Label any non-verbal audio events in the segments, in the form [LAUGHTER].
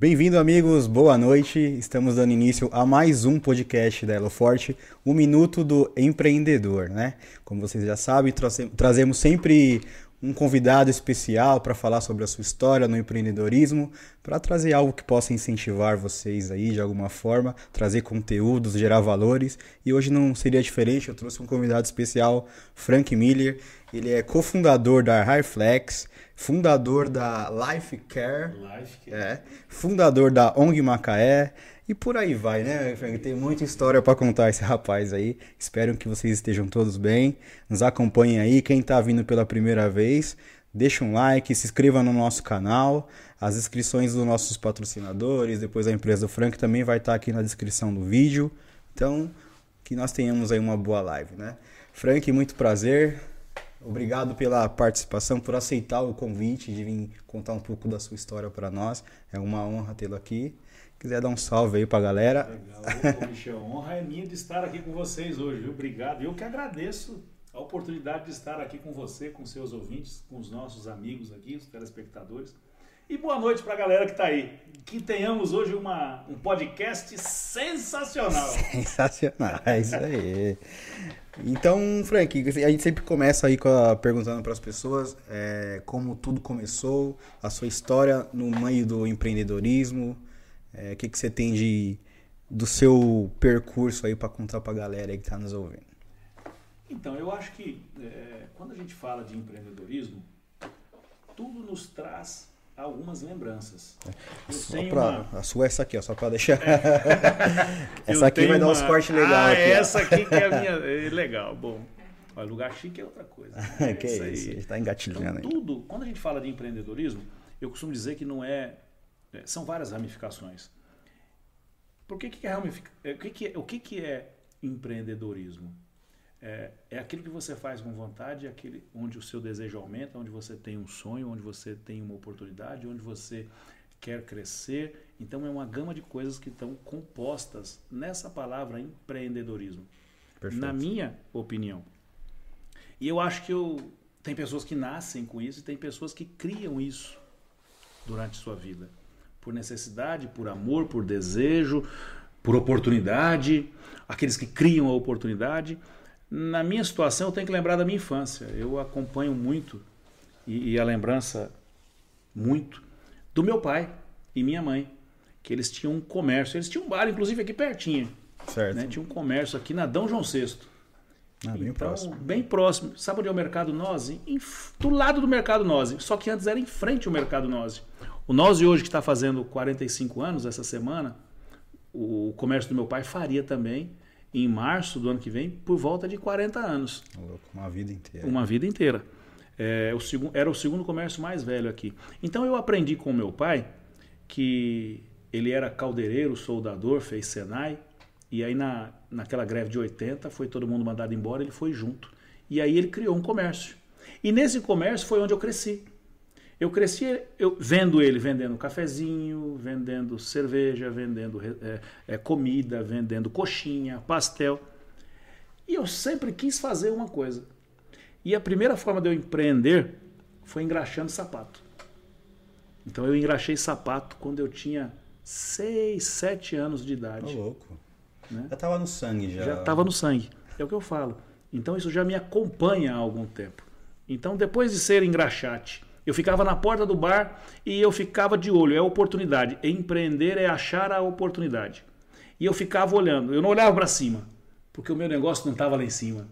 Bem-vindo, amigos. Boa noite. Estamos dando início a mais um podcast da Elo Forte, o Minuto do Empreendedor, né? Como vocês já sabem, trazemos sempre um convidado especial para falar sobre a sua história no empreendedorismo, para trazer algo que possa incentivar vocês aí de alguma forma, trazer conteúdos, gerar valores. E hoje não seria diferente, eu trouxe um convidado especial, Frank Miller. Ele é cofundador da Highflex, fundador da Life Care, Life Care. É, fundador da ONG Macaé, e por aí vai, né, Frank? Tem muita história para contar esse rapaz aí. Espero que vocês estejam todos bem. Nos acompanhem aí. Quem está vindo pela primeira vez, deixa um like, se inscreva no nosso canal. As inscrições dos nossos patrocinadores, depois a empresa do Frank também vai estar tá aqui na descrição do vídeo. Então, que nós tenhamos aí uma boa live, né? Frank, muito prazer. Obrigado pela participação, por aceitar o convite de vir contar um pouco da sua história para nós. É uma honra tê-lo aqui quiser dar um salve aí pra galera. Legal, Michel. Honra é minha de estar aqui com vocês hoje, viu? Obrigado. Eu que agradeço a oportunidade de estar aqui com você, com seus ouvintes, com os nossos amigos aqui, os telespectadores. E boa noite para a galera que está aí. Que tenhamos hoje uma, um podcast sensacional. [LAUGHS] Sensacional, é isso aí. Então, Frank, a gente sempre começa aí a, perguntando para as pessoas é, como tudo começou, a sua história no meio do empreendedorismo, é, o que, que você tem de, do seu percurso aí para contar para a galera que está nos ouvindo? Então, eu acho que é, quando a gente fala de empreendedorismo, tudo nos traz algumas lembranças. É, só pra, uma... A sua é essa aqui, ó, só para deixar. [LAUGHS] É. essa aqui vai uma... dar uns cortes legais. Ah, aqui, essa aqui que é a [LAUGHS] minha. É legal, bom. Olha, lugar chique é outra coisa. Né? [LAUGHS] que é isso, está engatilhando então, Tudo, quando a gente fala de empreendedorismo, eu costumo dizer que não é são várias ramificações. Por que, que é ramific... O, que, que, é, o que, que é empreendedorismo? É, é aquilo que você faz com vontade, é aquele onde o seu desejo aumenta, onde você tem um sonho, onde você tem uma oportunidade, onde você quer crescer. Então é uma gama de coisas que estão compostas nessa palavra empreendedorismo. Perfeito. Na minha opinião. E eu acho que eu, tem pessoas que nascem com isso e tem pessoas que criam isso durante sua vida por necessidade, por amor, por desejo, por oportunidade, aqueles que criam a oportunidade. Na minha situação, eu tenho que lembrar da minha infância. Eu acompanho muito e, e a lembrança muito do meu pai e minha mãe, que eles tinham um comércio. Eles tinham um bar, inclusive aqui pertinho. Certo. Né? Tinha um comércio aqui na Dom João VI. Ah, bem então, próximo. Bem próximo. Sabe onde é o Mercado Nozzi? Do lado do Mercado Nozzi. Só que antes era em frente ao Mercado Nozzi. O Nozzi hoje que está fazendo 45 anos essa semana, o comércio do meu pai faria também em março do ano que vem por volta de 40 anos. Uma vida inteira. Uma vida inteira. É, o segundo, era o segundo comércio mais velho aqui. Então eu aprendi com meu pai que ele era caldeireiro, soldador, fez Senai. E aí na, naquela greve de 80 foi todo mundo mandado embora, ele foi junto. E aí ele criou um comércio. E nesse comércio foi onde eu cresci. Eu cresci eu, vendo ele vendendo cafezinho, vendendo cerveja, vendendo é, é, comida, vendendo coxinha, pastel. E eu sempre quis fazer uma coisa. E a primeira forma de eu empreender foi engraxando sapato. Então eu engraxei sapato quando eu tinha 6, 7 anos de idade. Ô, louco. Né? Já estava no sangue já. Já estava no sangue. É o que eu falo. Então isso já me acompanha há algum tempo. Então depois de ser engraxate eu ficava na porta do bar e eu ficava de olho, é oportunidade. Empreender é achar a oportunidade. E eu ficava olhando, eu não olhava para cima, porque o meu negócio não estava lá em cima.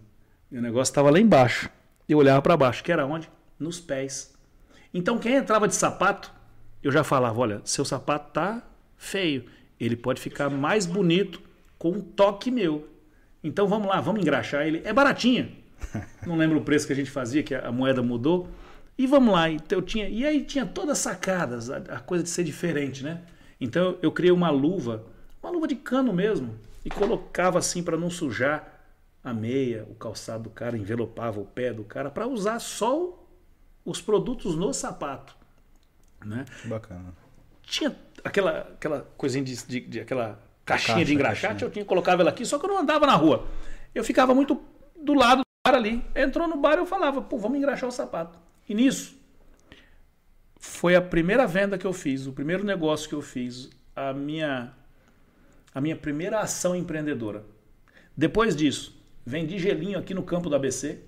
Meu negócio estava lá embaixo. Eu olhava para baixo, que era onde? Nos pés. Então quem entrava de sapato, eu já falava, olha, seu sapato tá feio. Ele pode ficar mais bonito com um toque meu. Então vamos lá, vamos engraxar ele. É baratinho. Não lembro o preço que a gente fazia, que a moeda mudou. E vamos lá, então eu tinha, e aí tinha todas sacadas, a, a coisa de ser diferente, né? Então eu criei uma luva, uma luva de cano mesmo, e colocava assim para não sujar a meia, o calçado do cara, envelopava o pé do cara para usar só os produtos no sapato, né? Bacana. Tinha aquela aquela coisinha de, de, de aquela caixinha Caixa, de engraxate, caixinha. eu tinha colocava ela aqui, só que eu não andava na rua. Eu ficava muito do lado do bar ali. Entrou no bar eu falava, pô, vamos engraxar o sapato. E nisso, foi a primeira venda que eu fiz, o primeiro negócio que eu fiz, a minha, a minha primeira ação empreendedora. Depois disso, vendi gelinho aqui no campo do ABC.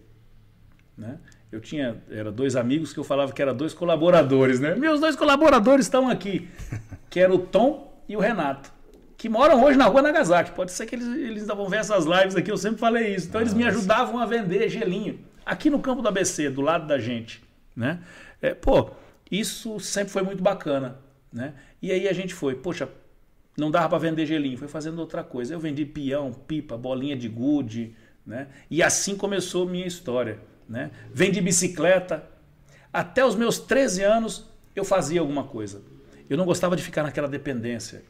Né? Eu tinha, era dois amigos que eu falava que eram dois colaboradores, né? Meus dois colaboradores estão aqui, [LAUGHS] que era o Tom e o Renato, que moram hoje na rua Nagasaki. Pode ser que eles, eles ainda vão ver essas lives aqui, eu sempre falei isso. Então eles me ajudavam a vender gelinho aqui no campo do ABC, do lado da gente, né? É, pô, isso sempre foi muito bacana, né? E aí a gente foi, poxa, não dava para vender gelinho, foi fazendo outra coisa. Eu vendi peão, pipa, bolinha de gude, né? E assim começou minha história, né? Vendi bicicleta. Até os meus 13 anos eu fazia alguma coisa. Eu não gostava de ficar naquela dependência.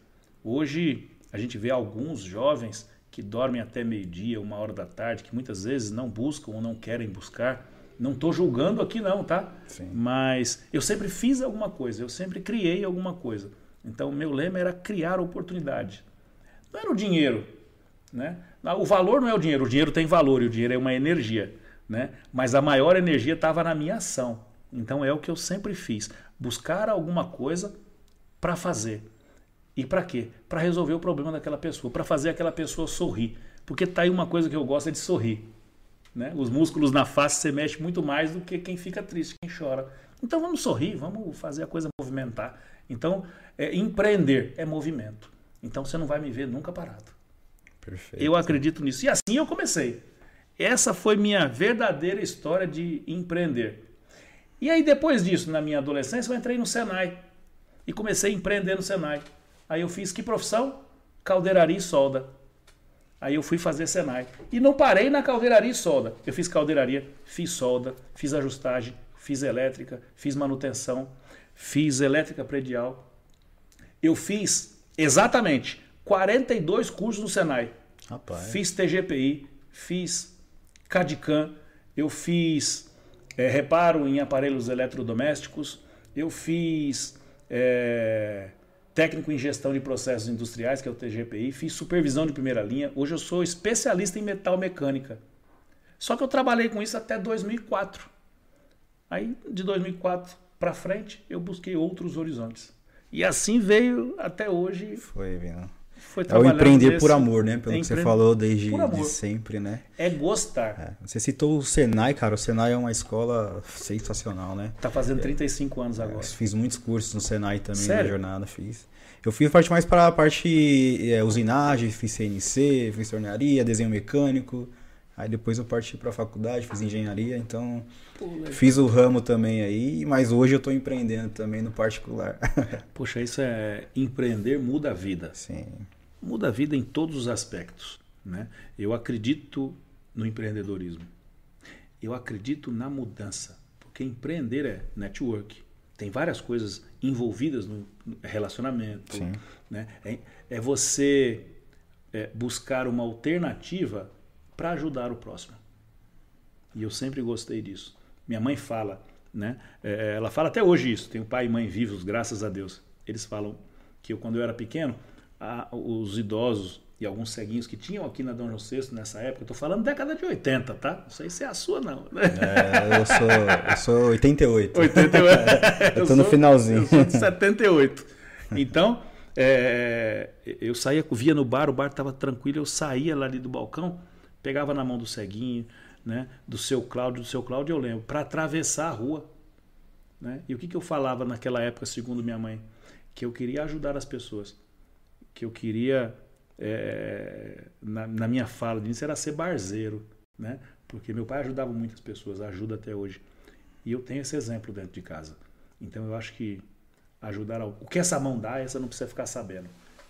Hoje a gente vê alguns jovens que dormem até meio-dia, uma hora da tarde, que muitas vezes não buscam ou não querem buscar. Não estou julgando aqui não, tá? Sim. Mas eu sempre fiz alguma coisa, eu sempre criei alguma coisa. Então, o meu lema era criar oportunidade. Não era o dinheiro. Né? O valor não é o dinheiro. O dinheiro tem valor e o dinheiro é uma energia. Né? Mas a maior energia estava na minha ação. Então, é o que eu sempre fiz. Buscar alguma coisa para fazer. E para quê? Para resolver o problema daquela pessoa, para fazer aquela pessoa sorrir. Porque tá aí uma coisa que eu gosto é de sorrir. Né? Os músculos na face se mexe muito mais do que quem fica triste, quem chora. Então vamos sorrir, vamos fazer a coisa movimentar. Então, é, empreender é movimento. Então você não vai me ver nunca parado. Perfeito. Eu acredito nisso. E assim eu comecei. Essa foi minha verdadeira história de empreender. E aí, depois disso, na minha adolescência, eu entrei no Senai. E comecei a empreender no Senai. Aí eu fiz que profissão? Caldeiraria e solda. Aí eu fui fazer Senai. E não parei na caldeiraria e solda. Eu fiz caldeiraria, fiz solda, fiz ajustagem, fiz elétrica, fiz manutenção, fiz elétrica predial. Eu fiz exatamente 42 cursos no Senai. Rapaz. Fiz TGPI, fiz CADICAM, eu fiz é, reparo em aparelhos eletrodomésticos, eu fiz é, técnico em gestão de processos industriais, que é o TGPI, fiz supervisão de primeira linha. Hoje eu sou especialista em metal mecânica. Só que eu trabalhei com isso até 2004. Aí, de 2004 para frente, eu busquei outros horizontes. E assim veio até hoje. Foi, viu? Foi é o empreender por amor, né? Pelo é que você falou desde de sempre, né? É gostar. É. Você citou o Senai, cara. O Senai é uma escola sensacional, né? Tá fazendo 35 anos agora. fiz muitos cursos no Senai também Sério? na jornada, fiz. Eu fiz parte mais para a parte é, usinagem, fiz CNC, fiz tornearia, desenho mecânico. Aí depois eu parti para a faculdade, fiz engenharia, então Pô, fiz o ramo também aí, mas hoje eu estou empreendendo também no particular. [LAUGHS] Poxa, isso é empreender muda a vida. Sim. Muda a vida em todos os aspectos, né? Eu acredito no empreendedorismo. Eu acredito na mudança, porque empreender é network. Tem várias coisas envolvidas no relacionamento, Sim. né? É, é você é, buscar uma alternativa para ajudar o próximo. E eu sempre gostei disso. Minha mãe fala, né? É, ela fala até hoje isso. Tenho pai e mãe vivos, graças a Deus. Eles falam que eu, quando eu era pequeno, a, os idosos e alguns ceguinhos que tinham aqui na Dom João VI nessa época, eu tô falando década de 80, tá? Não sei se é a sua, não. É, eu sou, eu sou 88. 88. [LAUGHS] eu tô no finalzinho. Eu sou de 78. Então, é, eu saía, via no bar, o bar estava tranquilo, eu saía lá ali do balcão, pegava na mão do ceguinho, né, do seu Cláudio, do seu Cláudio, eu lembro, para atravessar a rua. Né? E o que, que eu falava naquela época, segundo minha mãe? Que eu queria ajudar as pessoas. Que eu queria, é, na, na, minha fala disso, era ser barzeiro. Né? Porque meu pai ajudava muitas pessoas, ajuda até hoje. E eu tenho esse exemplo dentro de casa. Então eu acho que ajudar. O que essa mão dá, essa não precisa ficar sabendo.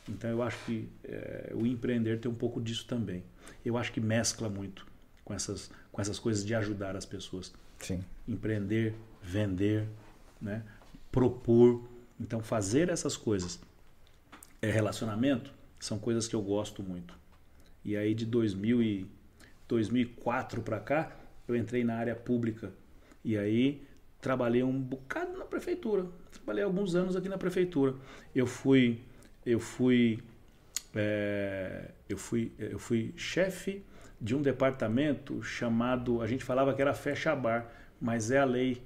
Então eu acho que é, o empreender tem um pouco disso também. Eu acho que mescla muito com essas, com essas coisas de ajudar as pessoas. Sim. Empreender, vender, né? propor. Então fazer essas coisas. É relacionamento são coisas que eu gosto muito. E aí de 2000 e 2004 para cá, eu entrei na área pública. E aí trabalhei um bocado na prefeitura. Trabalhei alguns anos aqui na prefeitura. Eu fui eu fui é, eu fui eu fui chefe de um departamento chamado a gente falava que era fecha bar mas é a lei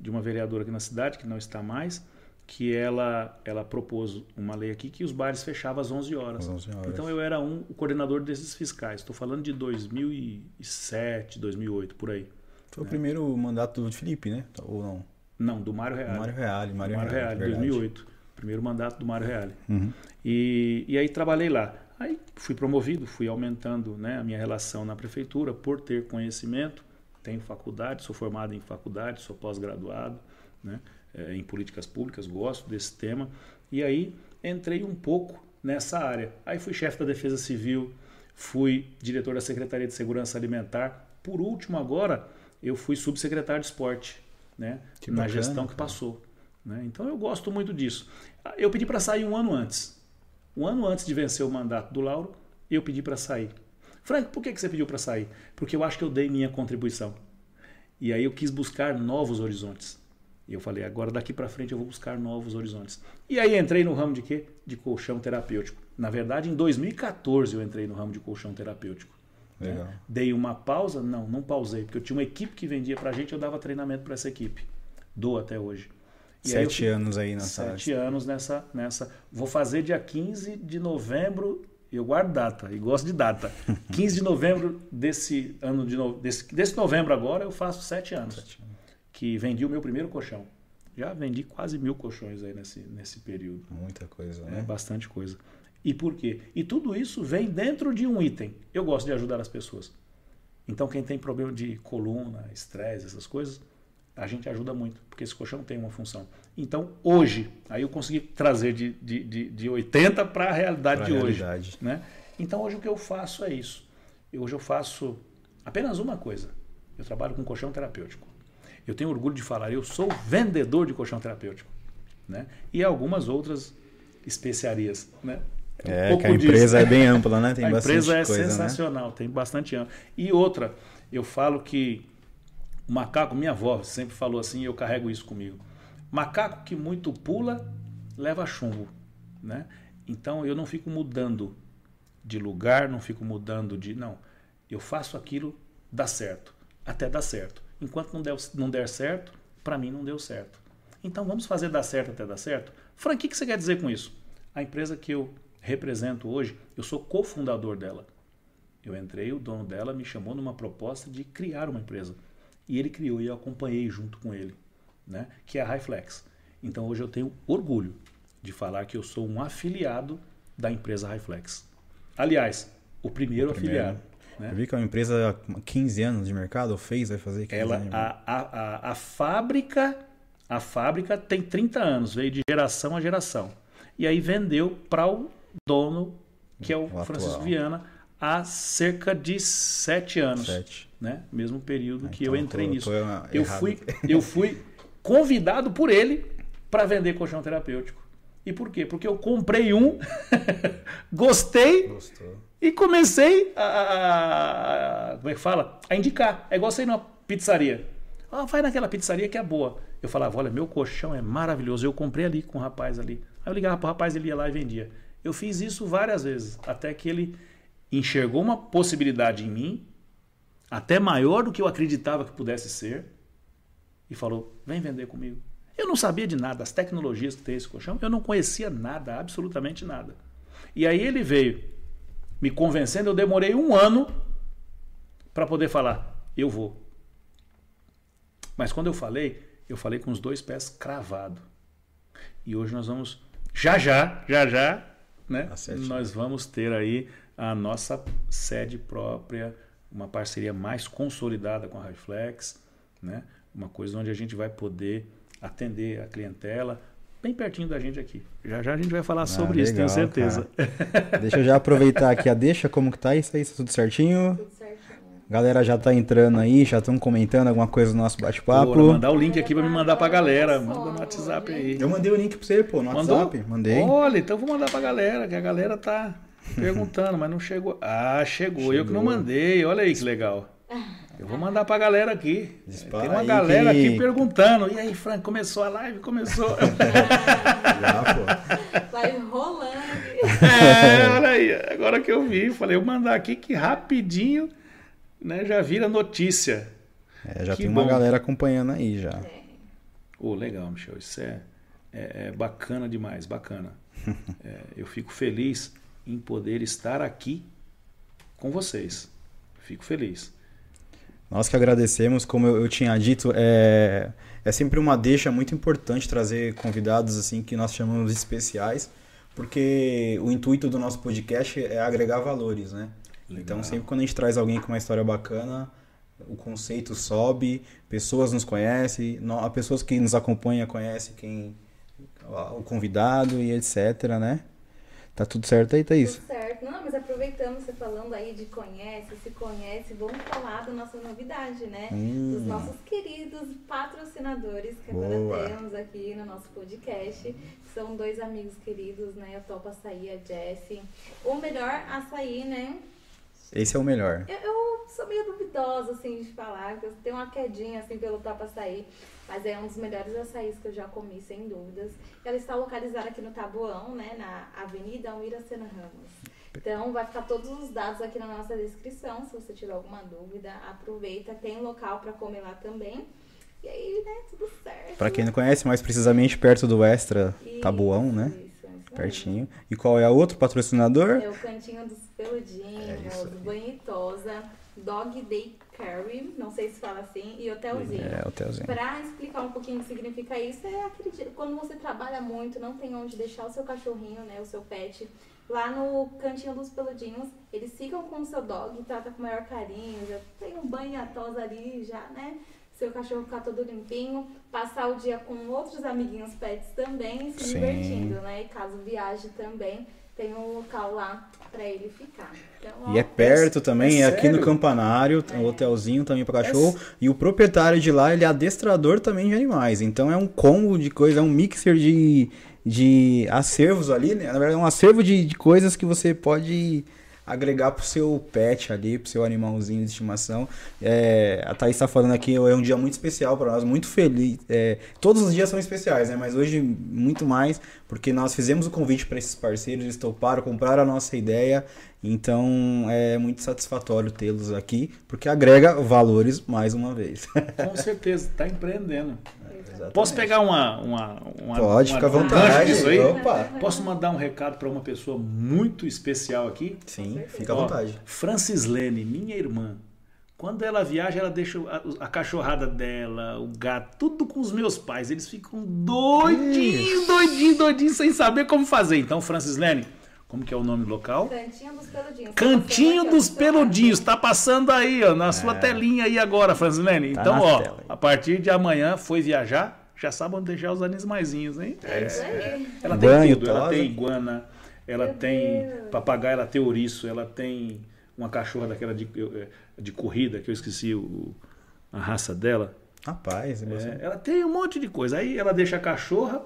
de uma vereadora aqui na cidade, que não está mais, que ela, ela propôs uma lei aqui que os bares fechavam às 11 horas. Às 11 horas. Então eu era um, o coordenador desses fiscais. Estou falando de 2007, 2008, por aí. Foi o primeiro mandato do Felipe, né? Ou não? Não, do Mário Reale. Mário Reale, Mário, Mário Reale, Reale, verdade. 2008. Primeiro mandato do Mário Reale. Uhum. E, e aí trabalhei lá. Aí fui promovido, fui aumentando né, a minha relação na prefeitura por ter conhecimento. Tenho faculdade, sou formado em faculdade, sou pós-graduado né, eh, em políticas públicas, gosto desse tema. E aí entrei um pouco nessa área. Aí fui chefe da Defesa Civil, fui diretor da Secretaria de Segurança Alimentar. Por último, agora, eu fui subsecretário de esporte, né, Que na bacana, gestão que cara. passou. Né? Então eu gosto muito disso. Eu pedi para sair um ano antes. Um ano antes de vencer o mandato do Lauro, eu pedi para sair. Frank, por que que você pediu para sair? Porque eu acho que eu dei minha contribuição. E aí eu quis buscar novos horizontes. E eu falei, agora daqui para frente eu vou buscar novos horizontes. E aí entrei no ramo de quê? De colchão terapêutico. Na verdade, em 2014 eu entrei no ramo de colchão terapêutico. Legal. Dei uma pausa? Não, não pausei, porque eu tinha uma equipe que vendia pra gente, eu dava treinamento para essa equipe. Dou até hoje. E aí eu Sete anos aí nessa Sete anos nessa, nessa. Vou fazer dia 15 de novembro. Eu guardo data e gosto de data. [LAUGHS] 15 de novembro desse ano de no, desse, desse novembro agora eu faço sete anos. Sete anos. Que vendi o meu primeiro colchão. Já vendi quase mil colchões aí nesse, nesse período. Muita coisa, É né? bastante coisa. E por quê? E tudo isso vem dentro de um item. Eu gosto de ajudar as pessoas. Então, quem tem problema de coluna, estresse, essas coisas, a gente ajuda muito, porque esse colchão tem uma função. Então, hoje, aí eu consegui trazer de, de, de, de 80 para a realidade Pra de hoje. realidade. Né? Então, hoje o que eu faço é isso. Eu- Hoje eu faço apenas uma coisa. Eu trabalho com colchão terapêutico. Eu tenho orgulho de falar, eu sou vendedor de colchão terapêutico. Né? E algumas outras especiarias. Né? Um É, pouco que a disso. empresa é bem ampla, né? Tem [LAUGHS] a empresa é coisa, né? sensacional, tem bastante amplo. E outra, eu falo que o macaco, minha avó sempre falou assim, e eu carrego isso comigo. Macaco que muito pula, leva chumbo. Né? Então eu não fico mudando de lugar, não fico mudando de. Não. Eu faço aquilo, dá certo. Até dá certo. Enquanto não der, não der certo, para mim não deu certo. Então vamos fazer dar certo até dar certo? Frank, o que você quer dizer com isso? A empresa que eu represento hoje, eu sou cofundador dela. Eu entrei, o dono dela me chamou numa proposta de criar uma empresa. E ele criou e eu acompanhei junto com ele, né? que é a Highflex. Então hoje eu tenho orgulho de falar que eu sou um afiliado da empresa Highflex. Aliás, o primeiro, O primeiro. afiliado. né? Eu vi que é uma empresa há 15 anos de mercado, ou fez, vai fazer 15 Ela, anos. a, a, a, a fábrica, a fábrica tem 30 anos, veio de geração a geração. E aí vendeu para o dono, que é o O Francisco. Viana, há cerca de 7 anos. Sete. Né? Mesmo período Ah, que então eu entrei tô- nisso. eu, errado. fui, eu fui convidado por ele para vender colchão terapêutico. E por quê? Porque eu comprei um, [LAUGHS] gostei Gostou. e comecei a, a- Como é que fala? A indicar. É igual você ir numa pizzaria. Ah, vai naquela pizzaria que é boa. Eu falava, olha, meu colchão é maravilhoso. Eu comprei ali com o rapaz ali. Aí eu ligava pro rapaz, ele ia lá e vendia. Eu fiz isso várias vezes, até que ele enxergou uma possibilidade em mim, até maior do que eu acreditava que pudesse ser, e falou: vem vender comigo. Eu não sabia de nada, as tecnologias que tem esse colchão, eu não conhecia nada, absolutamente nada. E aí ele veio me convencendo, eu demorei um ano para poder falar: eu vou. Mas quando eu falei, eu falei com os dois pés cravado. E hoje nós vamos, já já, já já, né? Tá. Nós vamos ter aí a nossa sede própria, uma parceria mais consolidada com a Highflex, né? Uma coisa onde a gente vai poder atender a clientela bem pertinho da gente aqui. Já já a gente vai falar sobre isso, tenho Ah, legal, certeza. [LAUGHS] Deixa eu já aproveitar aqui a deixa, como que tá isso aí, tá tudo certinho? Tudo certinho. Galera já tá entrando aí, já estão comentando alguma coisa no nosso bate-papo. mandar o link aqui para me mandar pra galera. Manda no WhatsApp aí. Eu mandei o link pra você, pô, no Mandou? WhatsApp. Mandei. Olha, então vou mandar pra galera, que a galera tá perguntando, mas não chegou. Ah, chegou. Eu que não Chegou. mandei. Olha aí que legal. Eu vou mandar pra galera aqui. Dispara Tem uma aí galera que- aqui perguntando. E aí, Frank, começou a live? Começou. [LAUGHS] Já, pô. Vai rolando. é, olha aí. Agora que eu vi, falei, eu vou mandar aqui que rapidinho né, já vira notícia. É, já Que tem uma bom. galera acompanhando aí já. Ô, legal, Michel, isso é, é, é bacana demais, bacana. [LAUGHS] É, eu fico feliz em poder estar aqui com vocês. Fico feliz. Nós que agradecemos, como eu, eu, tinha dito, é, é sempre uma deixa muito importante trazer convidados assim que nós chamamos especiais, porque o intuito do nosso podcast é agregar valores, né? Legal. Então sempre quando a gente traz alguém com uma história bacana, o conceito sobe, pessoas nos conhecem, as pessoas que nos acompanham conhecem quem o convidado e etc, né? Tá tudo certo aí, Thaís? Tudo certo. Não, mas aproveitando você falando aí de conhece, se conhece, vamos falar da nossa novidade, né? Hum. Dos nossos queridos patrocinadores que Boa. agora temos aqui no nosso podcast. São dois amigos queridos, né? A Topa Açaí e a Jessie. O melhor açaí, né? Esse é o melhor. Eu, eu, sou meio duvidosa, assim, de falar. Eu tenho uma quedinha, assim, pelo Topa Açaí. Mas é um dos melhores açaís que eu já comi, sem dúvidas. Ela está localizada aqui no Tabuão, né? Na Avenida Almiracena Ramos. Então, vai ficar todos os dados aqui na nossa descrição. Se você tiver alguma dúvida, aproveita. Tem local para comer lá também. E aí, né, tudo certo. Para quem não conhece, mais precisamente perto do Extra Tabuão, né? Pertinho. E qual é o outro patrocinador? É o Cantinho dos Peludinhos, é Banhitosa, Dog Day Carry, não sei se fala assim, e hotelzinho. É, hotelzinho. Pra explicar um pouquinho o que significa isso, é aquele quando você trabalha muito, não tem onde deixar o seu cachorrinho, né, o seu pet, lá no cantinho dos peludinhos, eles ficam com o seu dog, trata com o maior carinho, já tem um banho a tosa ali, já, né? Seu cachorro ficar todo limpinho, passar o dia com outros amiguinhos pets também, se Sim. divertindo, né? E caso viaje também, tem um local lá para ele ficar. Então, e é perto também, é, é aqui no Campanário, é. um hotelzinho também para cachorro. É. E o proprietário de lá, ele é adestrador também de animais. Então é um combo de coisa, é um mixer de, de acervos ali, né? Na verdade, é um acervo de, de coisas que você pode agregar pro seu pet ali, pro seu animalzinho de estimação. É, a Thaís está falando aqui, é um dia muito especial para nós, muito feliz. É, todos os dias são especiais, né? Mas hoje muito mais, porque nós fizemos o convite para esses parceiros, eles toparam, compraram a nossa ideia. Então é muito satisfatório tê-los aqui, porque agrega valores mais uma vez. [LAUGHS] Com certeza, está empreendendo. Exatamente. Posso pegar uma, uma, uma Pode, uma, fica à vontade. Disso aí? Opa. Posso mandar um recado para uma pessoa muito especial aqui? Sim, fica à vontade. Francis Lene, minha irmã. Quando ela viaja, ela deixa a, a, cachorrada dela, o gato, tudo com os meus pais. Eles ficam doidinhos, doidinhos, doidinhos, sem saber como fazer. Então, Francis Lene, como que é o nome do local? Cantinho dos Peludinhos. Cantinho dos Peludinhos. Tá passando aí, ó, na sua é. telinha aí agora, Franzilene. Tá então, ó, a partir de amanhã foi viajar, já sabe onde deixar os animaizinhos, hein? É isso aí. Ela tem Banho, tudo. Ela tem iguana, ela Meu tem Deus. papagaio, ela tem ouriço, ela tem uma cachorra daquela de, é, de corrida, que eu esqueci o, a raça dela. Rapaz, é, ela tem um monte de coisa. Aí ela deixa a cachorra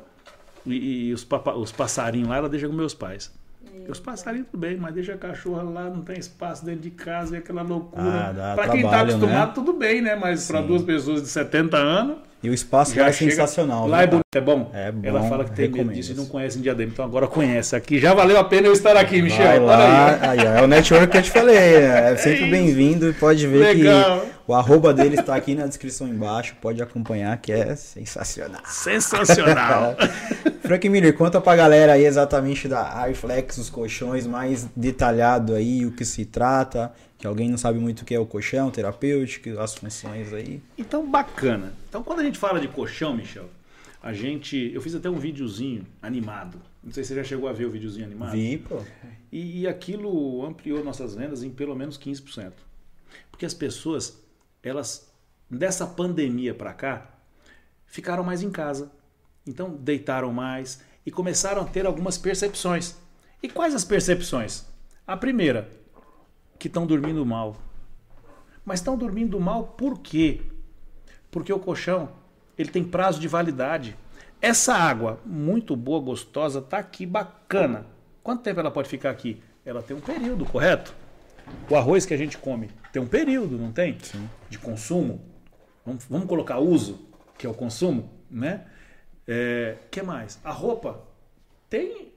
e, e os, papa, os passarinhos lá, ela deixa com meus pais. Os passarinhos tudo bem, mas deixa a cachorra lá, não tem espaço dentro de casa, é aquela loucura. Ah, para quem está acostumado, né? tudo bem, né? Mas para duas pessoas de 70 anos. E o espaço já é sensacional. Lá é bonito, é bom. É bom. Ela fala que tem medo disso e não conhece em Diadema, então agora conhece aqui. Já valeu a pena eu estar aqui, Michel. Vai lá. Aí. Aí, é o network que eu te falei. É, [LAUGHS] é sempre bem-vindo e pode ver Legal. que o arroba dele está aqui na descrição embaixo. Pode acompanhar, que é sensacional. Sensacional. [LAUGHS] Frank Miller, conta pra galera aí exatamente da Airflex, os colchões, mais detalhado aí, o que se trata, que alguém não sabe muito o que é o colchão terapêutico, as funções aí. Então, bacana. Então, quando a gente fala de colchão, Michel, a gente. Eu fiz até um videozinho animado. Não sei se você já chegou a ver o videozinho animado. Vi, pô. E, e aquilo ampliou nossas vendas em pelo menos 15%. Porque as pessoas, elas, dessa pandemia para cá, ficaram mais em casa então deitaram mais e começaram a ter algumas percepções. E quais as percepções? A primeira, que estão dormindo mal. Mas estão dormindo mal por quê? Porque o colchão ele tem prazo de validade. Essa água muito boa, gostosa, está aqui bacana. Quanto tempo ela pode ficar aqui? Ela tem um período, correto? O arroz que a gente come tem um período, não tem? Sim. De consumo. Vamos, vamos colocar uso, que é o consumo, né? É, que mais? A roupa tem,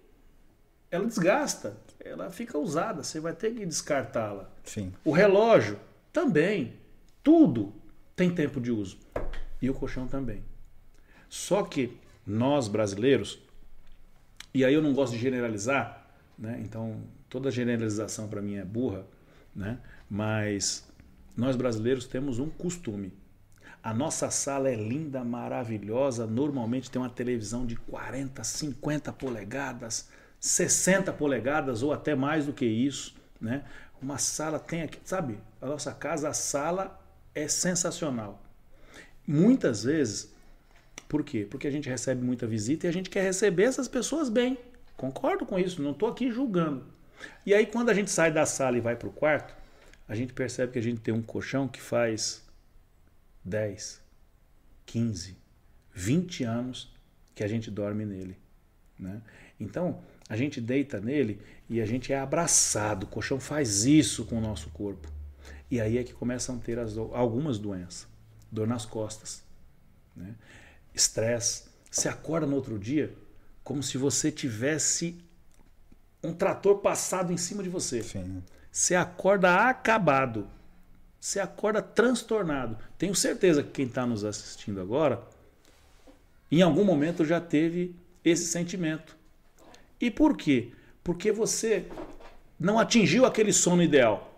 ela desgasta, ela fica usada, você vai ter que descartá-la. Sim. O relógio também, tudo tem tempo de uso e o colchão também. Só que nós brasileiros, e aí eu não gosto de generalizar, né? Então toda generalização para mim é burra, né? Mas nós brasileiros temos um costume. A nossa sala é linda, maravilhosa. Normalmente tem uma televisão de 40, 50 polegadas, 60 polegadas ou até mais do que isso, né? Uma sala tem aqui, sabe? A nossa casa, a sala é sensacional. Muitas vezes, por quê? Porque a gente recebe muita visita e a gente quer receber essas pessoas bem. Concordo com isso, não estou aqui julgando. E aí, quando a gente sai da sala e vai para o quarto, a gente percebe que a gente tem um colchão que faz 10, 15, 20 anos que a gente dorme nele. Né? Então, a gente deita nele e a gente é abraçado. O colchão faz isso com o nosso corpo. E aí é que começam a ter as, algumas doenças. Dor nas costas, né? estresse. Você acorda no outro dia como se você tivesse um trator passado em cima de você. Sim. Você acorda acabado. Você acorda transtornado. Tenho certeza que quem está nos assistindo agora, em algum momento já teve esse sentimento. E por quê? Porque você não atingiu aquele sono ideal.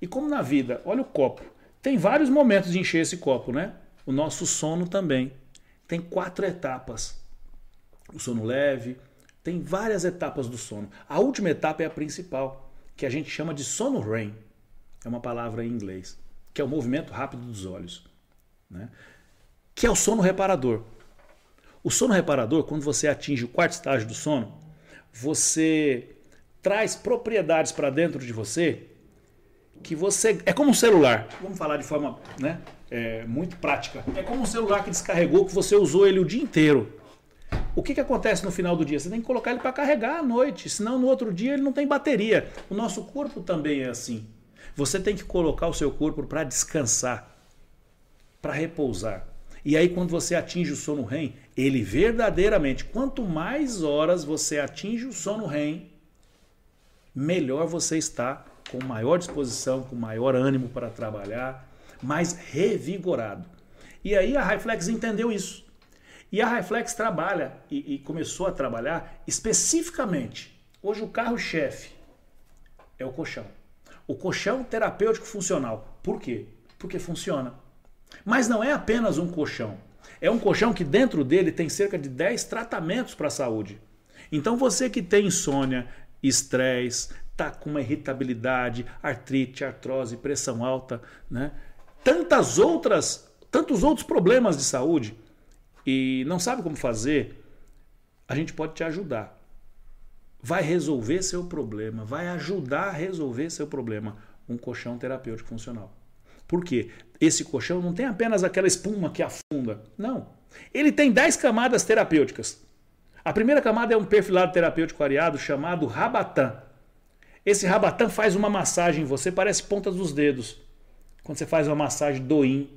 E como na vida, olha o copo. Tem vários momentos de encher esse copo, né? O nosso sono também. Tem quatro etapas. O sono leve, tem várias etapas do sono. A última etapa é a principal, que a gente chama de sono REM. É uma palavra em inglês, que é o movimento rápido dos olhos, né? Que é o sono reparador. O sono reparador, quando você atinge o quarto estágio do sono, você traz propriedades para dentro de você que você. É como um celular. Vamos falar de forma né, é, muito prática. É como um celular que descarregou, que você usou ele o dia inteiro. O que, que acontece no final do dia? Você tem que colocar ele para carregar à noite, senão no outro dia ele não tem bateria. O nosso corpo também é assim. Você tem que colocar o seu corpo para descansar, para repousar. E aí, quando você atinge o sono REM, ele verdadeiramente, quanto mais horas você atinge o sono REM, melhor você está, com maior disposição, com maior ânimo para trabalhar, mais revigorado. E aí a Highflex entendeu isso. E a Highflex trabalha e, e começou a trabalhar especificamente. Hoje o carro-chefe é o colchão. O colchão terapêutico funcional. Por quê? Porque funciona. Mas não é apenas um colchão. É um colchão que dentro dele tem cerca de 10 tratamentos para a saúde. Então você que tem insônia, estresse, tá com uma irritabilidade, artrite, artrose, pressão alta, né? Tantas outras, tantos outros problemas de saúde e não sabe como fazer, a gente pode te ajudar. Vai resolver seu problema, vai ajudar a resolver seu problema um colchão terapêutico funcional. Por quê? Esse colchão não tem apenas aquela espuma que afunda. Não. Ele tem 10 camadas terapêuticas. A primeira camada é um perfilado terapêutico variado chamado Rabatan. Esse Rabatan faz uma massagem em você, parece pontas dos dedos. Quando você faz uma massagem do in.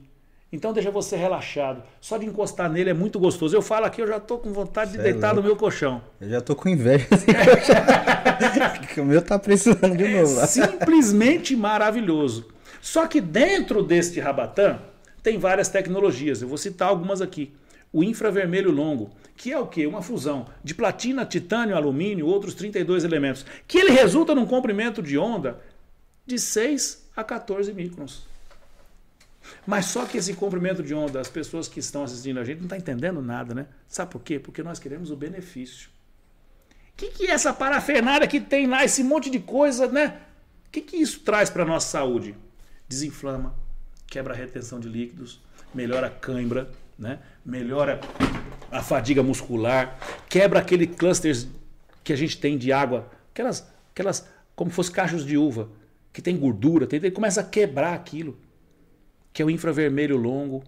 Então deixa você relaxado. Só de encostar nele é muito gostoso. Eu falo aqui, eu já tô com vontade de deitar é no meu colchão. Eu já tô com inveja [LAUGHS] o meu tá precisando de é novo. simplesmente maravilhoso. Só que dentro deste Rabatan tem várias tecnologias. Eu vou citar algumas aqui. O infravermelho longo, que é o que? Uma fusão de platina, titânio, alumínio, outros 32 elementos, que ele resulta num comprimento de onda de 6 a 14 microns. Mas só que esse comprimento de onda, as pessoas que estão assistindo a gente não estão tá entendendo nada, né? Sabe por quê? Porque nós queremos o benefício. O que, que é essa parafernália que tem lá, esse monte de coisa, né? O que, que isso traz para a nossa saúde? Desinflama, quebra a retenção de líquidos, melhora a cãibra, né? melhora a fadiga muscular, quebra aquele clusters que a gente tem de água, aquelas, aquelas como fosse cachos de uva, que tem gordura, tem, ele começa a quebrar aquilo, que é o infravermelho longo.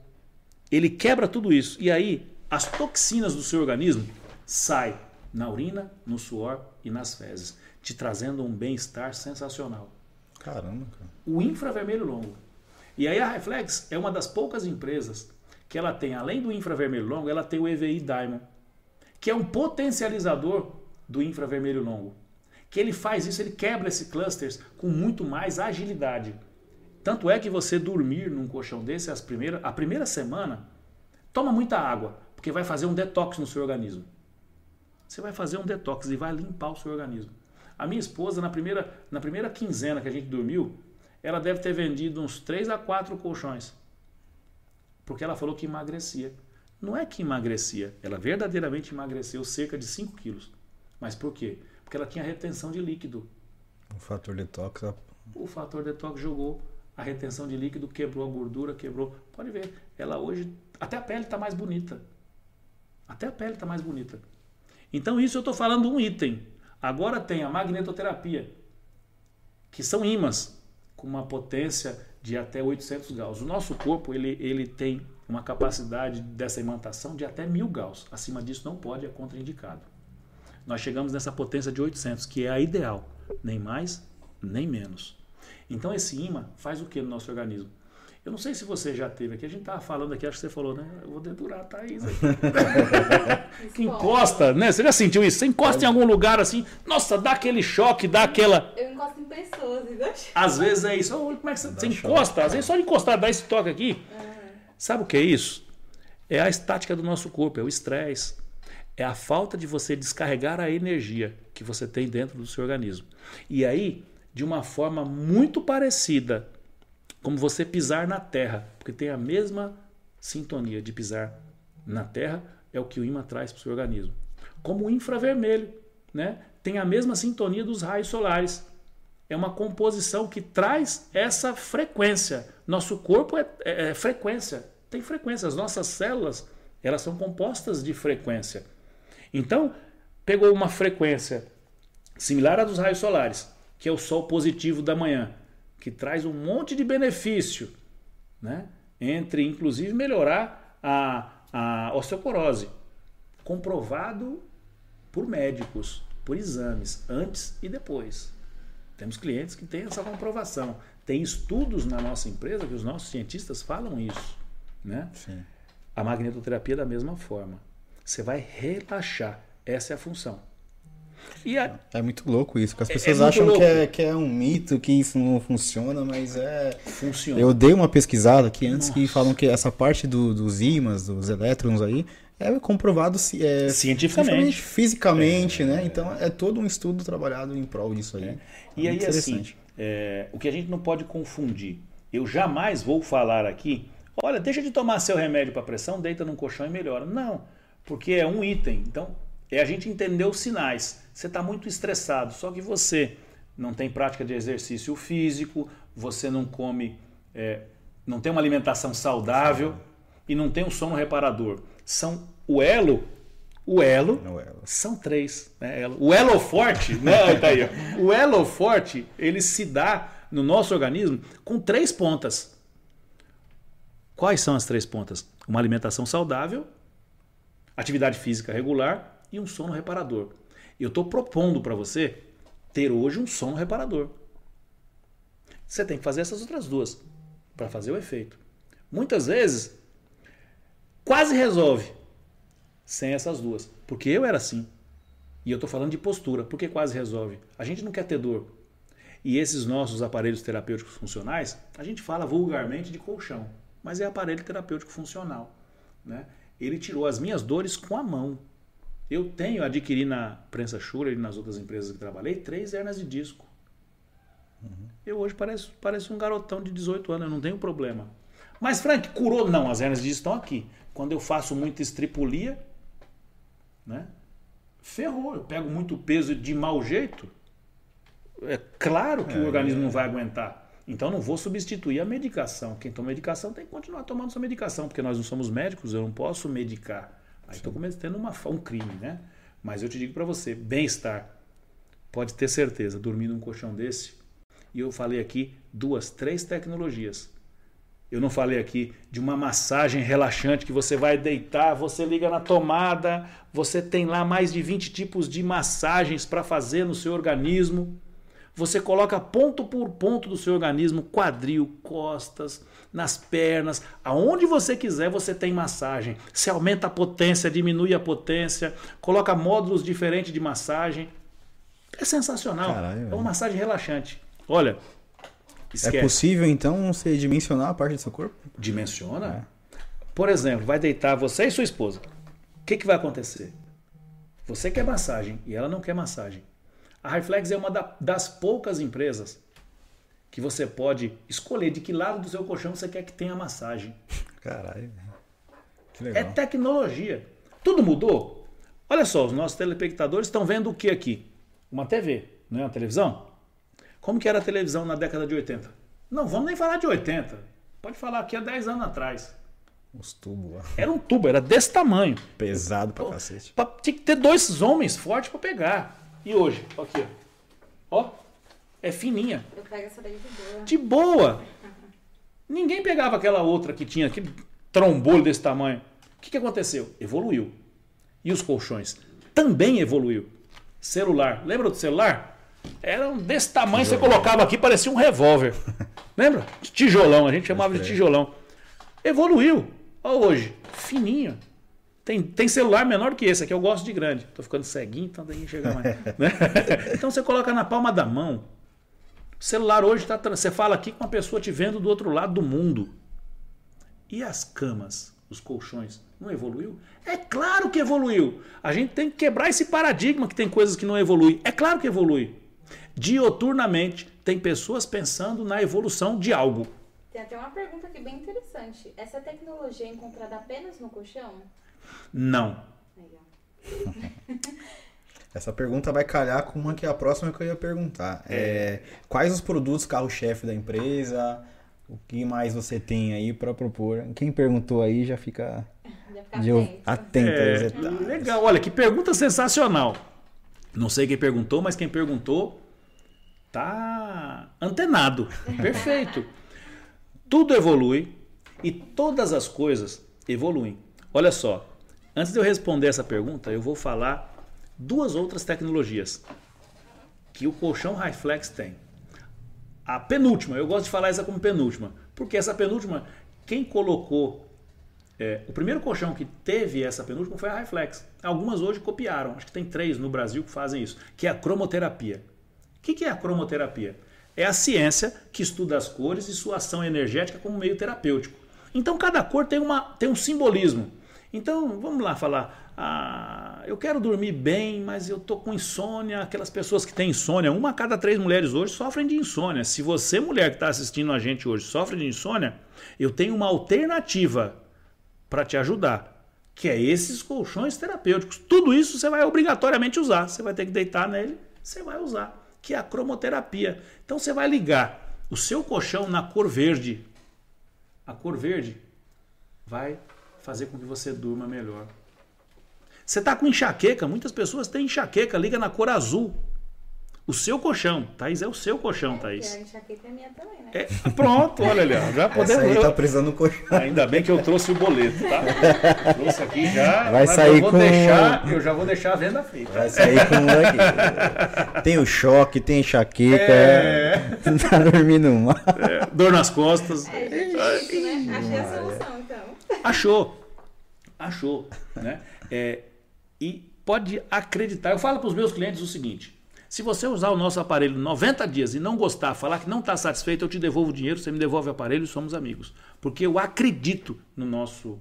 Ele quebra tudo isso. E aí, as toxinas do seu organismo saem na urina, no suor e nas fezes, te trazendo um bem-estar sensacional. Caramba, cara. O infravermelho longo. E aí a Reflex é uma das poucas empresas que ela tem, além do infravermelho longo, ela tem o EVI Diamond, que é um potencializador do infravermelho longo. Que ele faz isso, ele quebra esse clusters com muito mais agilidade. Tanto é que você dormir num colchão desse as primeira, a primeira semana, toma muita água, Porque vai fazer um detox no seu organismo. Você vai fazer um detox e vai limpar o seu organismo. A minha esposa, na primeira, na primeira quinzena que a gente dormiu, ela deve ter vendido uns 3 a 4 colchões. Porque ela falou que emagrecia. Não é que emagrecia, ela verdadeiramente emagreceu cerca de 5 quilos. Mas por quê? Porque ela tinha retenção de líquido. O fator detox. O fator detox jogou a retenção de líquido, quebrou a gordura, quebrou. Pode ver, ela hoje, até a pele está mais bonita. Até a pele está mais bonita. Então, isso eu estou falando um item. Agora tem a magnetoterapia, que são ímãs com uma potência de até 800 Gauss. O nosso corpo ele, ele tem uma capacidade dessa imantação de até 1000 Gauss. Acima disso não pode, é contraindicado. Nós chegamos nessa potência de 800, que é a ideal, nem mais, nem menos. Então esse imã faz o que no nosso organismo? Eu não sei se você já teve aqui, a gente estava falando aqui, acho que você falou, né? Eu vou dedurar a Thaís aqui. [LAUGHS] que encosta, né? Você já sentiu isso? Você encosta em algum lugar assim, nossa, dá aquele choque, dá aquela. Eu encosto em pessoas, entendeu? Às vezes é isso. Como é que você, você encosta, às vezes só de encostar, dá esse toque aqui. Sabe o que é isso? É a estática do nosso corpo, é o estresse. É a falta de você descarregar a energia que você tem dentro do seu organismo. E aí, de uma forma muito parecida, como você pisar na terra, porque tem a mesma sintonia de pisar na terra, é o que o imã traz para o seu organismo. Como o infravermelho, né? tem a mesma sintonia dos raios solares. É uma composição que traz essa frequência. Nosso corpo é, é, é frequência, tem frequência. As nossas células elas são compostas de frequência. Então, pegou uma frequência similar à dos raios solares, que é o sol positivo da manhã, que traz um monte de benefício, né? entre inclusive melhorar a, a osteoporose, comprovado por médicos, por exames, antes e depois. Temos clientes que têm essa comprovação. Tem estudos na nossa empresa que os nossos cientistas falam isso. Né? Sim. A magnetoterapia da mesma forma. Você vai relaxar. Essa é a função. E a, É muito louco isso, que as É- pessoas é muito acham que é, que é um mito, que isso não funciona, mas é. funciona. Eu dei uma pesquisada aqui antes que Nossa. falam que essa parte do- dos ímãs, dos elétrons aí, é comprovado é, Cientificamente. fisicamente, né? Então é todo um estudo trabalhado em prol disso aí. E aí, assim, é, o que a gente não pode confundir. Eu jamais vou falar aqui, olha, deixa de tomar seu remédio para pressão, deita num colchão e melhora. Não, porque é um item. Então, é a gente entender os sinais. Você está muito estressado, só que você não tem prática de exercício físico, você não come, é, não tem uma alimentação saudável e não tem um sono reparador. São o elo, o elo Não, ela- são três. Né? Elo- O elo forte, né? [LAUGHS] Tá aí, ó. O elo forte, ele se dá no nosso organismo com três pontas. Quais são as três pontas? Uma alimentação saudável, atividade física regular e um sono reparador. Eu estou propondo para você ter hoje um sono reparador. Você tem que fazer essas outras duas para fazer o efeito. Muitas vezes, quase resolve sem essas duas. Porque eu era assim. E eu estou falando de postura. Por que quase resolve? A gente não quer ter dor. E esses nossos aparelhos terapêuticos funcionais, a gente fala vulgarmente de colchão, mas é aparelho terapêutico funcional. Né? Ele tirou as minhas dores com a mão. Eu tenho, adquiri na prensa Schuller e nas outras empresas que trabalhei, três hernias de disco. Eu hoje pareço, pareço um garotão de 18 anos, eu não tenho problema. Mas, Frank, curou? Não, as hernias de disco estão aqui. Quando eu faço muita estripulia, né? Ferrou, eu pego muito peso de mau jeito. É claro que o organismo não vai aguentar. Então não vou substituir a medicação. Quem toma medicação tem que continuar tomando sua medicação, porque nós não somos médicos, eu não posso medicar. Aí estou cometendo uma, um crime, né? Mas eu te digo para você, bem-estar. Pode ter certeza, dormir num colchão desse. E eu falei aqui duas, três tecnologias. Eu não falei aqui de uma massagem relaxante que você vai deitar, você liga na tomada, você tem lá mais de 20 tipos de massagens para fazer no seu organismo. Você coloca ponto por ponto do seu organismo, quadril, costas, nas pernas, aonde você quiser você tem massagem. Você aumenta a potência, diminui a potência, coloca módulos diferentes de massagem. É sensacional. Caralho, é velho. uma massagem relaxante. Olha, esquece. É possível então você dimensionar a parte do seu corpo? Dimensiona. Por exemplo, vai deitar você e sua esposa. que, que vai acontecer? Você quer massagem e ela não quer massagem. A Reflex é uma da- das poucas empresas que você pode escolher de que lado do seu colchão você quer que tenha massagem. Caralho. Que É legal. tecnologia. Tudo mudou. Olha só, os nossos telespectadores estão vendo o que aqui? Uma TV, não é uma televisão? Como que era a televisão na década de 80? Não, vamos nem falar de 80. Pode falar aqui há 10 anos atrás. Os tubos lá. Era um tubo, era desse tamanho. Pesado pra cacete. Pra- tinha que ter dois homens fortes para pegar. E hoje, ó aqui, ó. Ó, é fininha. Eu pego essa daí de boa. De boa. Ninguém pegava aquela outra que tinha aquele trombolho desse tamanho. O que, que aconteceu? Evoluiu. E os colchões? Também evoluiu. Celular. Lembra do celular? Era um desse tamanho, você colocava aqui, parecia um revólver. [LAUGHS] Lembra? Tijolão, a gente chamava de tijolão. Evoluiu. Olha hoje, fininho. Tem, tem celular menor que esse aqui, eu gosto de grande. Tô ficando ceguinho, então daí chega mais. [LAUGHS] né? Então você coloca na palma da mão. O celular hoje tá. tra- Você fala aqui com uma pessoa te vendo do outro lado do mundo. E as camas, os colchões, não evoluiu? É claro que evoluiu. A gente tem que quebrar esse paradigma que tem coisas que não evoluem. É claro que evolui. Dioturnamente, tem pessoas pensando na evolução de algo. Tem até uma pergunta aqui bem interessante. Essa tecnologia é encontrada apenas no colchão? Não. [LAUGHS] Essa pergunta vai calhar com uma que é a próxima que eu ia perguntar. É, quais os produtos carro-chefe da empresa? O que mais você tem aí pra propor? Quem perguntou aí já fica de- atento. É, legal, olha que pergunta sensacional. Não sei quem perguntou, mas quem perguntou tá antenado. [LAUGHS] Perfeito. Tudo evolui e todas as coisas evoluem. Olha só, antes de eu responder essa pergunta, eu vou falar duas outras tecnologias que o colchão Highflex tem. A penúltima, eu gosto de falar essa como penúltima, porque essa penúltima, quem colocou é, o primeiro colchão que teve essa penúltima foi a Highflex. Algumas hoje copiaram, acho que tem três no Brasil que fazem isso, que é a cromoterapia. O que que é a cromoterapia? É a ciência que estuda as cores e sua ação energética como meio terapêutico. Então cada cor tem, uma, tem um simbolismo. Então vamos lá falar. Ah, eu quero dormir bem, mas eu tô com insônia. Aquelas pessoas que têm insônia, uma a cada três mulheres hoje sofrem de insônia. Se você, mulher que está assistindo a gente hoje, sofre de insônia, eu tenho uma alternativa para te ajudar, que é esses colchões terapêuticos. Tudo isso você vai obrigatoriamente usar. Você vai ter que deitar nele, você vai usar, que é a cromoterapia. Então você vai ligar o seu colchão na cor verde. A cor verde vai fazer com que você durma melhor. Você está com enxaqueca, muitas pessoas têm enxaqueca, liga na cor azul. O seu colchão, Thaís, é o seu colchão, Porque Thaís. a enxaqueca é minha também, né? É, pronto, olha ali, ó, já Essa podemos. aí tá precisando no colchão. Ainda bem que eu trouxe o boleto, tá? trouxe aqui já. Vai sair eu vou com- deixar, Eu já vou deixar a venda feita. Vai sair com um aqui. Tem o choque, tem enxaqueca. É. [LAUGHS] Não tá dormindo mal. É, dor nas costas. É, gente, é né? Achei a solução. Achou. Achou. Né? É, e pode acreditar. Eu falo para os meus clientes o seguinte: se você usar o nosso aparelho 90 dias e não gostar, falar que não está satisfeito, eu te devolvo o dinheiro, você me devolve o aparelho e somos amigos. Porque eu acredito no nosso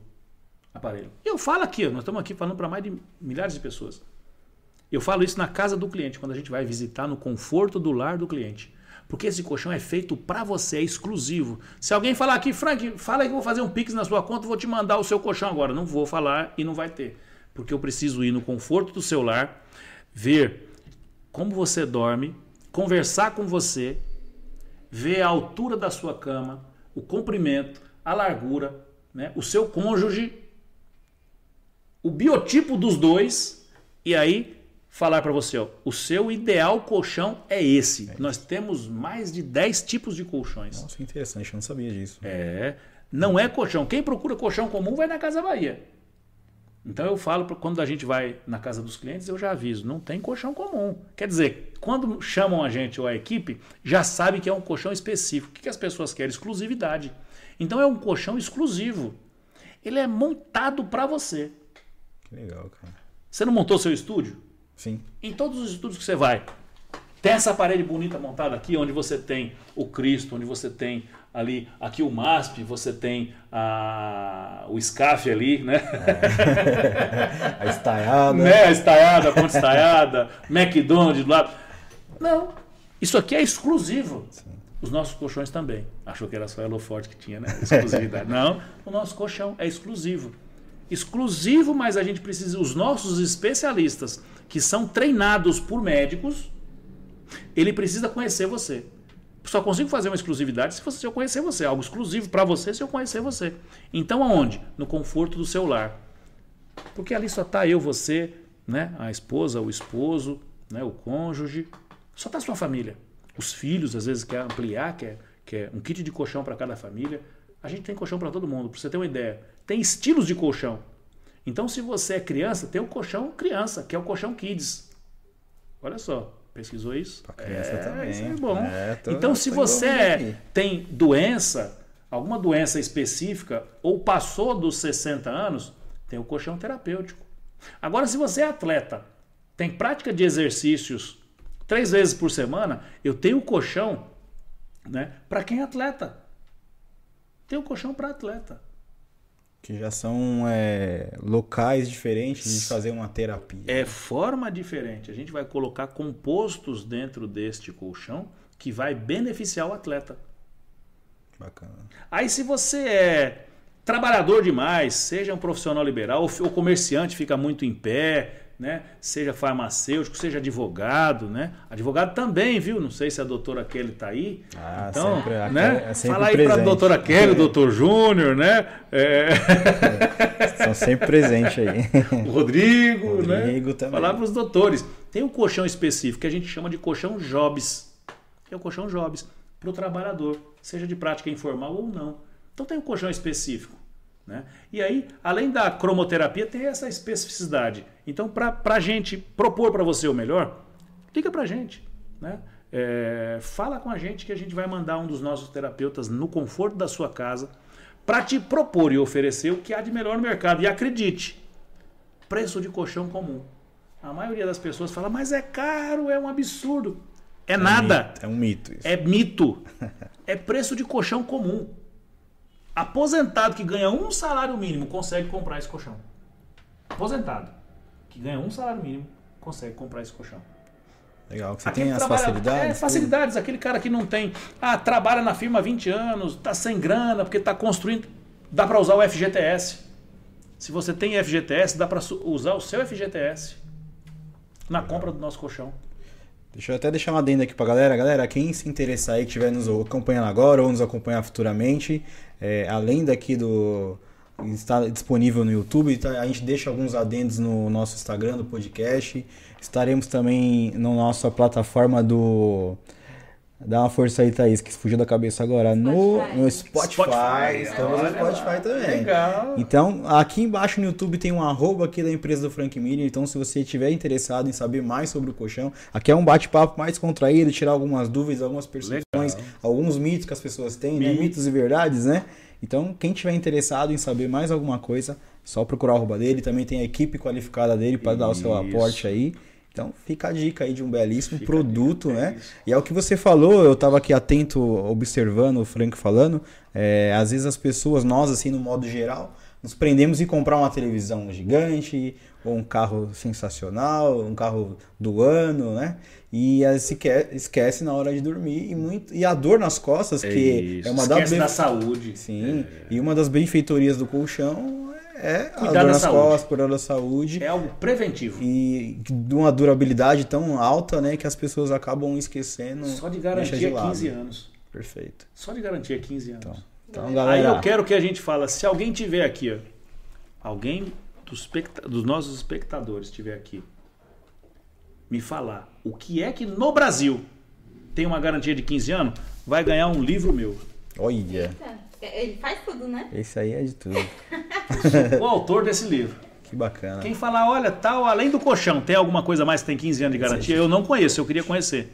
aparelho. Eu falo aqui, nós estamos aqui falando para mais de milhares de pessoas. Eu falo isso na casa do cliente, quando a gente vai visitar no conforto do lar do cliente. Porque esse colchão é feito para você, é exclusivo. Se alguém falar aqui, Frank, fala que eu vou fazer um Pix na sua conta, vou te mandar o seu colchão agora. Não vou falar e não vai ter. Porque eu preciso ir no conforto do seu lar, ver como você dorme, conversar com você, ver a altura da sua cama, o comprimento, a largura, né? o seu cônjuge, o biotipo dos dois e aí falar para você, ó, o seu ideal colchão é esse. Nós temos mais de 10 tipos de colchões. Nossa, que interessante, eu não sabia disso. É, não é colchão. Quem procura colchão comum vai na Casa Bahia. Então eu falo quando a gente vai na casa dos clientes, eu já aviso, não tem colchão comum. Quer dizer, quando chamam a gente ou a equipe, já sabe que é um colchão específico. O que que as pessoas querem? Exclusividade. Então é um colchão exclusivo. Ele é montado para você. Que legal, cara. Você não montou seu estúdio? Sim. Em todos os estúdios que você vai, tem essa parede bonita montada aqui, onde você tem o Cristo, onde você tem ali, aqui o MASP, você tem a, o SCAF ali, né? É. [LAUGHS] a estaiada. né? A estaiada, a ponte estaiada, McDonald's do lado. Não, isso aqui é exclusivo. Sim. Os nossos colchões também. Achou que era só Elo Forte que tinha, né? Exclusividade. [LAUGHS] Não, o nosso colchão é exclusivo. Exclusivo, mas a gente precisa. Os nossos especialistas, que são treinados por médicos, ele precisa conhecer você. Só consigo fazer uma exclusividade se, você, se eu conhecer você. Algo exclusivo para você se eu conhecer você. Então aonde? No conforto do seu lar. Porque ali só está eu, você, né? a esposa, o esposo, né? o cônjuge. Só está sua família. Os filhos, às vezes, quer ampliar, quer, quer um kit de colchão para cada família. A gente tem colchão para todo mundo, para você ter uma ideia. Tem estilos de colchão. Então, se você é criança, tem o colchão criança, que é o colchão kids. Olha só. Pesquisou isso? Pra criança é, também. Isso é bom. É, tô, então, se você tem doença, alguma doença específica, ou passou dos 60 anos, tem o colchão terapêutico. Agora, se você é atleta, tem prática de exercícios três vezes por semana, eu tenho o colchão né, para quem é atleta. Tem o colchão para atleta. Que já são é, locais diferentes de fazer uma terapia. É forma diferente. A gente vai colocar compostos dentro deste colchão que vai beneficiar o atleta. Bacana. Aí se você é trabalhador demais, seja um profissional liberal ou comerciante, fica muito em pé, né? Seja farmacêutico, seja advogado, né? Advogado também, viu? Não sei se a doutora Kelly está aí. Ah, então, sempre, né? É Fala aí para a doutora Kelly, o doutor Júnior, né? É... [LAUGHS] São sempre presentes aí. O Rodrigo, Rodrigo né? também. Falar para os doutores. Tem um colchão específico que a gente chama de colchão Jobs. Que é o colchão Jobs para o trabalhador, seja de prática informal ou não. Então tem um colchão específico. Né? E aí, além da cromoterapia, tem essa especificidade. Então, para a gente propor para você o melhor, liga para a gente. Né? É, fala com a gente que a gente vai mandar um dos nossos terapeutas no conforto da sua casa para te propor e oferecer o que há de melhor no mercado. E acredite, preço de colchão comum. A maioria das pessoas fala, mas é caro, é um absurdo. É, é nada. Um é um mito. Isso. É mito. [LAUGHS] é preço de colchão comum. Aposentado que ganha um salário mínimo consegue comprar esse colchão. Aposentado que ganha um salário mínimo consegue comprar esse colchão. Legal, que você aquele tem as facilidades. É, facilidades. Aquele cara que não tem. Ah, trabalha na firma há 20 anos, tá sem grana, porque tá construindo. Dá para usar o FGTS. Se você tem FGTS, dá para usar o seu FGTS na compra do nosso colchão. Deixa eu até deixar uma adenda aqui pra galera. Galera, quem se interessar aí, que estiver nos acompanhando agora ou nos acompanhar futuramente, é, além daqui do. Está disponível no YouTube, tá, a gente deixa alguns adendos no nosso Instagram do podcast. Estaremos também na nossa plataforma do Dá uma força aí, Thaís, que fugiu da cabeça agora. No, no Spotify. Spotify. Estamos no Spotify lá. também. Legal. Então, aqui embaixo no YouTube tem um arroba aqui da empresa do Frank Miller. Então, se você estiver interessado em saber mais sobre o colchão, aqui é um bate-papo mais contraído, tirar algumas dúvidas, algumas percepções, Legal. alguns mitos que as pessoas têm, né? mitos e verdades, né? Então, quem tiver interessado em saber mais alguma coisa, só procurar o arroba dele. Também tem a equipe qualificada dele para dar o seu aporte aí. Então fica a dica aí de um belíssimo fica produto, dica, né? É e é o que você falou, eu estava aqui atento, observando o Frank falando. É, às vezes as pessoas, nós assim no modo geral, nos prendemos em comprar uma televisão gigante, ou um carro sensacional, um carro do ano, né? E se quer, esquece na hora de dormir e muito e a dor nas costas é que isso. é uma esquece da, da saúde. Sim. É. E uma das benfeitorias do colchão é cuidar da saúde. Costas, cuidar da saúde. É algo preventivo. E de uma durabilidade tão alta, né, que as pessoas acabam esquecendo. Só de garantia de 15 anos. Perfeito. Só de garantia 15 anos. Então, então galera... Aí eu quero que a gente fala, se alguém tiver aqui, ó, alguém dos, dos nossos espectadores tiver aqui, me falar o que é que no Brasil tem uma garantia de 15 anos, vai ganhar um livro meu. Olha. Eita. Ele faz tudo, né? Esse aí é de tudo. [LAUGHS] o autor desse livro. Que bacana. Quem falar, olha, tal, além do colchão, tem alguma coisa mais que tem 15 anos de garantia? Eu não conheço, eu queria conhecer.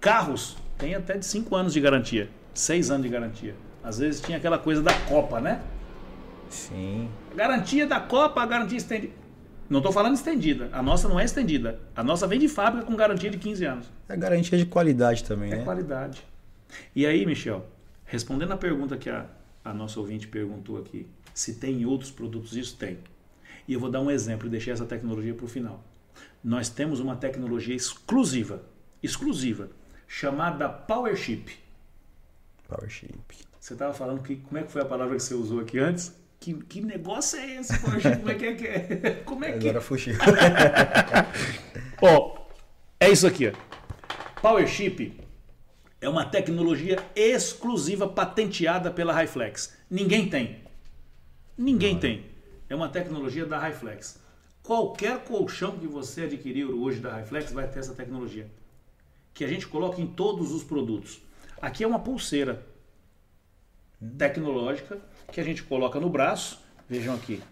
Carros tem até de 5 anos de garantia, 6 anos de garantia. Às vezes tinha aquela coisa da Copa, né? Sim. Garantia da Copa, a garantia estendida. Não estou falando estendida. A nossa não é estendida. A nossa vem de fábrica com garantia de 15 anos. É garantia de qualidade também, é né? É qualidade. E aí, Michel, Respondendo a pergunta que a, a nossa ouvinte perguntou aqui, se tem outros produtos, isso tem. E eu vou dar um exemplo e deixei essa tecnologia para o final. Nós temos uma tecnologia exclusiva, exclusiva, chamada PowerShip. PowerShip. Você estava falando que como é que foi a palavra que você usou aqui antes? Que, que negócio é esse, PowerShip? Como é que é? [LAUGHS] Como é que... Agora fugiu. [LAUGHS] Ó, é isso aqui. Ó. PowerShip é uma tecnologia exclusiva patenteada pela Highflex. Ninguém tem. Ninguém tem. É uma tecnologia da Highflex. Qualquer colchão que você adquirir hoje da Highflex vai ter essa tecnologia. Que a gente coloca em todos os produtos. Aqui é uma pulseira tecnológica que a gente coloca no braço. Vejam aqui.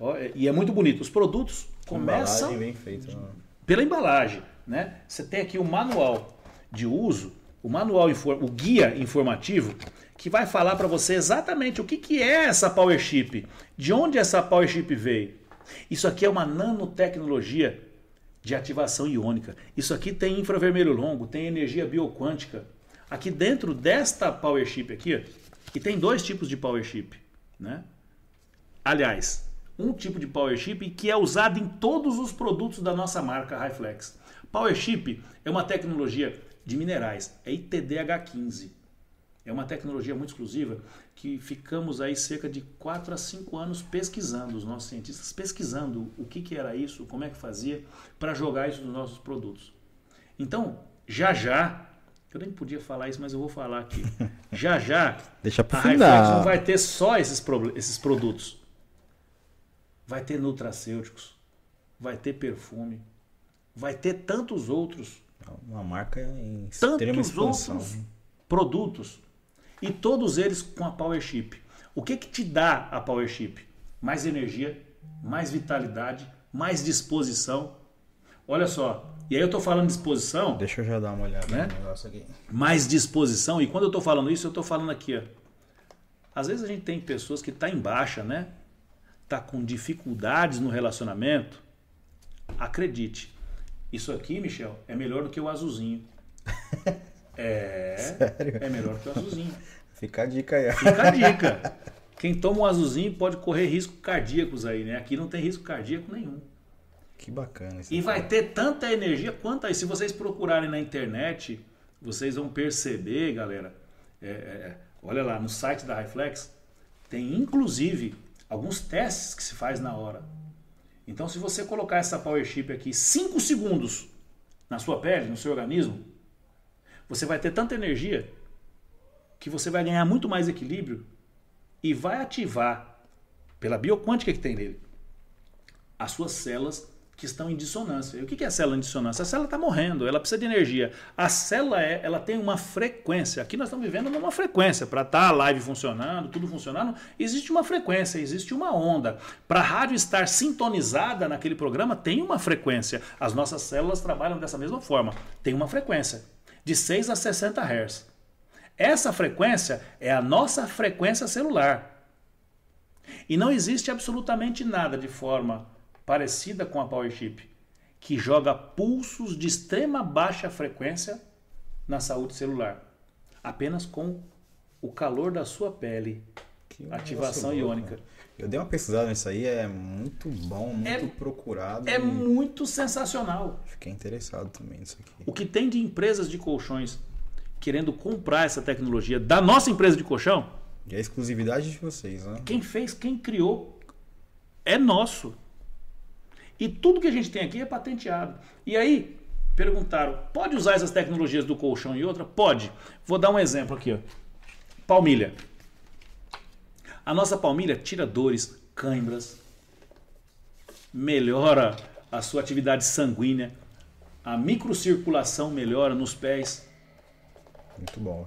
Ó, e é muito bonito. Os produtos começam Embalagem bem feita. né? pela embalagem, né? Você tem aqui o manual de uso, o manual, o guia informativo, que vai falar para você exatamente o que, que é essa PowerShip, de onde essa PowerShip veio. Isso aqui é uma nanotecnologia de ativação iônica. Isso aqui tem infravermelho longo, tem energia bioquântica. Aqui dentro desta PowerShip aqui, ó, e tem dois tipos de PowerShip, né? Aliás, um tipo de Power Chip que é usado em todos os produtos da nossa marca Highflex. Power Chip é uma tecnologia de minerais, é ITDH15. É uma tecnologia muito exclusiva que ficamos aí cerca de 4 a 5 anos pesquisando, os nossos cientistas pesquisando o que, que era isso, como é que fazia, para jogar isso nos nossos produtos. Então, já já, eu nem podia falar isso, mas eu vou falar aqui. [LAUGHS] Já já, Deixa a. Highflex não vai ter só esses, esses produtos. Vai ter nutracêuticos, vai ter perfume, vai ter tantos outros, Uma marca em extrema tantos expansão. outros produtos. E todos eles com a PowerShip. O que que te dá a PowerShip? Mais energia, mais vitalidade, mais disposição. Olha só, e aí eu estou falando disposição, Deixa eu já dar uma olhada Né? no negócio aqui. mais disposição. E quando eu estou falando isso, eu estou falando aqui, ó. Às vezes a gente tem pessoas que tá em baixa, né? Tá com dificuldades no relacionamento. Acredite, isso aqui, Michel, é melhor do que o azulzinho. [LAUGHS] É, Sério? é melhor que o azulzinho. Fica a dica aí. Fica a dica. Quem toma um azulzinho pode correr riscos cardíacos aí, né? Aqui não tem risco cardíaco nenhum. Que bacana isso. E vai ter tanta energia quanto aí. Se vocês procurarem na internet, vocês vão perceber, galera. é, é, olha lá, no site da Reflex, tem inclusive alguns testes que se faz na hora. Então, se você colocar essa Power Chip aqui 5 segundos na sua pele, no seu organismo, você vai ter tanta energia que você vai ganhar muito mais equilíbrio e vai ativar, pela bioquântica que tem nele, as suas células que estão em dissonância. E o que é célula em dissonância? A célula está morrendo, ela precisa de energia. A célula é, ela tem uma frequência. Aqui nós estamos vivendo numa frequência. Para estar a live funcionando, tudo funcionando, existe uma frequência, existe uma onda. Para a rádio estar sintonizada naquele programa, tem uma frequência. As nossas células trabalham dessa mesma forma. Tem uma frequência de 6 a 60 Hz. Essa frequência é a nossa frequência celular. E não existe absolutamente nada de forma parecida com a PowerChip que joga pulsos de extrema baixa frequência na saúde celular, apenas com o calor da sua pele, Que ativação negócio louco. Eu dei uma pesquisada nisso aí, é muito bom, muito É- procurado. É muito sensacional. Fiquei interessado também nisso aqui. O que tem de empresas de colchões querendo comprar essa tecnologia da nossa empresa de colchão, E a exclusividade de vocês, né? quem fez, quem criou, é nosso. E tudo que a gente tem aqui é patenteado. E aí, perguntaram, pode usar essas tecnologias do colchão e outra? Pode. Vou dar um exemplo aqui. Ó. Palmilha. A nossa palmilha tira dores, cãibras, melhora a sua atividade sanguínea, a microcirculação melhora nos pés, Muito bom.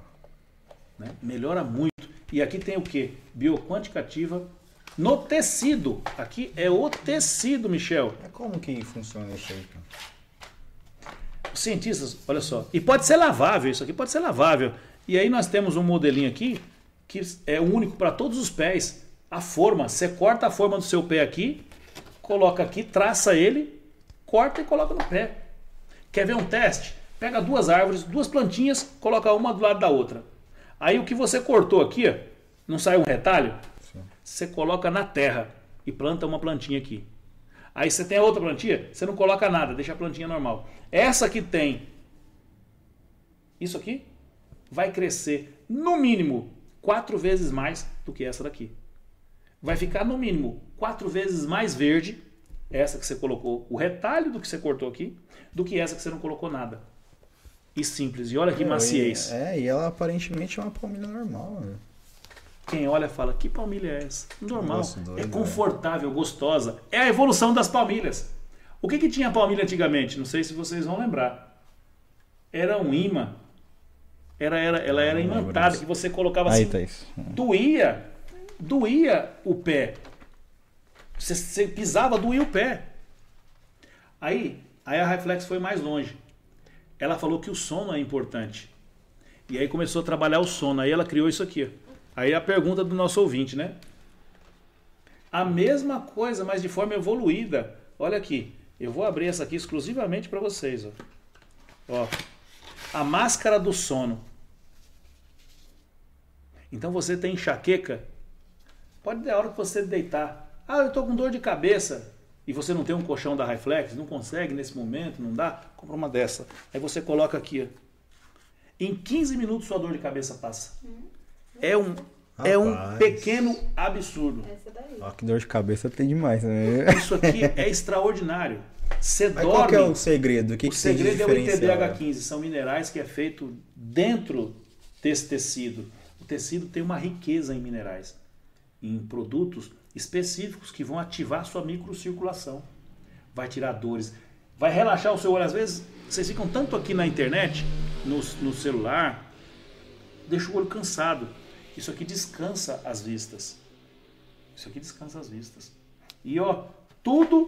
né? melhora muito. E aqui tem o que? Bioquântica ativa no tecido. Aqui é o tecido, Michel. Mas como que funciona isso aí? cara? Os cientistas, olha só, e pode ser lavável, isso aqui pode ser lavável. E aí nós temos um modelinho aqui que é único para todos os pés. A forma, você corta a forma do seu pé aqui, coloca aqui, traça ele, corta e coloca no pé. Quer ver um teste? Pega duas árvores, duas plantinhas, coloca uma do lado da outra. Aí o que você cortou aqui, ó, não sai um retalho? Você coloca na terra e planta uma plantinha aqui. Aí você tem a outra plantinha, você não coloca nada, deixa a plantinha normal. Essa que tem isso aqui vai crescer no mínimo quatro vezes mais do que essa daqui. Vai ficar no mínimo quatro vezes mais verde essa que você colocou o retalho do que você cortou aqui do que essa que você não colocou nada. E simples. E olha que maciez. É, e ela aparentemente é uma palmilha normal. Né? Quem olha fala, que palmilha é essa? Normal. doido, é né? confortável, gostosa. É a evolução das palmilhas. O que, que tinha palmilha antigamente? Não sei se vocês vão lembrar. Era um imã. Era, era, ela era imantada, que você colocava Aí, assim. Thaís. Doía. Doía o pé. Você, você pisava, doía o pé. Aí, aí a Reflex foi mais longe. Ela falou que o sono é importante. E aí começou a trabalhar o sono. Aí ela criou isso aqui. Aí a pergunta do nosso ouvinte, né? A mesma coisa, mas de forma evoluída. Olha aqui. Eu vou abrir essa aqui exclusivamente para vocês. Ó. ó. A máscara do sono. Então você tem enxaqueca. Pode ter a hora que você deitar. Ah, eu estou com dor de cabeça. E você não tem um colchão da Reflex, não consegue nesse momento, não dá? Compra uma dessa. Aí você coloca aqui. ó. Em 15 minutos sua dor de cabeça passa. É um, é um pequeno absurdo. Essa daí. Ó, que dor de cabeça tem demais, né? Isso aqui é extraordinário. Você Mas dorme. qual que é o segredo? O que o que segredo é o diferencial? ITDH15, são minerais que é feito dentro desse tecido. O tecido tem uma riqueza em minerais, em produtos específicos que vão ativar a sua microcirculação. Vai tirar dores, vai relaxar o seu olho. Às vezes vocês ficam tanto aqui na internet, no, no celular, deixa o olho cansado. Isso aqui descansa as vistas. Isso aqui descansa as vistas. E ó, tudo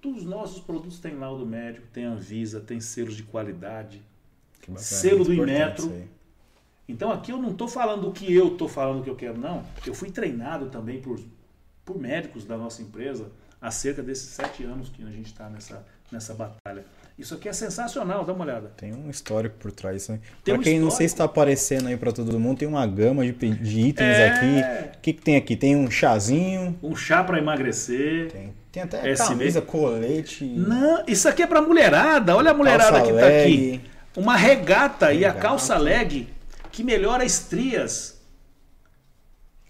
Todos os nossos produtos têm laudo médico, tem Anvisa, tem selos de qualidade. Bacana, Selo do Inmetro. Então aqui eu não estou falando o que eu estou falando que eu quero, não. Eu fui treinado também por, por médicos da nossa empresa há cerca desses sete anos que a gente está nessa, nessa batalha. Isso aqui é sensacional, dá uma olhada. Tem um histórico por trás disso aí. Tem pra um quem não sei histórico. se tá aparecendo aí pra todo mundo, tem uma gama de, de itens É. aqui. O que, que tem aqui? Tem um chazinho, Um chá para emagrecer. tem, tem até SB. camisa, colete, Não, isso aqui é para mulherada. Olha a mulherada calça que está aqui. Uma regata, e a Regata. calça leg que melhora estrias,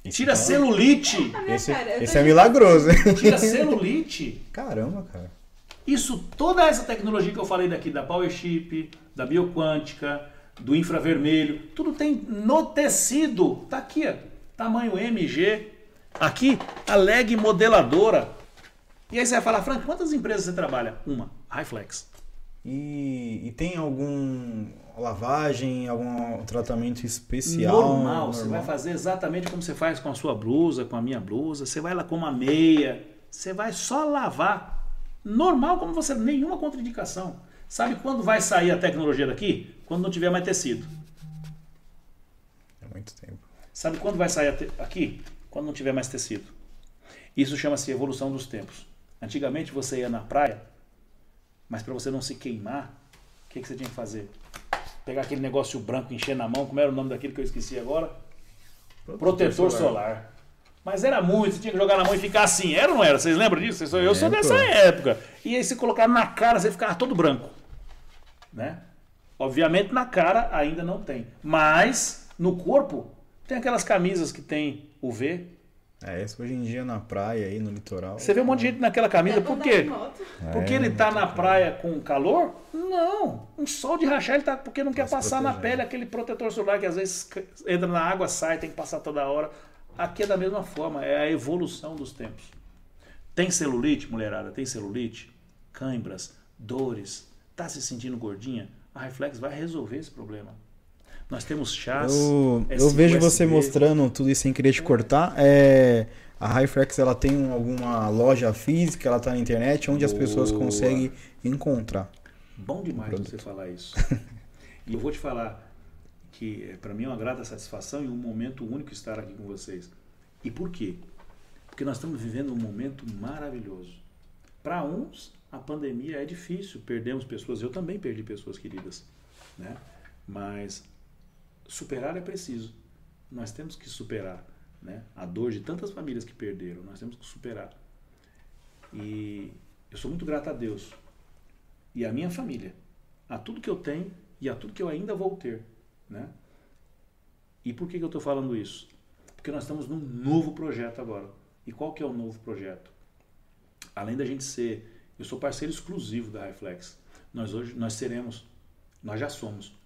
Esse tira cara- celulite. A minha Esse, esse é milagroso, hein? Tira celulite. Caramba, cara. Isso, toda essa tecnologia que eu falei daqui, da Power Chip, da bioquântica, do infravermelho, tudo tem no tecido. Tá aqui, ó, tamanho MG. Aqui, a leg modeladora. E aí você vai falar, Frank, quantas empresas você trabalha? Uma, Highflex. E, e tem algum lavagem, algum tratamento especial? normal, você vai fazer exatamente como você faz com a sua blusa, com a minha blusa. Você vai lá com uma meia, você vai só lavar. Normal, como você, nenhuma contraindicação. Sabe quando vai sair a tecnologia daqui? Quando não tiver mais tecido. É muito tempo. Sabe quando vai sair aqui? Quando não tiver mais tecido. Isso chama-se evolução dos tempos. Antigamente você ia na praia, mas para você não se queimar, o que, que você tinha que fazer? Pegar aquele negócio branco, encher na mão, como era o nome daquele que eu esqueci agora? Protetor solar. Mas era muito, você tinha que jogar na mão e ficar assim. Era ou não era? Vocês lembram disso? Vocês- Eu sou dessa época. E aí você colocava na cara, você ficava todo branco. Né? Obviamente na cara ainda não tem. Mas no corpo tem aquelas camisas que tem UV. É, isso hoje em dia na praia aí, no litoral. Você vê um monte de gente naquela camisa. Até Por quê? Porque É, ele tá na praia com calor? Não. Um sol de rachar, ele tá porque não quer se passar na protegendo. pele aquele protetor solar que às vezes entra na água, sai, tem que passar toda hora. Aqui é da mesma forma, é a evolução dos tempos. Tem celulite, mulherada? Tem celulite? Cãibras, dores, tá se sentindo gordinha? A Reflex vai resolver esse problema. Nós temos chás. Eu, eu vejo você mostrando tudo isso sem querer te cortar. É, a Hyflex ela tem um- alguma loja física, ela tá na internet, onde as pessoas Boa. conseguem encontrar. Bom demais você falar isso. [LAUGHS] e eu vou te falar que para mim é uma grata satisfação e um momento único estar aqui com vocês. E por quê? Porque nós estamos vivendo um momento maravilhoso. Para uns, a pandemia é difícil, perdemos pessoas, eu também perdi pessoas queridas, né? Mas superar é preciso. Nós temos que superar. Né? A dor de tantas famílias que perderam, nós temos que superar. E eu sou muito grato a Deus e a minha família, a tudo que eu tenho e a tudo que eu ainda vou ter. Né? E por que, que eu estou falando isso? Porque nós estamos num novo projeto agora. E qual que é o novo projeto? Além da gente ser, eu sou parceiro exclusivo da Reflex. Nós hoje nós seremos, nós já somos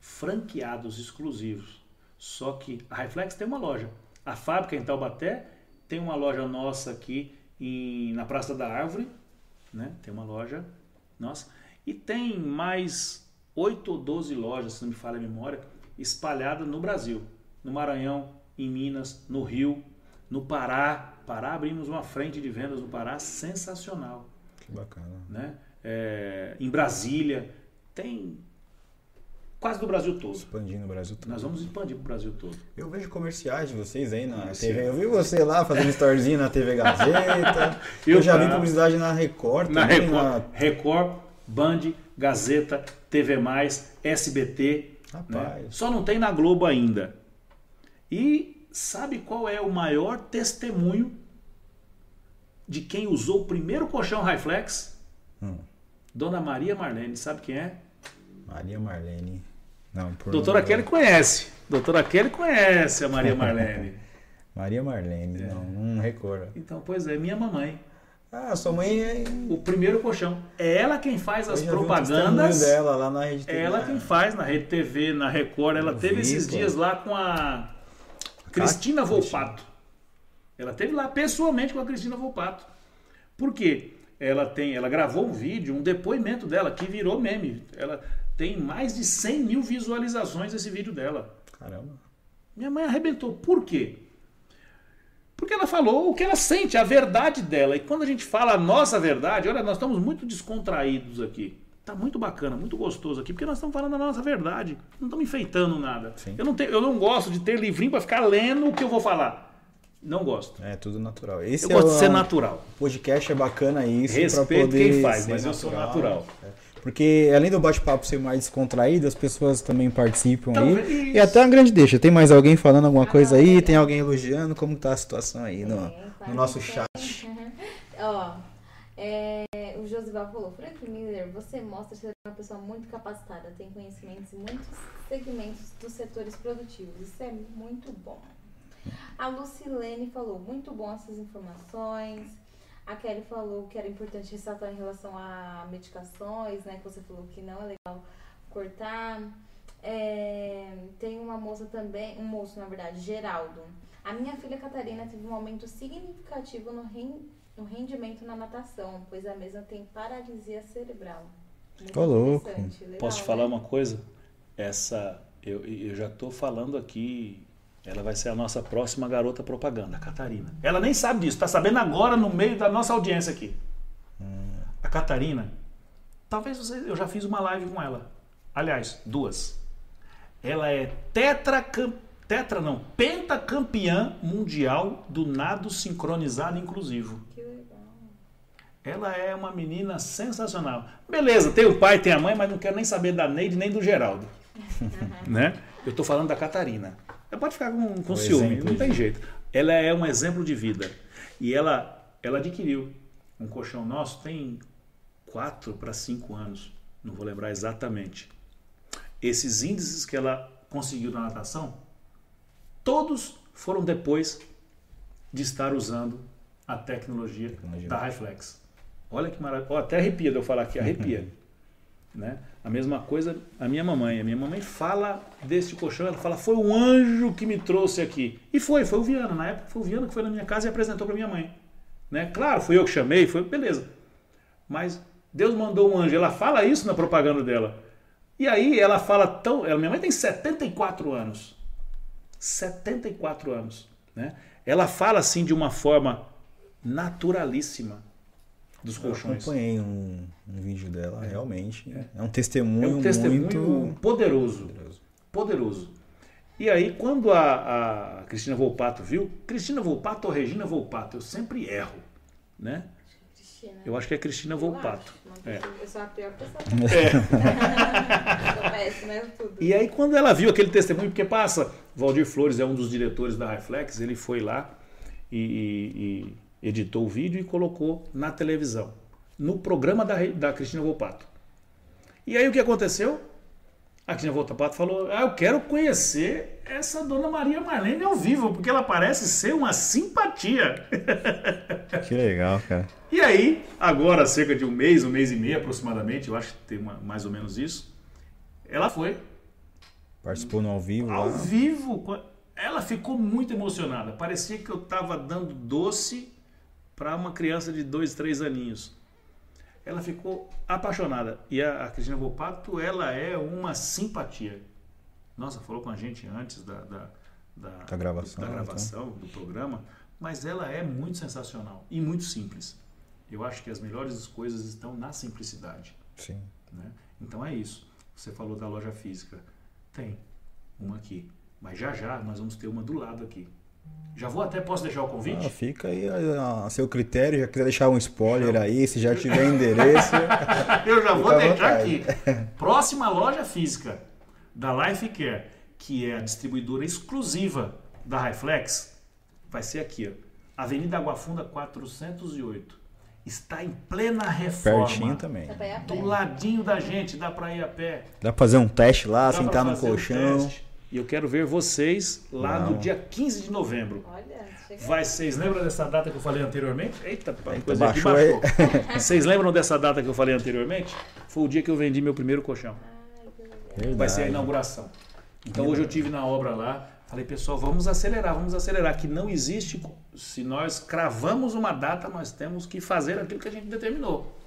franqueados exclusivos. Só que a Reflex tem uma loja. A fábrica em Taubaté tem uma loja nossa aqui em, na Praça da Árvore, né? Tem uma loja nossa. E tem mais 8 ou 12 lojas, se não me falha a memória, espalhadas no Brasil. No Maranhão, em Minas, no Rio, no Pará. Pará abrimos uma frente de vendas no Pará sensacional. Que bacana. Né? É, em Brasília. Tem quase do Brasil todo. Expandindo o Brasil todo. Nós vamos expandir para o Brasil todo. Eu vejo comerciais de vocês aí na Sim. TV. Eu vi você lá fazendo storyzinho na TV Gazeta. [LAUGHS] eu, Eu já vi publicidade na Record Na também. Record, na- Record, Band, Gazeta, TV+, SBT. né? Só não tem na Globo ainda. E sabe qual é o maior testemunho de quem usou o primeiro colchão Highflex? Hum. Dona Maria Marlene, sabe quem é? Maria Marlene. Não, por Doutora Kelly conhece. Doutora Kelly conhece a Maria [LAUGHS] Marlene. Maria Marlene, É. não, não recordo. Então, pois é, minha mamãe. Ah, sua mãe é. O primeiro colchão. É ela quem faz as propagandas. dela lá na rede É ela quem faz na Rede TV, na Record. Ela Eu teve vi, esses pô. dias lá com a Cristina Volpato. Ela teve lá pessoalmente com a Cristina Volpato. Por quê? Ela tem, ela gravou um vídeo, um depoimento dela que virou meme. Ela tem mais de 100 mil visualizações esse vídeo dela. Caramba. Minha mãe arrebentou. Por quê? Porque ela falou o que ela sente, a verdade dela. E quando a gente fala a nossa verdade, olha, nós estamos muito descontraídos aqui. Tá muito bacana, muito gostoso aqui, porque nós estamos falando a nossa verdade. Não estamos enfeitando nada. Sim. Eu não, tenho, eu não gosto de ter livrinho para ficar lendo o que eu vou falar. Não gosto. É tudo natural. Esse Eu é gosto o- de ser natural. podcast é bacana isso Respeito poder quem faz, mas eu sou natural. É. Porque além do bate-papo ser mais descontraído, as pessoas também participam aí. E até uma grande deixa. Tem mais alguém falando alguma coisa aí? legal. Tem alguém elogiando? Como tá a situação aí no, É, no nosso chat? [LAUGHS] Ó, é, o Josival falou, Frank Miller, você mostra ser uma pessoa muito capacitada, tem conhecimentos em muitos segmentos dos setores produtivos. Isso é muito bom. A Lucilene falou, muito bom essas informações. A Kelly falou que era importante ressaltar em relação a medicações, né? Que você falou que não é legal cortar. É, tem uma moça também, um moço na verdade, Geraldo. A minha filha Catarina teve um aumento significativo no, ren- no rendimento na natação, pois a mesma tem paralisia cerebral. Muito Ô, louco. legal, Posso te né? falar uma coisa? Essa, eu, eu já estou falando aqui, ela vai ser a nossa próxima garota propaganda, a Catarina. Ela nem sabe disso, está sabendo agora no meio da nossa audiência aqui. A Catarina, talvez você, eu já fiz uma live com ela. Aliás, duas. Ela é tetra, tetra não, pentacampeã mundial do nado sincronizado inclusivo. Que legal. Ela é uma menina sensacional. Beleza, tem o pai, tem a mãe, mas não quero nem saber da Neide nem do Geraldo. [LAUGHS] né? Eu estou falando da Catarina. Ela pode ficar com, com Um ciúme, não tem jeito. Ela é um exemplo de vida. E ela, ela adquiriu um colchão nosso tem quatro para cinco anos. Não vou lembrar exatamente. Esses índices que ela conseguiu na natação, todos foram depois de estar usando a tecnologia, da Reflex. Olha que maravilha. Ó, até arrepia de eu falar aqui, arrepia. [LAUGHS] né? A mesma coisa a minha mamãe. A minha mamãe fala desse colchão, ela fala, foi um anjo que me trouxe aqui. E foi, foi o Viana. Na época foi o Viana que foi na minha casa e apresentou para minha mãe. Né? Claro, fui eu que chamei, foi beleza. Mas Deus mandou um anjo. Ela fala isso na propaganda dela. E aí ela fala tão. Ela, minha mãe tem 74 anos. 74 anos. Né? Ela fala assim de uma forma naturalíssima dos Eu colchões. acompanhei um, um vídeo dela, realmente. É, um testemunho, É um testemunho muito poderoso. poderoso. Poderoso. E aí, quando a, a Cristina Volpato viu, Cristina Volpato ou Regina Volpato, eu sempre erro. Né? Cristina. Eu acho que é Cristina Eu Volpato. acho, É. Eu sou a pior pessoa. [LAUGHS] É. Sou péssima, eu tudo. E aí, quando ela viu aquele testemunho, porque passa, Valdir Flores é um dos diretores da Reflex, ele foi lá e, e- e editou o vídeo e colocou na televisão, no programa da, da Cristina Volpato. E aí o que aconteceu? A Cristina Volpato falou: Ah, eu quero conhecer essa dona Maria Marlene ao vivo, porque ela parece ser uma simpatia. [LAUGHS] Que legal, cara. E aí, agora, cerca de um mês, um mês e meio aproximadamente, eu acho que tem uma- mais ou menos isso, ela foi Participou no ao vivo ao lá. vivo. Ela ficou muito emocionada. Parecia que eu estava dando doce para uma criança de dois, três aninhos. Ela ficou apaixonada. E a, a Cristina Volpato, ela é uma simpatia. Nossa, falou com a gente antes da, da, da, Da gravação, da então. gravação, do programa, mas ela é muito sensacional e muito simples. Eu acho que as melhores coisas estão na simplicidade. Sim. né? Então é isso. Você falou da loja física. Tem uma aqui. Mas já já nós vamos ter uma do lado aqui. Já vou até, posso deixar o convite? Ah, fica aí a, a seu critério. Já quiser deixar um spoiler aí, se já tiver endereço. [LAUGHS] Eu já vou deixar aqui. [LAUGHS] Próxima loja física da Life Care, que é a distribuidora exclusiva da Reflex, vai ser aqui, ó. Avenida Água Funda 408. Está em plena reforma. Pertinho também. Pé. Do ladinho da gente, dá para ir a pé. Dá pra fazer um teste lá, Dá sentar no colchão. teste. E eu quero ver vocês lá Não. no dia 15 de novembro. Olha, chega. Vai, vocês lembram dessa data que eu falei anteriormente? Eita, Eita, coisa aqui baixou baixou. [LAUGHS] Vocês lembram dessa data que eu falei anteriormente? Foi o dia que eu vendi meu primeiro colchão. Ai. Vai ser a inauguração. Então hoje eu tive na obra lá, falei, pessoal, vamos acelerar, vamos acelerar, que não existe, se nós cravamos uma data, nós temos que fazer aquilo que a gente determinou.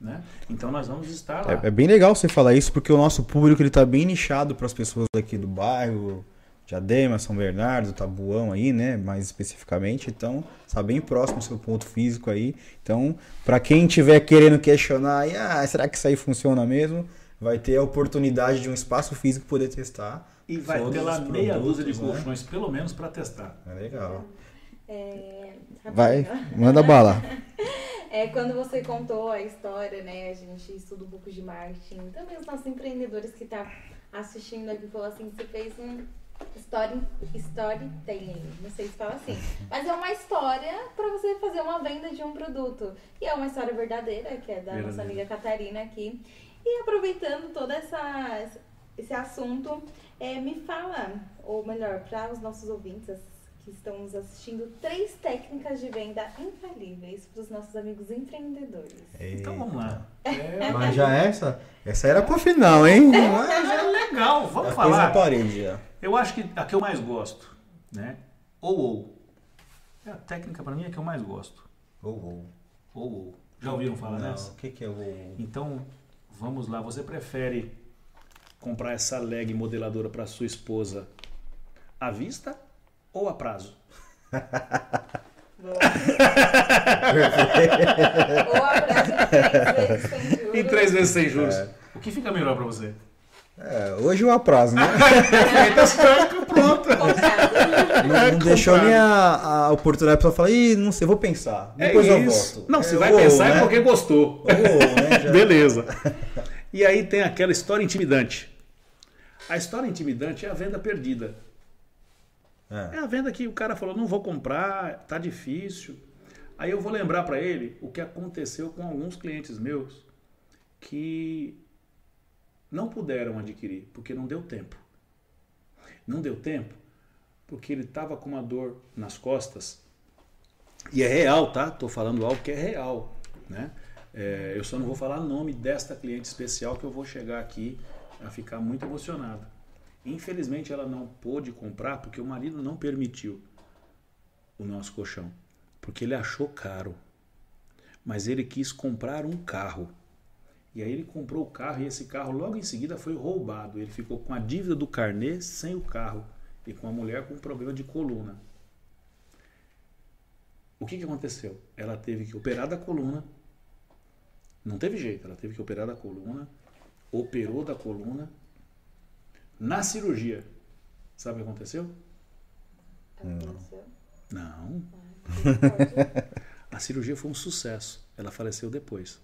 Né? Então nós vamos estar lá. É, é bem legal você falar isso, porque o nosso público ele tá bem nichado para as pessoas aqui do bairro, Diadema, São Bernardo, Tabuão aí, né, mais especificamente. Então, está bem próximo do seu ponto físico aí. Então, para quem tiver querendo questionar, aí, ah, será que isso aí funciona mesmo? Vai ter a oportunidade de um espaço físico poder testar. E vai ter lá meia dúzia de né? colchões, pelo menos, para testar. É legal. É, Vai, manda bala. [LAUGHS] É, quando você contou a história, né? A gente estuda um pouco de marketing. Também os nossos empreendedores que estão assistindo aqui falou assim, você fez um story, storytelling, não sei se fala assim. [LAUGHS] Mas é uma história para você fazer uma venda de um produto. E é uma história verdadeira, que é da nossa amiga Catarina aqui. E aproveitando todo essa, esse assunto, é, me fala, ou melhor, para os nossos ouvintes que estão nos assistindo, três técnicas de venda infalíveis para os nossos amigos empreendedores. Então vamos lá. É, Mas já essa, essa era pro final, hein? [LAUGHS] mas é legal, vamos Já na falar. parede já. Eu acho que a que eu mais gosto, né? Ou ou. É a técnica para mim é a que eu mais gosto. Ou, ou. Ou ou. Já ouviram falar Não, nessa? O que, que é o ou? Então, vamos lá. Você prefere comprar essa leg modeladora para sua esposa à vista ou a prazo? Ou a prazo três [LAUGHS] vezes sem juros. Em três vezes sem juros. O que fica melhor para você? É, hoje o aprazo, né? [LAUGHS] Então, fica pronto. Não, não deixou comprado. nem a, a oportunidade pra falar, ih, não sei, vou pensar. Depois eu volto. Não, É, se vai ou, pensar é né? porque gostou. Ou, né? [LAUGHS] Já- Beleza. E aí tem aquela história intimidante. A história intimidante é a venda perdida. É. É a venda que o cara falou, não vou comprar, tá difícil. Aí eu vou lembrar para ele o que aconteceu com alguns clientes meus que não puderam adquirir porque não deu tempo. Não deu tempo porque ele estava com uma dor nas costas e é real, tá? Tô falando algo que é real, né? É, eu só não vou falar o nome desta cliente especial que eu vou chegar aqui a ficar muito emocionado. Infelizmente ela não pôde comprar porque o marido não permitiu o nosso colchão, porque ele achou caro. Mas ele quis comprar um carro. E aí ele comprou o carro e esse carro logo em seguida foi roubado. Ele ficou com a dívida do carnê sem o carro e com a mulher com um problema de coluna. O que, que aconteceu? Ela teve que operar da coluna. Não teve jeito, ela teve que operar da coluna. Operou da coluna. Na cirurgia, sabe o que aconteceu? Aconteceu. Não. Pode. A cirurgia foi um sucesso. Ela faleceu depois.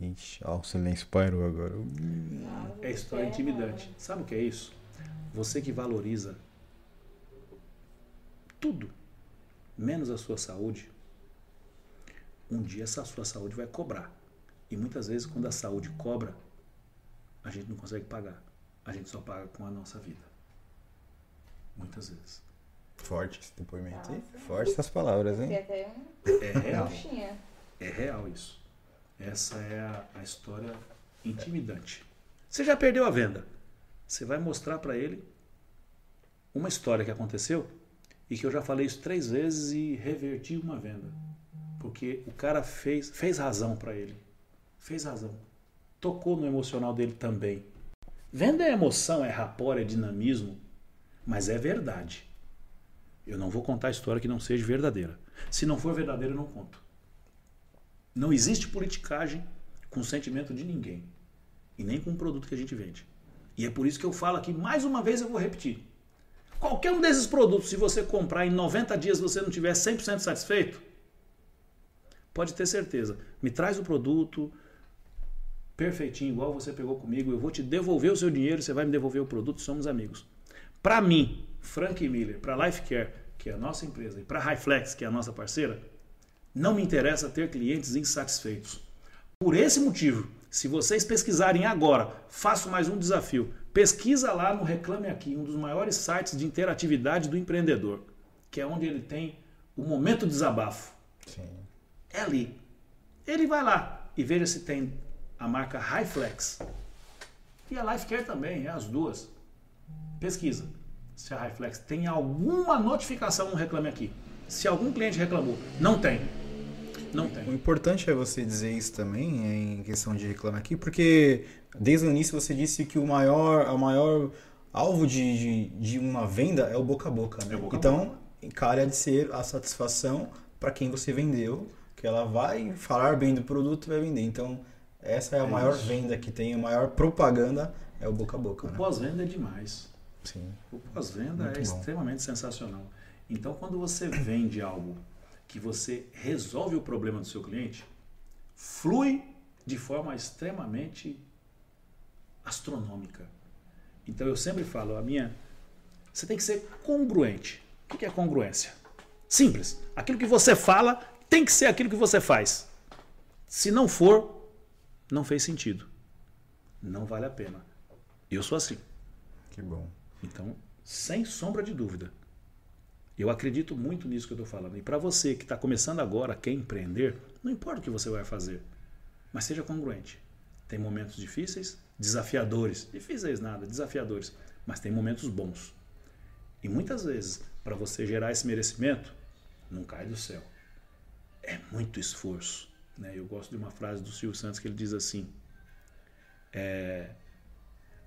Ixi, ó, o silêncio parou agora. É história intimidante. Sabe o que é isso? Você que valoriza tudo, menos a sua saúde, um dia essa sua saúde vai cobrar. E muitas vezes, quando a saúde cobra, a gente não consegue pagar. A gente só paga com a nossa vida. Muitas vezes. Forte esse depoimento. hein? Forte essas palavras, hein? até um É real. É real isso. Essa é a, a história intimidante. Você já perdeu a venda. Você vai mostrar para ele uma história que aconteceu e que eu já falei isso três vezes e reverti uma venda. Porque o cara fez, fez razão para ele. Fez razão. Tocou no emocional dele também. Venda é emoção, é rapor, é dinamismo, mas é verdade. Eu não vou contar a história que não seja verdadeira. Se não for verdadeira, eu não conto. Não existe politicagem com sentimento de ninguém. E nem com o produto que a gente vende. E é por isso que eu falo aqui, mais uma vez eu vou repetir. Qualquer um desses produtos, se você comprar em 90 dias você não tiver 100% satisfeito, pode ter certeza. Me traz o produto perfeitinho, igual você pegou comigo, eu vou te devolver o seu dinheiro, você vai me devolver o produto, somos amigos. Para mim, Frank Miller, para Life Care, que é a nossa empresa, e para Highflex, que é a nossa parceira, não me interessa ter clientes insatisfeitos. Por esse motivo, se vocês pesquisarem agora, faço mais um desafio. Pesquisa lá no Reclame Aqui, um dos maiores sites de interatividade do empreendedor, que é onde ele tem o momento desabafo. Sim. É ali. Ele vai lá e veja se tem a marca Highflex. E a Lifecare também, é as duas. Pesquisa se a Highflex tem alguma notificação no Reclame Aqui. Se algum cliente reclamou, não tem. Não O tem. importante é você dizer isso também em questão de reclame aqui, porque desde o início você disse que o maior, o maior alvo de, de, de uma venda é o boca a boca, né? É o boca então, cara de ser a satisfação para quem você vendeu, que ela vai falar bem do produto e vai vender. Então, essa é a É maior isso. venda que tem, a maior propaganda é o boca a boca, O né? pós-venda é demais. Sim. O pós-venda é bom. extremamente sensacional. Então, quando você vende algo que você resolve o problema do seu cliente, flui de forma extremamente astronômica. Então, eu sempre falo, a minha, você tem que ser congruente. O que é congruência? Simples. Aquilo que você fala tem que ser aquilo que você faz. Se não for, não fez sentido. Não vale a pena. Eu sou assim. Que bom. Então, sem sombra de dúvida, eu acredito muito nisso que eu estou falando. E para você que está começando agora, quer empreender, não importa o que você vai fazer, mas seja congruente. Tem momentos difíceis, desafiadores. Difíceis nada, desafiadores. Mas tem momentos bons. E muitas vezes, para você gerar esse merecimento, não cai do céu. É muito esforço. Né? Eu gosto de uma frase do Silvio Santos que ele diz assim: é,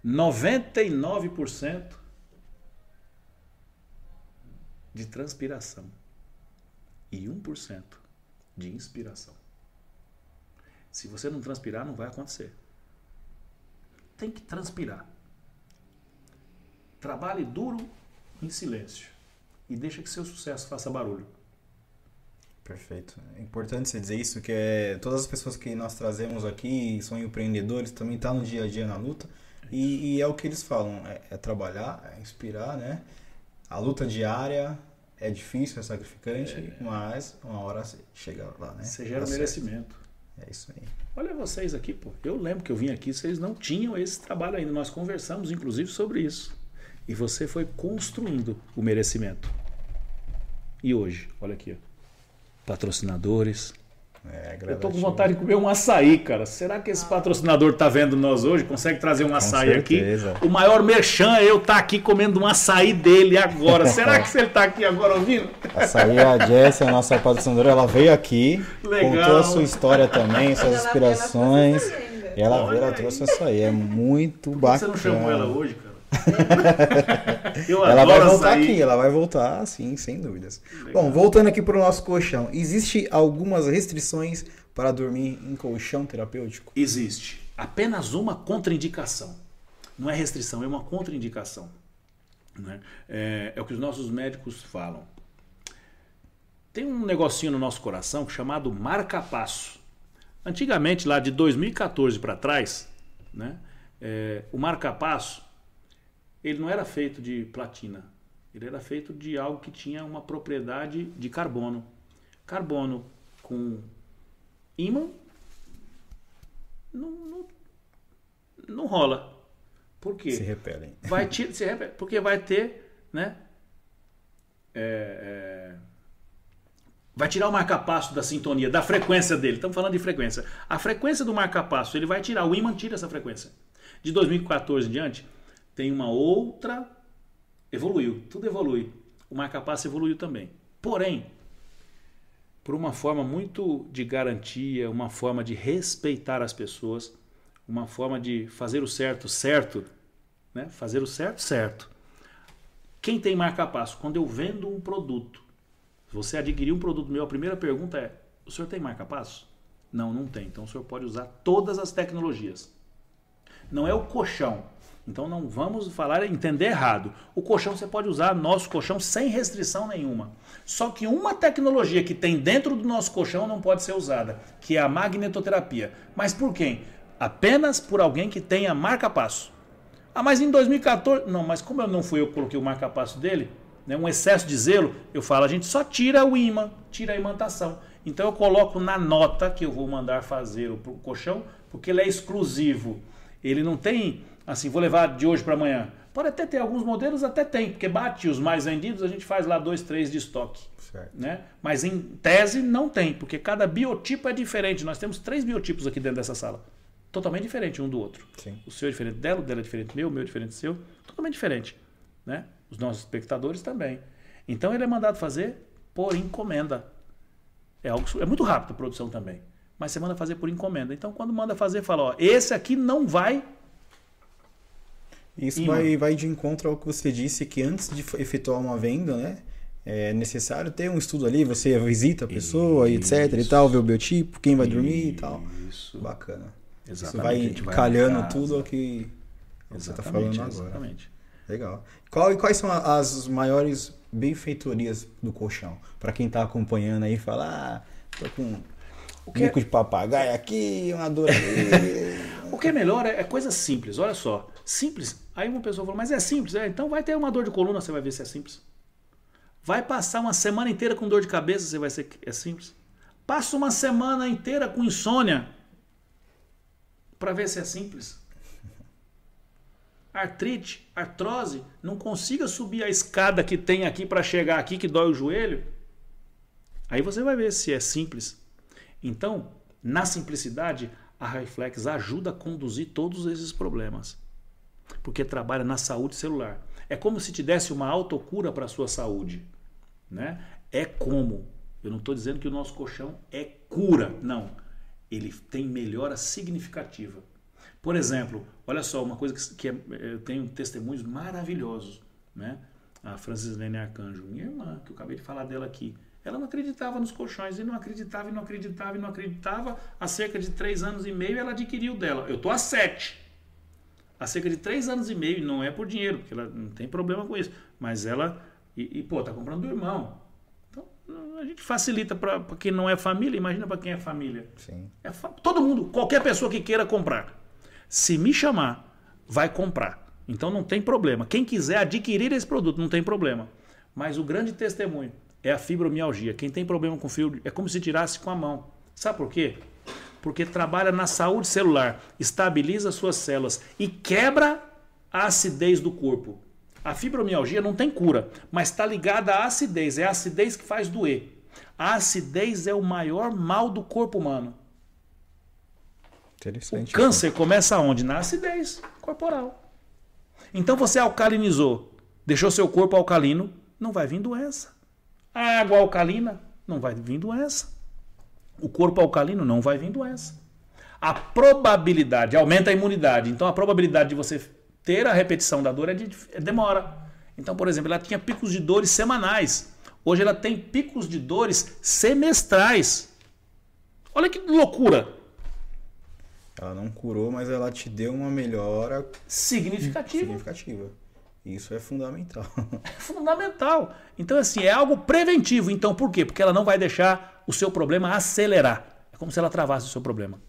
99% de transpiração e 1% de inspiração. Se você não transpirar, não vai acontecer. Tem que transpirar. Trabalhe duro em silêncio e deixa que seu sucesso faça barulho. Perfeito. É importante você dizer isso, que é, todas as pessoas que nós trazemos aqui são empreendedores, também estão no dia a dia na luta. E, e é o que eles falam, é, é trabalhar, é inspirar, né? A luta diária é difícil, é sacrificante, mas uma hora chega lá, né? Você gera certo. merecimento. É isso aí. Olha vocês aqui, pô. Eu lembro que eu vim aqui, vocês não tinham esse trabalho ainda. Nós conversamos, inclusive, sobre isso. E você foi construindo o merecimento. E hoje, olha aqui, ó. Patrocinadores. É Eu tô com vontade de comer um açaí, cara. Será que esse patrocinador tá vendo nós hoje? Consegue trazer um açaí aqui? O maior merchan é eu estar aqui comendo um açaí dele agora. Será [LAUGHS] que você tá aqui agora ouvindo? Açaí, a Jess, a nossa patrocinadora, ela veio aqui, Legal. contou a sua história também, suas Mas ela veio, ela inspirações. E ela veio, ela trouxe açaí. É muito Por que bacana. você não chamou ela hoje, cara? [LAUGHS] Ela vai voltar açaí. aqui, ela vai voltar, sim, sem dúvidas. Bom, voltando aqui para o nosso colchão. Existe algumas restrições para dormir em colchão terapêutico? Existe apenas uma contraindicação. Não é restrição, é uma contraindicação. né? É, é o que os nossos médicos falam. Tem um negocinho no nosso coração chamado marca-passo. Antigamente, lá de 2014 para trás, né, é, o marca-passo ele não era feito de platina. Ele era feito de algo que tinha uma propriedade de carbono. Carbono com ímã não, não, não rola. Por quê? Se repelem. Vai te, se repele, porque vai ter, né? É, é, vai tirar o marca-passo da sintonia, da frequência dele. Estamos falando de frequência. A frequência do marca-passo, ele vai tirar. O ímã tira essa frequência. De 2014 em diante, tem uma outra. Evoluiu, tudo evolui. O marca-passo evoluiu também. Porém, por uma forma muito de garantia, uma forma de respeitar as pessoas, uma forma de fazer o certo certo, né? fazer o certo certo. Quem tem marca-passo? Quando eu vendo um produto, você adquiriu um produto meu, a primeira pergunta é: o senhor tem marca-passo? Não, não tem. Então o senhor pode usar todas as tecnologias. Não é o colchão. Então não vamos falar entender errado. O colchão você pode usar nosso colchão sem restrição nenhuma. Só que uma tecnologia que tem dentro do nosso colchão não pode ser usada, que é a magnetoterapia. Mas por quem? Apenas por alguém que tenha marca-passo. Ah, mas em 2014. Não, mas como eu não fui eu que coloquei o marca-passo dele, né, um excesso de zelo, eu falo, a gente só tira o imã, tira a imantação. Então eu coloco na nota que eu vou mandar fazer o colchão, porque ele é exclusivo. Ele não tem assim, vou levar de hoje para amanhã. Pode até ter alguns modelos, até tem, porque bate os mais vendidos, a gente faz lá dois, três de estoque. Certo. Né? Mas em tese não tem, porque cada biotipo é diferente. Nós temos três biotipos aqui dentro dessa sala. Totalmente diferente um do outro. Sim. O seu é diferente dela, o dela é diferente do meu, o meu é diferente do seu. Totalmente diferente. Né? Os nossos espectadores também. Então ele é mandado fazer por encomenda. É, algo, é muito rápido a produção também. Mas você manda fazer por encomenda. Então quando manda fazer, fala: ó, esse aqui não vai isso vai, vai de encontro ao que você disse, que antes de efetuar uma venda, né? É necessário ter um estudo ali, você visita a pessoa, isso. etc e tal, ver o biotipo, quem vai dormir e tal. Isso. Bacana. Exatamente. Isso vai calhando tudo o que você está falando agora. Exatamente. Legal. Qual, e quais são as maiores benfeitorias do colchão? Para quem está acompanhando aí, fala, ah, tô com o que bico é... de papagaio aqui, uma dor ali. [LAUGHS] o que é melhor é, é coisa simples, olha só. Simples. Aí uma pessoa falou, mas é simples. É, então vai ter uma dor de coluna, você vai ver se é simples. Vai passar uma semana inteira com dor de cabeça, você vai ser é simples. Passa uma semana inteira com insônia para ver se é simples. [LAUGHS] Artrite, artrose, não consiga subir a escada que tem aqui para chegar aqui que dói o joelho. Aí você vai ver se é simples. Então, na simplicidade, a Reflex ajuda a conduzir todos esses problemas porque trabalha na saúde celular. É como se te desse uma autocura para a sua saúde. Né? É como. Eu não estou dizendo que o nosso colchão é cura. Não. Ele tem melhora significativa. Por exemplo, olha só, uma coisa que, que é, eu tenho testemunhos maravilhosos. Né? A Francis Lene Arcanjo, minha irmã, que eu acabei de falar dela aqui. Ela não acreditava nos colchões, e não acreditava, e não acreditava, e não acreditava. Há cerca de três anos e meio ela adquiriu dela. Eu estou há sete há cerca de três anos e meio, não é por dinheiro, porque ela não tem problema com isso, mas ela, e, e pô, tá comprando do irmão. Então, a gente facilita para quem não é família, imagina para quem é família. Sim. É fa todo mundo, qualquer pessoa que queira comprar, se me chamar, vai comprar. Então não tem problema. Quem quiser adquirir esse produto, não tem problema. Mas o grande testemunho é a fibromialgia. Quem tem problema com fibro é como se tirasse com a mão. Sabe por quê? Porque trabalha na saúde celular, estabiliza suas células e quebra a acidez do corpo. A fibromialgia não tem cura, mas está ligada à acidez. É a acidez que faz doer. A acidez é o maior mal do corpo humano. Interessante. O câncer começa onde? Na acidez corporal. Então você alcalinizou, deixou seu corpo alcalino, não vai vir doença. A água alcalina, não vai vir doença o corpo alcalino não vai vir doença. A probabilidade aumenta a imunidade. Então a probabilidade de você ter a repetição da dor é de é demora. Então, por exemplo, ela tinha picos de dores semanais. Hoje ela tem picos de dores semestrais. Olha que loucura. Ela não curou, mas ela te deu uma melhora significativa. significativa. Isso é fundamental. É fundamental. Então, assim, é algo preventivo. Então, por quê? Porque ela não vai deixar o seu problema acelerar. É como se ela travasse o seu problema.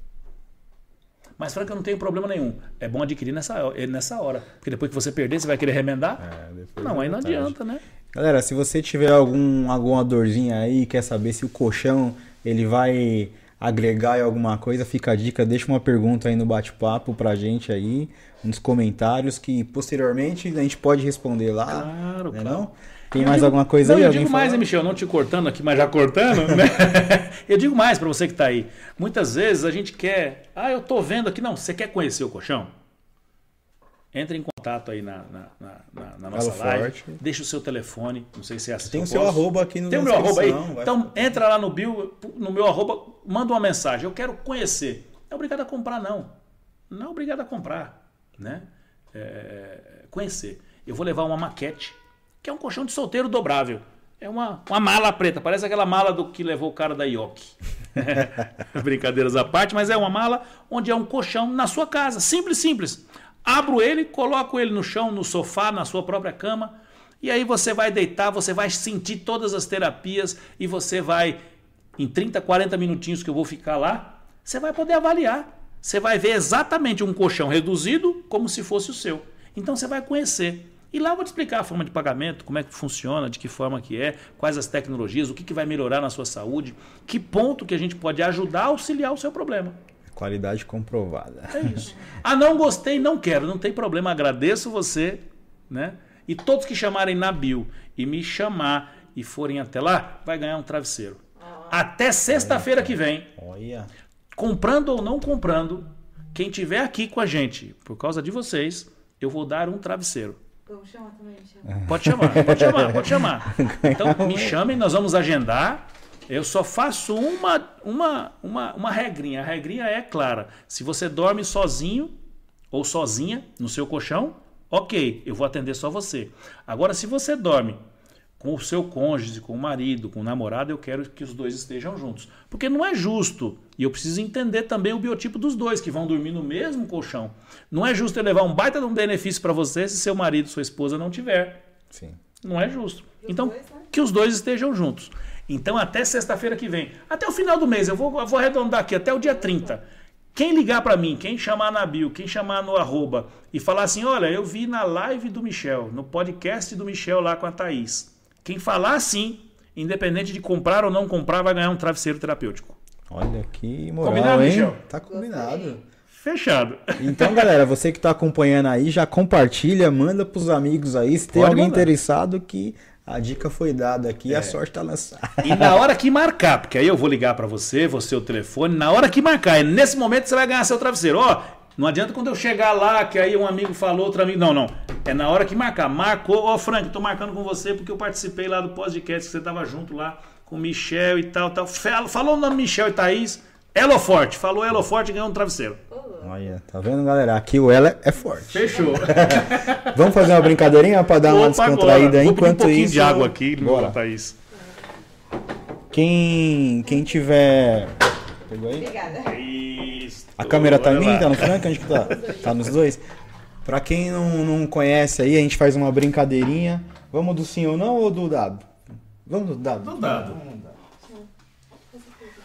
Mas, Franca, eu não tenho problema nenhum. É bom adquirir nessa, nessa hora. Porque depois que você perder, você vai querer remendar? É, depois não, é aí não tarde. adianta, né? Galera, se você tiver algum, alguma dorzinha aí, quer saber se o colchão ele vai agregar em alguma coisa, fica a dica, deixa uma pergunta aí no bate-papo pra gente aí, nos comentários, que posteriormente a gente pode responder lá. Claro, né claro. não? Tem mais digo- alguma coisa não, aí? Eu digo mais, hein, Michel, não te cortando aqui, mas já cortando, né? [LAUGHS] eu digo mais para você que está aí. Muitas vezes a gente quer. Ah, eu tô vendo aqui. Não, você quer conhecer o colchão? Entre em contato aí na, na, na- na- na nossa Galo live. Forte. Deixa o seu telefone. Não sei se é assim. Tem o seu arroba aqui no Tem o meu arroba aí? Então entra lá no bio, no meu arroba, manda uma mensagem. Eu quero conhecer. Não é obrigado a comprar, não. Não é obrigado a comprar. Né? É, conhecer. Eu vou levar uma maquete, que é um colchão de solteiro dobrável. É uma, uma mala preta, parece aquela mala do que levou o cara da Ioki. [LAUGHS] Brincadeiras à parte, mas é uma mala onde é um colchão na sua casa. Simples, simples. Abro ele, coloco ele no chão, no sofá, na sua própria cama. E aí você vai deitar, você vai sentir todas as terapias e você vai, em 30, 40 minutinhos que eu vou ficar lá, você vai poder avaliar. Você vai ver exatamente um colchão reduzido como se fosse o seu. Então você vai conhecer. E lá eu vou te explicar a forma de pagamento, como é que funciona, de que forma que é, quais as tecnologias, o que, que vai melhorar na sua saúde, que ponto que a gente pode ajudar a auxiliar o seu problema. Qualidade comprovada. É isso. Ah, não gostei, não quero, não tem problema, agradeço você, né? E todos que chamarem na bio e me chamar e forem até lá, vai ganhar um travesseiro. Até sexta-feira que vem, Olha. comprando ou não comprando, quem tiver aqui com a gente, por causa de vocês, eu vou dar um travesseiro. Vamos chamar também, Michel. Pode chamar, pode chamar, pode chamar. Então me chamem, nós vamos agendar. Eu só faço uma, uma, uma, uma regrinha. A regrinha é clara. Se você dorme sozinho ou sozinha no seu colchão, ok, eu vou atender só você. Agora, se você dorme com o seu cônjuge, com o marido, com o namorado, eu quero que os dois estejam juntos. Porque não é justo, e eu preciso entender também o biotipo dos dois, que vão dormir no mesmo colchão. Não é justo eu levar um baita de um benefício para você se seu marido, sua esposa não tiver. Sim. Não é justo. Então, dois, né? que os dois estejam juntos. Então, até sexta-feira que vem. Até o final do mês, eu vou, eu vou arredondar aqui, até o dia 30. Quem ligar para mim, quem chamar na bio, quem chamar no arroba e falar assim: olha, eu vi na live do Michel, no podcast do Michel lá com a Thaís. Quem falar assim, independente de comprar ou não comprar, vai ganhar um travesseiro terapêutico. Olha que moral, Combinado, hein? Michel? Tá combinado. Fechado. Então, galera, você que tá acompanhando aí, já compartilha, manda pros amigos aí, se tem Pode alguém mandar. interessado que a dica foi dada aqui, É. a sorte tá lançada. E na hora que marcar, porque aí eu vou ligar para você, você o telefone, na hora que marcar, é nesse momento você vai ganhar seu travesseiro. Ó, não adianta quando eu chegar lá, que aí um amigo falou, outro amigo. Não, não. É na hora que marcar. Marcou, ó, Frank, tô marcando com você porque eu participei lá do podcast que você tava junto lá com o Michel e tal, tal. Falou o nome Michel e Thaís. Eloforte. Falou Eloforte e ganhou um travesseiro. Olha, tá vendo, galera? Aqui o ela é forte. Fechou. [LAUGHS] Vamos fazer uma brincadeirinha pra dar uma Opa, descontraída agora. aí Vou pedir um enquanto pouquinho isso. de água aqui, Bora. Thaís. Quem, quem tiver. Pegou aí? Obrigada. Isso. A câmera tá em mim, lá. tá no Frank? Onde que tá? Tá nos dois? Pra quem não, não conhece aí, a gente faz uma brincadeirinha. Vamos do sim ou não ou do dado? Vamos do dado. Do dado.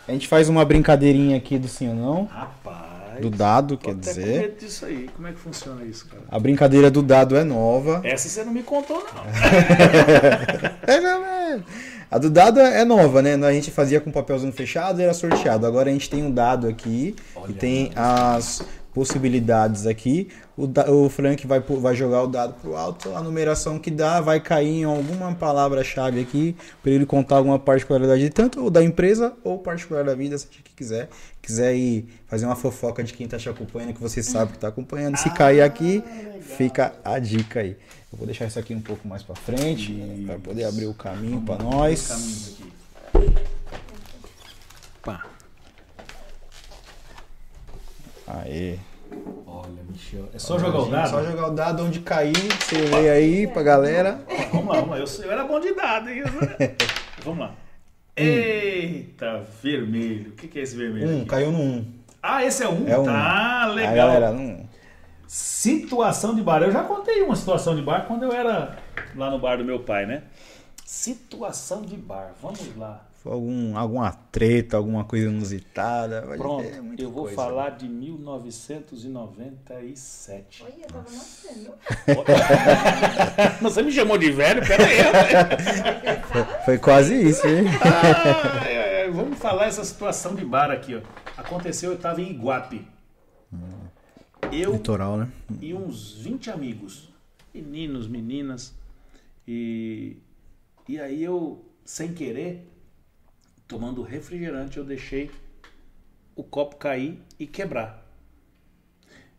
A gente faz uma brincadeirinha aqui do sim ou não. Rapaz. Do dado, Tô quer até com dizer. medo disso aí. Como é que funciona isso, cara? A brincadeira do dado é nova. Essa você não me contou, não. [LAUGHS] É, meu velho. A do dado é nova, né? A gente fazia com papelzinho fechado e era sorteado. Agora a gente tem um dado aqui Olha e tem as possibilidades aqui. O, o Frank vai, vai jogar o dado pro alto, a numeração que dá vai cair em alguma palavra-chave aqui para ele contar alguma particularidade, tanto da empresa ou particular da vida, se a gente quiser. Quiser ir fazer uma fofoca de quem tá te acompanhando, que você sabe que tá acompanhando. Se cair aqui, fica a dica aí. Eu vou deixar isso aqui um pouco mais para frente, para poder abrir o caminho para nós. Pá. Aê. Olha, Michel. É só jogar o dado? Só jogar o dado onde cair, você lê aí pra galera. Vamos lá, vamos lá. Eu, sou- eu era bom de dado, hein? [LAUGHS] vamos lá. Eita, vermelho. O que, que é esse vermelho? Um, aqui? caiu no um. Ah, esse é um? É um. Tá, legal. Aí, galera, um. Situação de bar. Eu já contei uma situação de bar quando eu era lá no bar do meu pai, né? Situação de bar. Vamos lá. Algum, alguma treta, alguma coisa inusitada. Pronto, ter muita eu vou coisa. falar de 1997. Olha, eu tava nascendo. [LAUGHS] Você me chamou de velho? Pera aí. rapaz. Foi quase isso, hein? Ai, ai, ai, Vamos falar essa situação de bar aqui. Ó. Aconteceu, eu estava em Iguape. Eu Litoral, né? e uns 20 amigos. Meninos, meninas. E, e aí eu, sem querer, tomando refrigerante, eu deixei o copo cair e quebrar.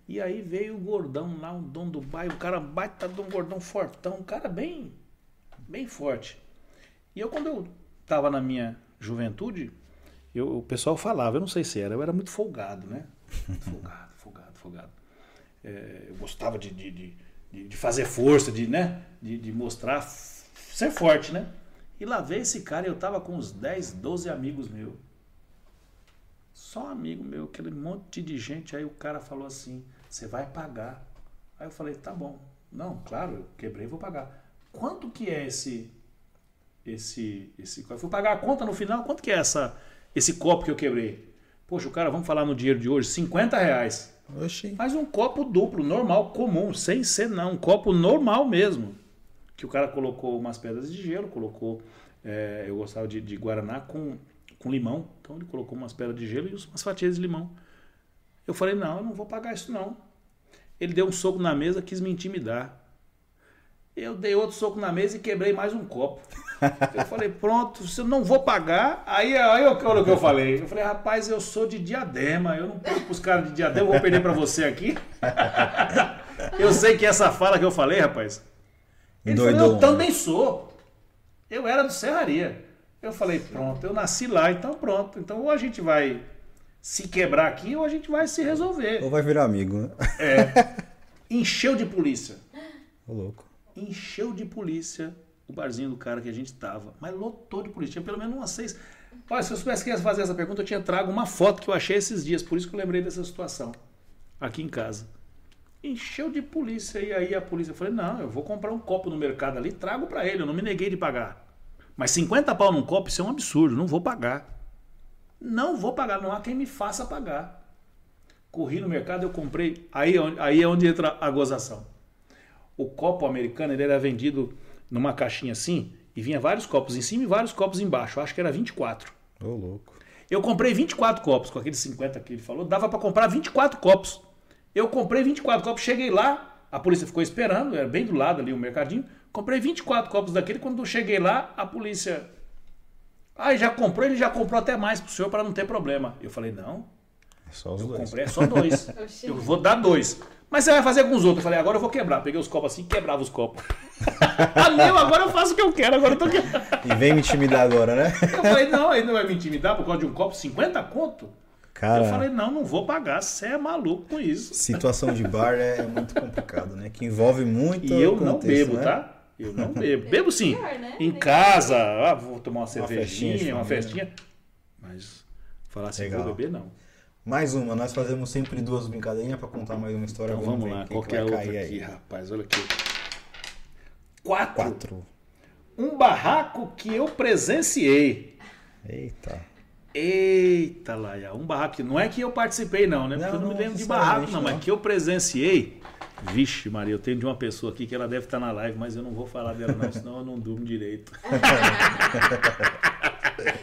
E aí veio o gordão lá, um dono do bairro, um cara baita de um gordão fortão, um cara bem, bem forte. E eu, quando eu tava na minha juventude, eu, o pessoal falava, eu não sei se era, eu era muito folgado, né? [LAUGHS] folgado, folgado, folgado. É, eu gostava de, de, de, de- fazer força, de, né? de, de mostrar, ser forte, né? E lá veio esse cara, eu tava com uns 10, 12 amigos meus. Só amigo meu, aquele monte de gente. Aí o cara falou assim: você vai pagar. Aí eu falei: tá bom. Não, claro, eu quebrei, vou pagar. Quanto que é esse. Esse. esse eu fui pagar a conta no final, quanto que é essa, esse copo que eu quebrei? Poxa, o cara, vamos falar no dinheiro de hoje: 50 reais. Oxi. Mas um copo duplo, normal, comum, sem ser não. Um copo normal mesmo. Que o cara colocou umas pedras de gelo, colocou. é, eu gostava de, de Guaraná com, com limão. Então ele colocou umas pedras de gelo e umas fatias de limão. Eu falei, não, eu não vou pagar isso não. Ele deu um soco na mesa, quis me intimidar. Eu dei outro soco na mesa e quebrei mais um copo. [LAUGHS] Eu falei, pronto, se eu não vou pagar, aí, aí eu, olha o que eu falei. Eu falei, rapaz, eu sou de diadema, eu não perco pros caras de diadema, eu vou perder pra você aqui. [LAUGHS] Eu sei que essa fala que eu falei, rapaz. Ele falou, eu também sou. Eu era do Serraria. Eu falei, pronto, eu nasci lá, então pronto. Então ou a gente vai se quebrar aqui ou a gente vai se resolver. Ou vai virar amigo, né? [LAUGHS] Encheu de polícia. Ô, louco. encheu de polícia o barzinho do cara que a gente tava. Mas lotou de polícia. Tinha pelo menos umas seis. Olha, se eu soubesse que ia fazer essa pergunta, eu tinha trago uma foto que eu achei esses dias. Por isso que eu lembrei dessa situação. Aqui em casa. Encheu de polícia. E aí a polícia, falei, não, eu vou comprar um copo no mercado ali, trago pra ele. Eu não me neguei de pagar. Mas 50 pau num copo, isso é um absurdo. Não vou pagar. Não vou pagar. Não há quem me faça pagar. Corri no mercado, eu comprei. Aí, é onde- aí é onde entra a gozação. O copo americano ele era vendido numa caixinha assim e vinha vários copos em cima e vários copos embaixo. Eu acho que era 24. Ô, louco. Eu comprei 24 copos, com aqueles 50 que ele falou, dava para comprar 24 copos. Eu comprei 24 copos, cheguei lá, a polícia ficou esperando, era bem do lado ali o mercadinho. Comprei 24 copos daquele, quando eu cheguei lá, a polícia. Ah, já comprou, ele já comprou até mais pro senhor para não ter problema. Eu falei, não, É só os eu dois. comprei é só dois. [LAUGHS] Eu vou dar dois. Mas você vai fazer com os outros. Eu falei, agora eu vou quebrar. Peguei os copos assim e quebrava os copos. [LAUGHS] ah, meu, agora eu faço o que eu quero, agora eu tô quebrando. E vem me intimidar agora, né? Eu falei, não, ele não vai me intimidar por causa de um copo 50 conto? Cara, Eu falei, não, não vou pagar, você é maluco com isso. situação de bar é, é muito complicado, né? Que envolve muito E eu não contexto, bebo, né? tá? Eu não [LAUGHS] bebo. Bebo sim. pior, né? Em casa, ah, vou tomar uma festinha de cervejinha, uma família. festinha. Mas falar assim, Legal. vou beber, não. Mais uma, nós fazemos sempre duas brincadeirinhas pra contar mais uma história. Então vamos ver lá, qual que é a outra cair aqui, aí. rapaz? Olha aqui. Quatro. Quatro. Um barraco que eu presenciei. Eita. Eita, Laia, um barraco. que- Não é que eu participei, não, né? Porque Não, eu não me não lembro de barraco, não, necessariamente, mas não. que eu presenciei. Vixe, Maria, eu tenho de uma pessoa aqui que ela deve estar na live, mas eu não vou falar dela, não, senão eu não durmo direito. [LAUGHS]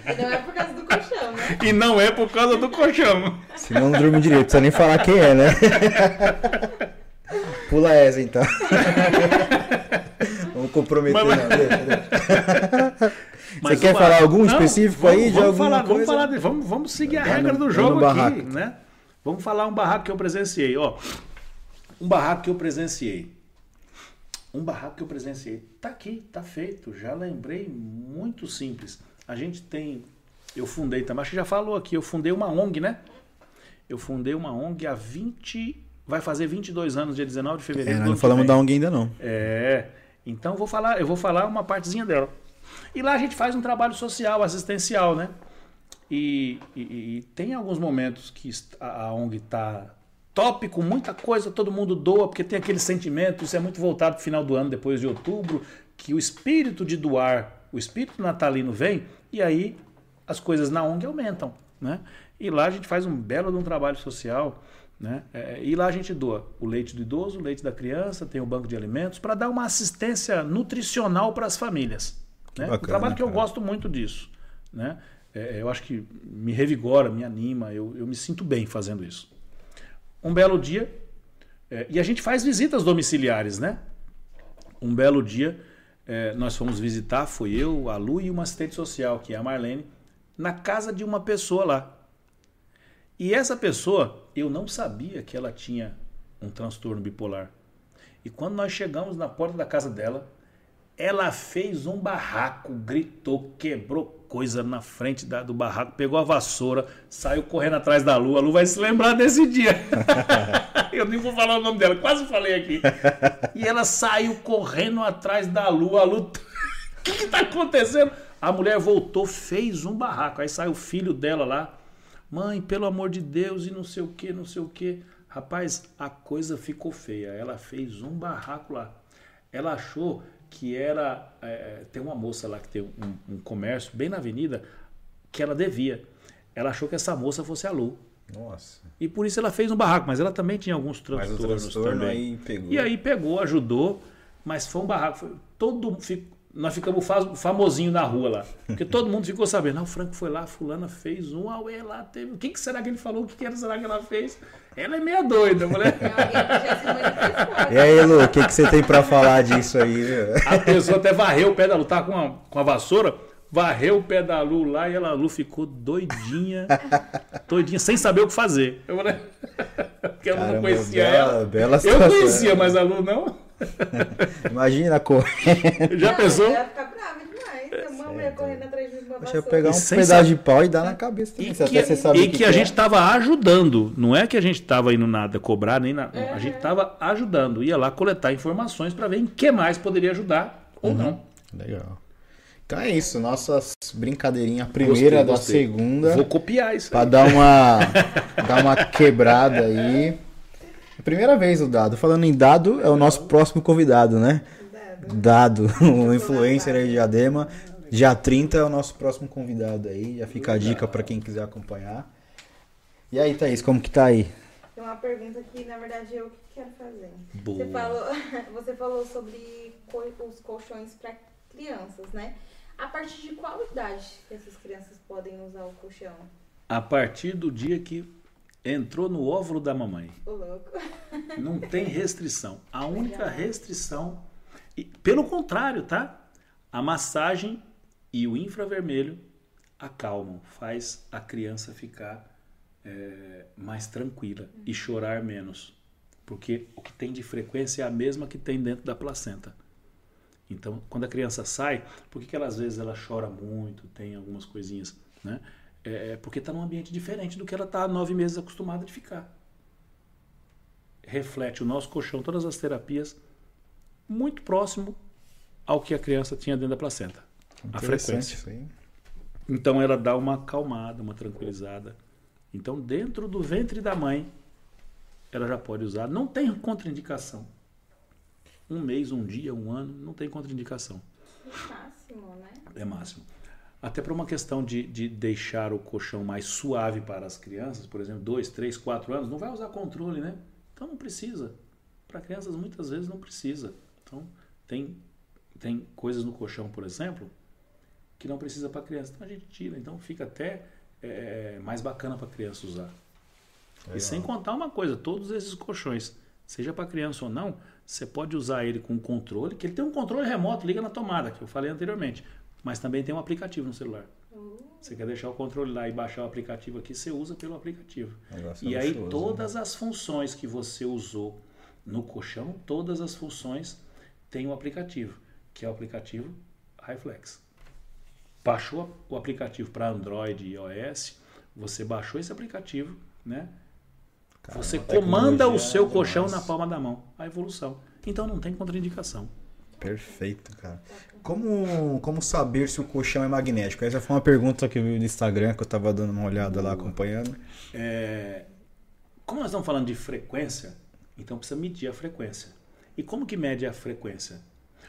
E não é por causa do colchão, né? E não é por causa do colchão. Se não, não durmo direito, precisa nem falar quem é, né? [LAUGHS] Pula essa então. [LAUGHS] Vamos comprometer, Mas- não. Deixa, deixa. Mas Você quer bar- falar algum Não, específico vamos- aí vamos falar, Vamos, falar de- vamos, vamos seguir a regra no- do jogo aqui, né? Vamos falar um barraco que eu presenciei, ó. Um barraco que eu presenciei. Um barraco que eu presenciei. Tá aqui, tá feito. Já lembrei, muito simples. A gente tem. Eu fundei também, acho que já falou aqui, eu fundei uma ONG, né? Eu fundei uma ONG há 20. Vai fazer 22 anos, dia 19 de É, fevereiro. do não falamos da ONG ainda não. É. Então vou falar, eu vou falar uma partezinha dela. E lá a gente faz um trabalho social, assistencial, né? E, e- e tem alguns momentos que a ONG está top com muita coisa, todo mundo doa, porque tem aquele sentimento, isso é muito voltado para o final do ano, depois de outubro, que o espírito de doar, o espírito natalino vem, e aí as coisas na ONG aumentam. Né? E lá a gente faz um belo de um trabalho social. Né? É, e lá a gente doa o leite do idoso, o leite da criança, tem o banco de alimentos, para dar uma assistência nutricional para as famílias. Né? Bacana, um trabalho que eu cara. gosto muito disso. Né? É, eu acho que me revigora, me anima, eu, eu me sinto bem fazendo isso. Um belo dia, é, e a gente faz visitas domiciliares, né? Um belo dia, é, nós fomos visitar, foi eu, a Lu e uma assistente social, que é a Marlene, na casa de uma pessoa lá. E essa pessoa, eu não sabia que ela tinha um transtorno bipolar. E quando nós chegamos na porta da casa dela, ela fez um barraco, gritou, quebrou coisa na frente da- do barraco, pegou a vassoura, saiu correndo atrás da Lu. A Lu vai se lembrar desse dia. [LAUGHS] eu nem vou falar o nome dela, quase falei aqui. E ela saiu correndo atrás da Lu. A Lu, o que está acontecendo? A mulher voltou, fez um barraco. Aí saiu o filho dela lá. Mãe, pelo amor de Deus, e não sei o que, não sei o que. Rapaz, a coisa ficou feia. Ela fez um barraco lá. Ela achou que era. é, tem uma moça lá que tem um, um comércio bem na avenida que ela devia. Ela achou que essa moça fosse a Lu. Nossa. E por isso ela fez um barraco, mas ela também tinha alguns Mas o transtornos transtorno também. aí pegou. E aí pegou, ajudou, mas foi um barraco. Foi todo nós ficamos fa- famosinho na rua lá. Porque [LAUGHS] todo mundo ficou sabendo. Ah, o Franco foi lá, fulana fez um, auê lá, teve. O que, que será que ele falou? O que, que era, será que ela fez? Ela é meia doida, mulher. Manifestou. E aí, Lu, o que, que você tem pra falar disso aí? viu? A pessoa até varreu o pé da Lu, tava com a, com a vassoura, varreu o pé da Lu lá e ela, a Lu ficou doidinha, doidinha, sem saber o que fazer. Eu falei, porque eu não conhecia bela- ela. bela eu situação. conhecia, mas a Lu não. Imagina correndo. Já Não, pensou? Eu ia ficar brava uma mulher correndo atrás de uma Deixa eu pegar um pedaço saber- de pau e dar na cabeça também. E que, até você sabe e o que que a é. gente estava ajudando. Não é que a gente estava indo nada cobrar, nem nada. É. A gente estava ajudando. Ia lá coletar informações para ver em que mais poderia ajudar ou não. Legal. Então é isso, nossas brincadeirinha primeira Gostei, da gostei. segunda. Vou copiar isso. Pra aí. dar uma, [LAUGHS] dar uma quebrada aí. É Primeira vez o Dado. Falando em Dado, é o nosso próximo convidado, né? Dado, o influencer aí de Diadema. Dia 30 é o nosso próximo convidado aí. Já fica a dica pra quem quiser acompanhar. E aí, Thaís, como que tá aí? Tem uma pergunta que, na verdade, eu que quero fazer. Boa. Você falou, [LAUGHS] você falou sobre os colchões para crianças, né? A partir de qual idade que essas crianças podem usar o colchão? A partir do dia que entrou no óvulo da mamãe. Ô, louco. [LAUGHS] Não tem restrição. A única restrição. e, pelo contrário, tá? A massagem e o infravermelho acalmam, faz a criança ficar é, mais tranquila e chorar menos. Porque o que tem de frequência é a mesma que tem dentro da placenta. Então, quando a criança sai, por que, que ela, às vezes ela chora muito, tem algumas coisinhas, né? É porque está num ambiente diferente do que ela está há nove meses acostumada de ficar reflete o nosso colchão, todas as terapias, muito próximo ao que a criança tinha dentro da placenta. A frequência. aí. Então ela dá uma acalmada, uma tranquilizada. Então dentro do ventre da mãe, ela já pode usar. Não tem contraindicação. Um mês, um dia, um ano, não tem contraindicação. Máximo, né? É máximo. Até para uma questão de, de deixar o colchão mais suave para as crianças, por exemplo, dois, três, quatro anos, não vai usar controle, né? Então não precisa. Para crianças muitas vezes não precisa. Então tem, tem coisas no colchão, por exemplo, que não precisa para criança. Então a gente tira. Então fica até é, mais bacana para a criança usar. E sem contar uma coisa, todos esses colchões, seja para criança ou não, você pode usar ele com controle, que ele tem um controle remoto, liga na tomada, que eu falei anteriormente. Mas também tem um aplicativo no celular. Você quer deixar o controle lá e baixar o aplicativo aqui, você usa pelo aplicativo. Negócio E aí luxuoso, né? todas as funções que você usou no colchão, todas as funções tem um aplicativo, que é o aplicativo Highflex. Baixou o aplicativo para Android e iOS, você baixou esse aplicativo, né? Cara, você comanda o seu colchão demais. na palma da mão. A evolução. Então não tem contraindicação. Perfeito, cara. Como, como saber se o colchão é magnético? Essa foi uma pergunta que eu vi no Instagram, que eu tava dando uma olhada lá, acompanhando. É, como nós estamos falando de frequência, então precisa medir a frequência. E como que mede a frequência?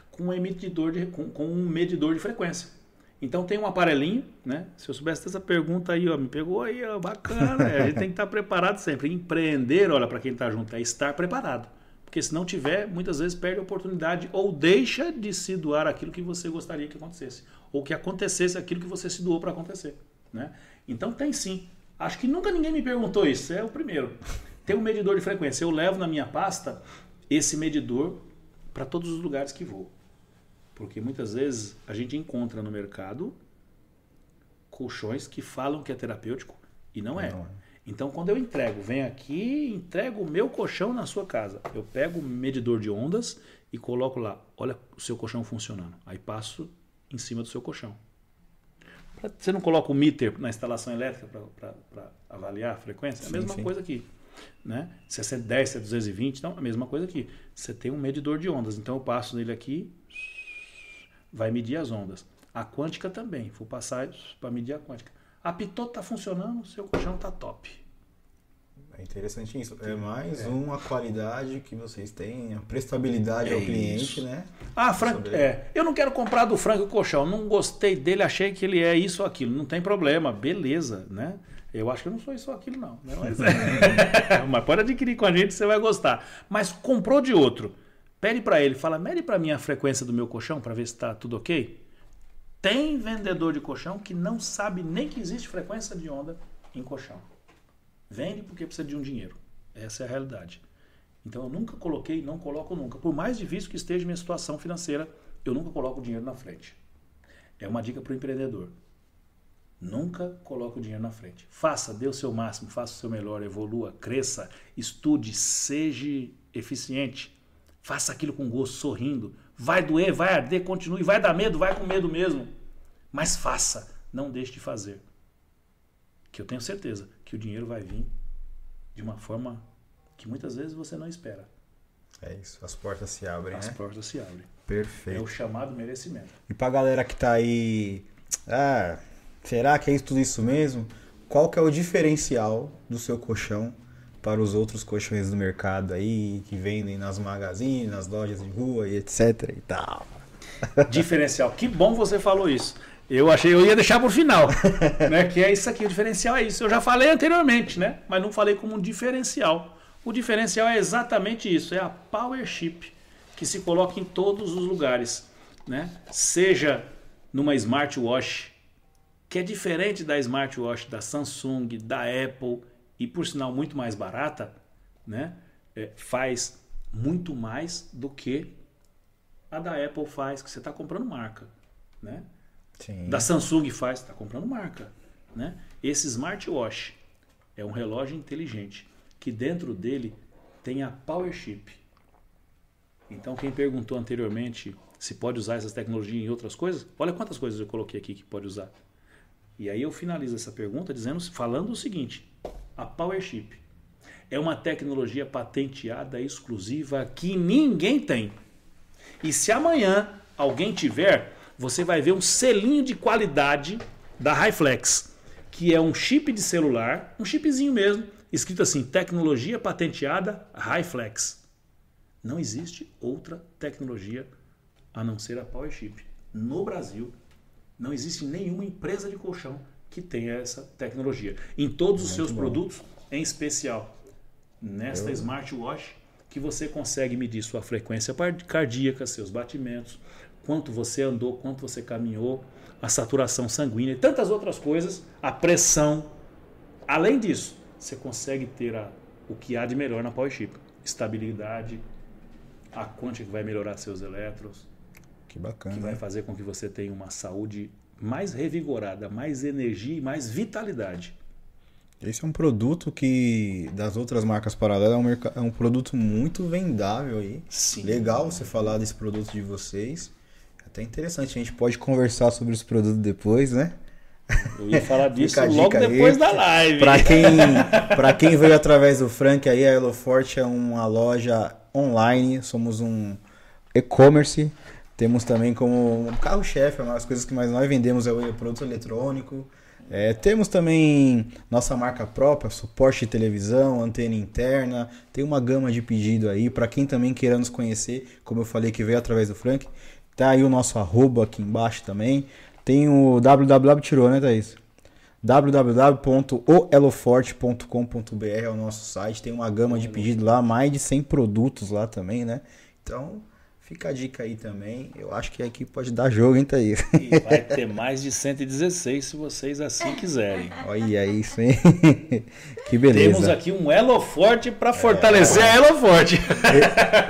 Com um emitidor de, com, com um medidor de frequência. Então tem um aparelhinho, né? Se eu soubesse dessa pergunta aí, ó, me pegou aí, ó, bacana. É, a gente tem que estar preparado sempre. Empreender, olha, para quem está junto, é estar preparado. Porque se não tiver, muitas vezes perde a oportunidade ou deixa de se doar aquilo que você gostaria que acontecesse. Ou que acontecesse aquilo que você se doou para acontecer. Né? Então tem sim. Acho que nunca ninguém me perguntou isso. É o primeiro. Tem um medidor de frequência. Eu levo na minha pasta esse medidor para todos os lugares que vou. Porque muitas vezes a gente encontra no mercado colchões que falam que é terapêutico e não é. Não é. Então, quando eu entrego, venho aqui, entrego o meu colchão na sua casa. Eu pego o medidor de ondas e coloco lá, olha o seu colchão funcionando. Aí passo em cima do seu colchão. Você não coloca o meter na instalação elétrica para avaliar a frequência? É a sim, mesma sim. coisa aqui. Né? Se é 110, se é 220, então a mesma coisa aqui. Você tem um medidor de ondas. Então eu passo nele aqui, vai medir as ondas. A quântica também, vou passar para medir a quântica. Apitou, está funcionando, seu colchão está top. É interessante isso. É mais é. uma qualidade que vocês têm, a prestabilidade é ao cliente, isso. né? Ah, Frank, é. Eu não quero comprar do Frank o colchão. Não gostei dele, achei que ele é isso ou aquilo. Não tem problema, beleza, né? Eu acho que eu não sou isso ou aquilo, não. Né? Mas, [LAUGHS] mas pode adquirir com a gente, você vai gostar. Mas comprou de outro. Pede para ele, fala, mede para mim a frequência do meu colchão para ver se está tudo ok. Tem vendedor de colchão que não sabe nem que existe frequência de onda em colchão. Vende porque precisa de um dinheiro. Essa é a realidade. Então eu nunca coloquei, não coloco nunca. Por mais difícil que esteja minha situação financeira, eu nunca coloco o dinheiro na frente. É uma dica para o empreendedor. Nunca coloque o dinheiro na frente. Faça, dê o seu máximo, faça o seu melhor, evolua, cresça, estude, seja eficiente. Faça aquilo com gosto, sorrindo. Vai doer, vai arder, continue. Vai dar medo, vai com medo mesmo. Mas faça, não deixe de fazer. Que eu tenho certeza que o dinheiro vai vir de uma forma que muitas vezes você não espera. É isso, as portas se abrem. As né? portas se abrem. Perfeito. É o chamado merecimento. E pra galera que tá aí. Ah, será que é tudo isso mesmo? Qual que é o diferencial do seu colchão para os outros colchões do mercado aí, que vendem nas magazines, nas lojas de rua e etc e tal. [LAUGHS] Diferencial. Que bom você falou isso. Eu achei, eu ia deixar por final, [LAUGHS] né? Que é isso aqui, o diferencial é isso. Eu já falei anteriormente, né? Mas não falei como um diferencial. O diferencial é exatamente isso, é a Power Chip que se coloca em todos os lugares, né? Seja numa smartwatch, que é diferente da smartwatch da Samsung, da Apple, e por sinal muito mais barata, né? É, faz muito mais do que a da Apple faz, que você está comprando marca, né? Sim. Da Samsung faz, está comprando marca, né? Esse smartwatch é um relógio inteligente que dentro dele tem a Power Chip. Então quem perguntou anteriormente se pode usar essa tecnologia em outras coisas, olha quantas coisas eu coloquei aqui que pode usar. E aí eu finalizo essa pergunta dizendo, falando o seguinte: a PowerShip. É uma tecnologia patenteada exclusiva que ninguém tem. E se amanhã alguém tiver, você vai ver um selinho de qualidade da Highflex, que é um chip de celular, um chipzinho mesmo, escrito assim: tecnologia patenteada Highflex. Não existe outra tecnologia a não ser a PowerShip. No Brasil, não existe nenhuma empresa de colchão que tenha essa tecnologia. Em todos os seus bom. produtos, em especial nesta Eu... smartwatch, que você consegue medir sua frequência cardíaca, seus batimentos, quanto você andou, quanto você caminhou, a saturação sanguínea e tantas outras coisas, a pressão. Além disso, você consegue ter a, o que há de melhor na Power Chip. Estabilidade, a quântica que vai melhorar seus elétrons. Que bacana. Que vai fazer com que você tenha uma saúde mais revigorada, mais energia e mais vitalidade. Esse é um produto que, das outras marcas paralelas, é um, é um produto muito vendável aí. Sim. Legal você falar desse produto de vocês. É até interessante, a gente pode conversar sobre os produtos depois, né? Eu ia falar [LAUGHS] disso logo depois aí. da live. Para quem, [LAUGHS] pra quem veio através do Frank aí, a Eloforte é uma loja online, somos um e-commerce temos também como carro-chefe, uma das coisas que mais nós vendemos é o produto eletrônico. É, temos também nossa marca própria, suporte de televisão, antena interna. Tem uma gama de pedido aí para quem também queira nos conhecer, como eu falei que veio através do Frank. Tá aí o nosso arroba aqui embaixo também. Tem o www tirou, né, Thaís? www.oeloforte.com.br é o nosso site. Tem uma gama de pedido lá, mais de 100 produtos lá também, né? Então, fica a dica aí também. Eu acho que aqui pode dar jogo, hein, Thaís? E vai ter mais de 116 se vocês assim quiserem. Olha isso, hein? [LAUGHS] que beleza. Temos aqui um Elo Forte para fortalecer a Elo Forte.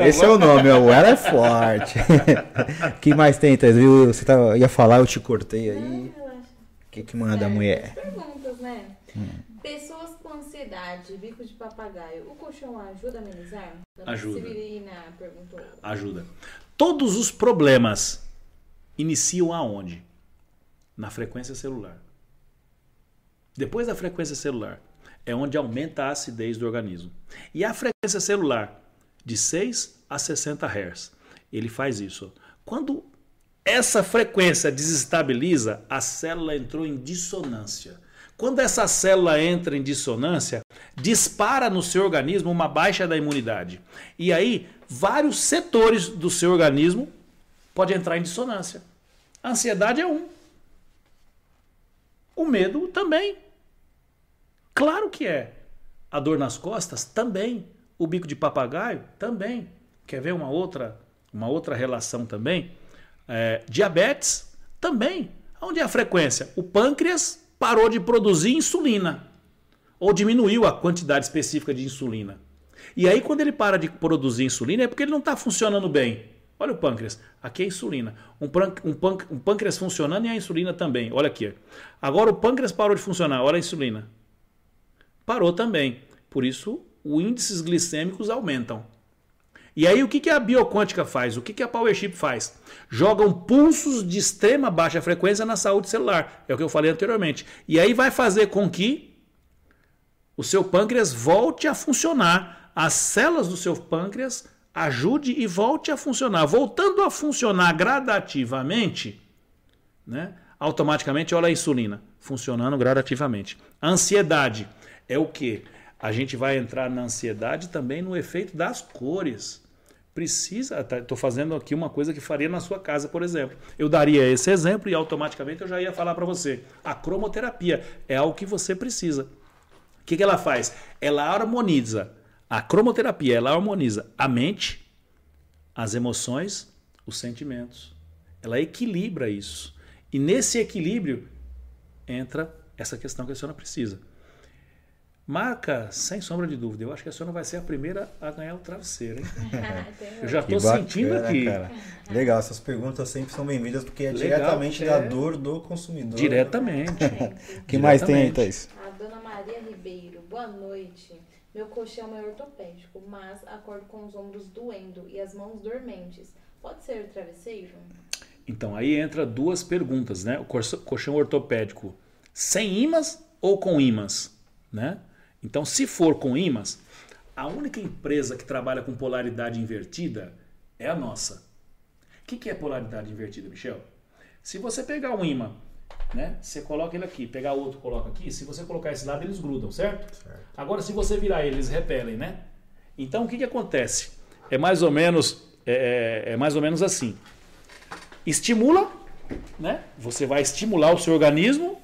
Esse é o nome, ó, o Elo é forte. O [LAUGHS] que mais tem, Thaís? Viu? Você tá, ia falar, eu te cortei aí. O que, que manda a mulher? Perguntas, né? Hum. Pessoas com ansiedade, bico de papagaio, o colchão ajuda a amenizar? Ajuda. Severina perguntou. Ajuda. Todos os problemas iniciam aonde? Na frequência celular. Depois da frequência celular é onde aumenta a acidez do organismo. E a frequência celular de 6 a 60 Hz. Ele faz isso. Quando essa frequência desestabiliza, a célula entrou em dissonância. Quando essa célula entra em dissonância, dispara no seu organismo uma baixa da imunidade. E aí, vários setores do seu organismo podem entrar em dissonância. A ansiedade é um. O medo também. Claro que é. A dor nas costas também. O bico de papagaio também. Quer ver uma outra, uma outra relação também? É, diabetes também. Onde é a frequência? O pâncreas parou de produzir insulina ou diminuiu a quantidade específica de insulina. E aí, quando ele para de produzir insulina, é porque ele não está funcionando bem. Olha o pâncreas. Aqui é a insulina. Um, um um pâncreas funcionando e a insulina também. Olha aqui. Agora o pâncreas parou de funcionar. Olha a insulina. Parou também. Por isso, os índices glicêmicos aumentam. E aí, o que, que a bioquântica faz? O que, que a PowerChip faz? Jogam pulsos de extrema baixa frequência na saúde celular. É o que eu falei anteriormente. E aí vai fazer com que o seu pâncreas volte a funcionar. As células do seu pâncreas ajude e volte a funcionar. Voltando a funcionar gradativamente, né? automaticamente olha a insulina funcionando gradativamente. Ansiedade é o que? A gente vai entrar na ansiedade também no efeito das cores. Precisa, estou fazendo aqui uma coisa que faria na sua casa, por exemplo. Eu daria esse exemplo e automaticamente eu já ia falar para você. A cromoterapia é algo que você precisa. O que, que ela faz? Ela harmoniza. A cromoterapia, ela harmoniza a mente, as emoções, os sentimentos. Ela equilibra isso. E nesse equilíbrio entra essa questão que a senhora precisa. Marca, sem sombra de dúvida, eu acho que a senhora vai ser a primeira a ganhar o travesseiro, hein? [LAUGHS] Eu já estou sentindo aqui. cara. Legal, essas perguntas sempre são bem-vindas porque é Legal, diretamente é. da dor do consumidor. Diretamente. [LAUGHS] O que mais tem aí. Thaís? A dona Maria Ribeiro, boa noite. Meu colchão é ortopédico, mas acordo com os ombros doendo e as mãos dormentes. Pode ser o travesseiro? Então, aí entra duas perguntas, né? O colchão- colchão ortopédico sem ímãs ou com ímãs, né? Então, se for com ímãs, a única empresa que trabalha com polaridade invertida é a nossa. O que que é polaridade invertida, Michel? Se você pegar um ímã, né? Você coloca ele aqui, pegar outro, coloca aqui. Se você colocar esse lado, eles grudam, certo? Agora, se você virar ele, eles repelem, né? Então, o que que acontece? É mais ou menos, é, é- é mais ou menos assim estimula, né? Você vai estimular o seu organismo,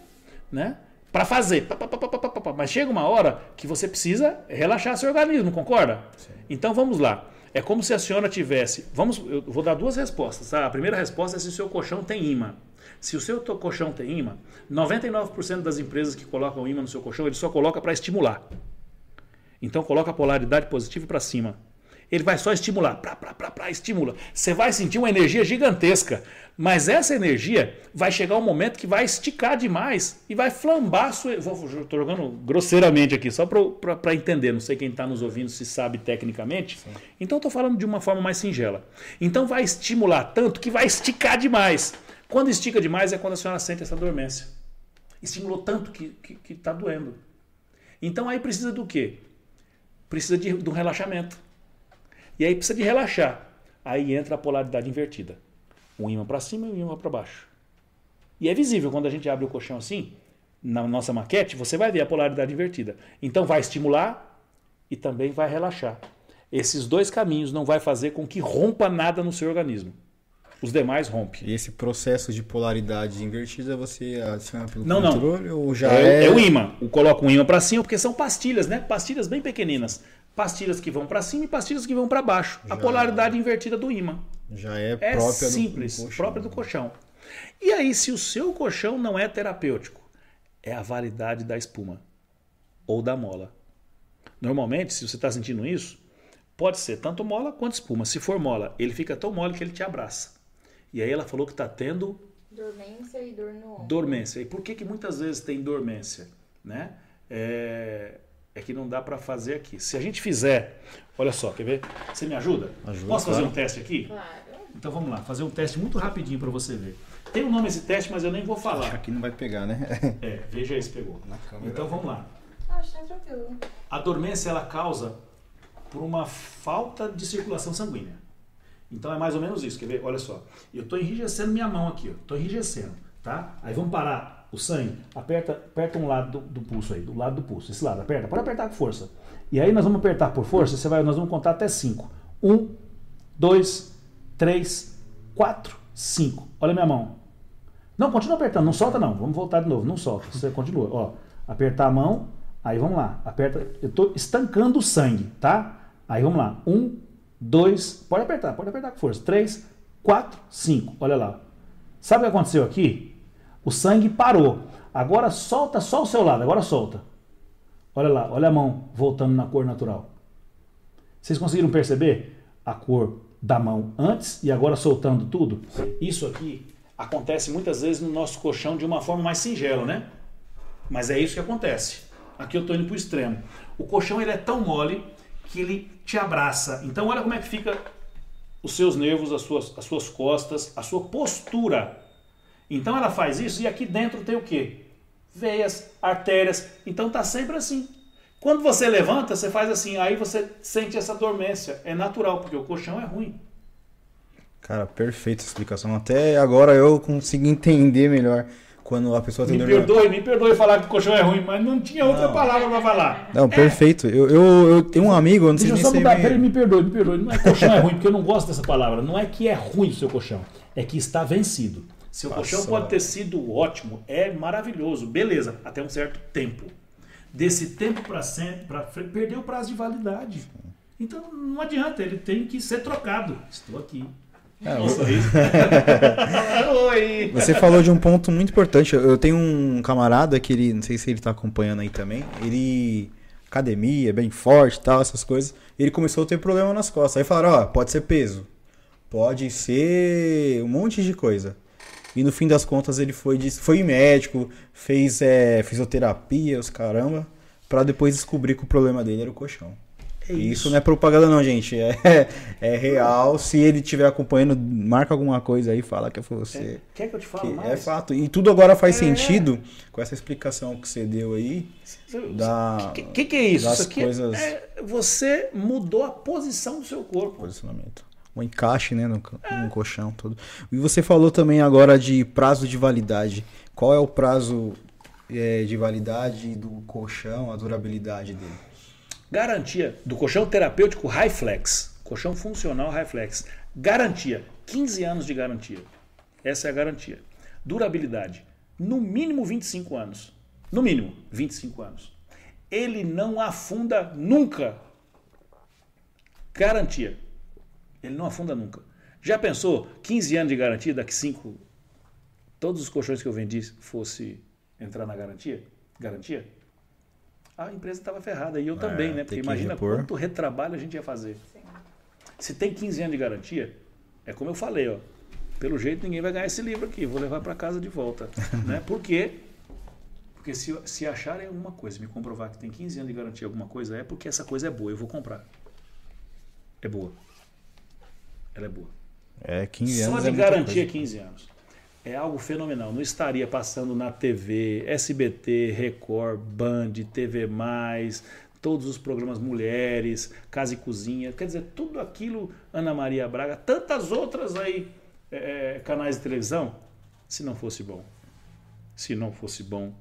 né? Para fazer. Pá, pá, pá. Mas chega uma hora que você precisa relaxar seu organismo, concorda? Então vamos lá. É como se a senhora tivesse. Vamos, eu vou dar duas respostas. Tá? A primeira resposta é se o seu colchão tem imã. Se o seu colchão tem imã, 99% das empresas que colocam imã no seu colchão, ele só coloca para estimular. Então coloca a polaridade positiva para cima. Ele vai só estimular, pra, pra, pra, pra, estimula. Você vai sentir uma energia gigantesca, mas essa energia vai chegar um momento que vai esticar demais e vai flambar. Sua... Estou jogando grosseiramente aqui, só para entender. Não sei quem está nos ouvindo se sabe tecnicamente. Então estou falando de uma forma mais singela. Então vai estimular tanto que vai esticar demais. Quando estica demais é quando a senhora sente essa dormência. Estimulou tanto que está tá doendo. Então aí precisa do quê? Precisa de, de um relaxamento. E aí precisa de relaxar. Aí entra a polaridade invertida. Um ímã para cima e um ímã para baixo. E é visível quando a gente abre o colchão assim, na nossa maquete, você vai ver a polaridade invertida. Então vai estimular e também vai relaxar. Esses dois caminhos não vai fazer com que rompa nada no seu organismo. Os demais rompe. E esse processo de polaridade invertida você adiciona pelo Não, não. controle ou já é, é... é o imã. Eu coloco um imã para cima porque são pastilhas, né? Pastilhas bem pequeninas. Pastilhas que vão para cima e pastilhas que vão para baixo. A Já. polaridade invertida do imã. Já é, É própria do- simples, do, colchão. própria do colchão. E aí, se o seu colchão não é terapêutico, é a validade da espuma ou da mola. Normalmente, se você está sentindo isso, pode ser tanto mola quanto espuma. Se for mola, ele fica tão mole que ele te abraça. E aí ela falou que está tendo Dormência e dor no ombro. dormência. E por que, que muitas vezes tem dormência? Né? É, é que não dá para fazer aqui. Se a gente fizer, olha só, quer ver? Você me ajuda? Ajuda, Posso fazer claro. um teste aqui? Claro. Então vamos lá, fazer um teste muito rapidinho para você ver. Tem um nome esse teste, mas eu nem vou falar. que aqui não vai pegar, né? [LAUGHS] É, veja aí se pegou. Então vamos lá. Acho que tá tranquilo. A dormência ela causa por uma falta de circulação sanguínea. Então é mais ou menos isso, quer ver? Olha só. Eu estou enrijecendo minha mão aqui, estou enrijecendo, tá? Aí vamos parar o sangue, aperta, aperta um lado do, do pulso aí, do lado do pulso, esse lado, aperta, pode apertar com força. E aí nós vamos apertar por força, você vai, nós vamos contar até 5. 1, 2, 3, 4, 5. Olha minha mão. Não, continua apertando, não solta não. Vamos voltar de novo, não solta. Você continua, ó. Apertar a mão, aí vamos lá. Aperta, eu tô estancando o sangue, tá? Aí vamos lá. Um, dois, pode apertar, pode apertar com força. Três, quatro, cinco. Olha lá. Sabe o que aconteceu aqui? O sangue parou. Agora solta só o seu lado, agora solta. Olha lá, olha a mão voltando na cor natural. Vocês conseguiram perceber a cor da mão antes e agora soltando tudo? Isso aqui acontece muitas vezes no nosso colchão de uma forma mais singela, né? Mas é isso que acontece. Aqui eu estou indo para o extremo. O colchão ele é tão mole que ele te abraça. Então olha como é que fica os seus nervos, as suas, as suas costas, a sua postura. Então ela faz isso e aqui dentro tem o quê? Veias, artérias. Então tá sempre assim. Quando você levanta, você faz assim, aí você sente essa dormência. É natural, porque o colchão é ruim. Cara, perfeita explicação. Até agora eu consigo entender melhor quando a pessoa tem Me dor perdoe, me perdoe falar que o colchão é ruim, mas não tinha outra Não. palavra para falar. Não, perfeito. Eu, eu, eu tenho um amigo, eu não sei Deixa eu só se mudar, ele- peraí, me perdoe, me perdoe. Não é colchão é ruim, porque eu não gosto dessa palavra. Não é que é ruim o seu colchão, é que está vencido. Seu Passa. colchão pode ter sido ótimo, é maravilhoso, beleza, até um certo tempo. Desse tempo para sempre, para perdeu o prazo de validade. Então não adianta, ele tem que ser trocado. Estou aqui. É. [LAUGHS] Oi. Você falou de um ponto muito importante. Eu tenho um camarada que ele, não sei se ele tá acompanhando aí também. Ele academia, bem forte, e tal, essas coisas. Ele começou a ter problema nas costas. Aí falaram, ó, pode ser peso. Pode ser um monte de coisa. E no fim das contas ele foi foi médico, fez é, fisioterapia, os caramba, pra depois descobrir que o problema dele era o colchão. É E isso não é propaganda não, gente. É, [LAUGHS] é real. Se ele estiver acompanhando, marca alguma coisa aí, fala que foi você. É, quer que eu te fale Que mais? é fato. E tudo agora faz É. sentido com essa explicação que você deu aí. Da O que, que, que é isso? das Isso aqui coisas- é, você mudou a posição do seu corpo. posicionamento. O encaixe, né, no, no colchão todo. E você falou também agora de prazo de validade. Qual é o prazo é, de validade do colchão, a durabilidade dele? Garantia do colchão terapêutico High Flex. Colchão funcional High Flex. Garantia. 15 anos de garantia. Essa é a garantia. Durabilidade. No mínimo 25 anos. No mínimo 25 anos. Ele não afunda nunca. Garantia. Ele não afunda nunca. Já pensou 15 anos de garantia, daqui 5 todos os colchões que eu vendi fosse entrar na garantia? Garantia? A empresa estava ferrada e eu também, né? Porque que imagina repor. quanto retrabalho a gente ia fazer. Sim. Se tem 15 anos de garantia, é como eu falei, ó. Pelo jeito ninguém vai ganhar esse livro aqui, vou levar para casa de volta, [LAUGHS] né? Por quê? Porque se, se acharem alguma coisa, me comprovar que tem 15 anos de garantia alguma coisa, é porque essa coisa é boa, eu vou comprar. É boa. Ela é boa. É 15 Só anos. de é garantia coisa. 15 anos. É algo fenomenal. Não estaria passando na TV, SBT, Record, Band, TV, todos os programas Mulheres, Casa e Cozinha. Quer dizer, tudo aquilo, Ana Maria Braga, tantas outras aí, é, canais de televisão, se não fosse bom. Se não fosse bom,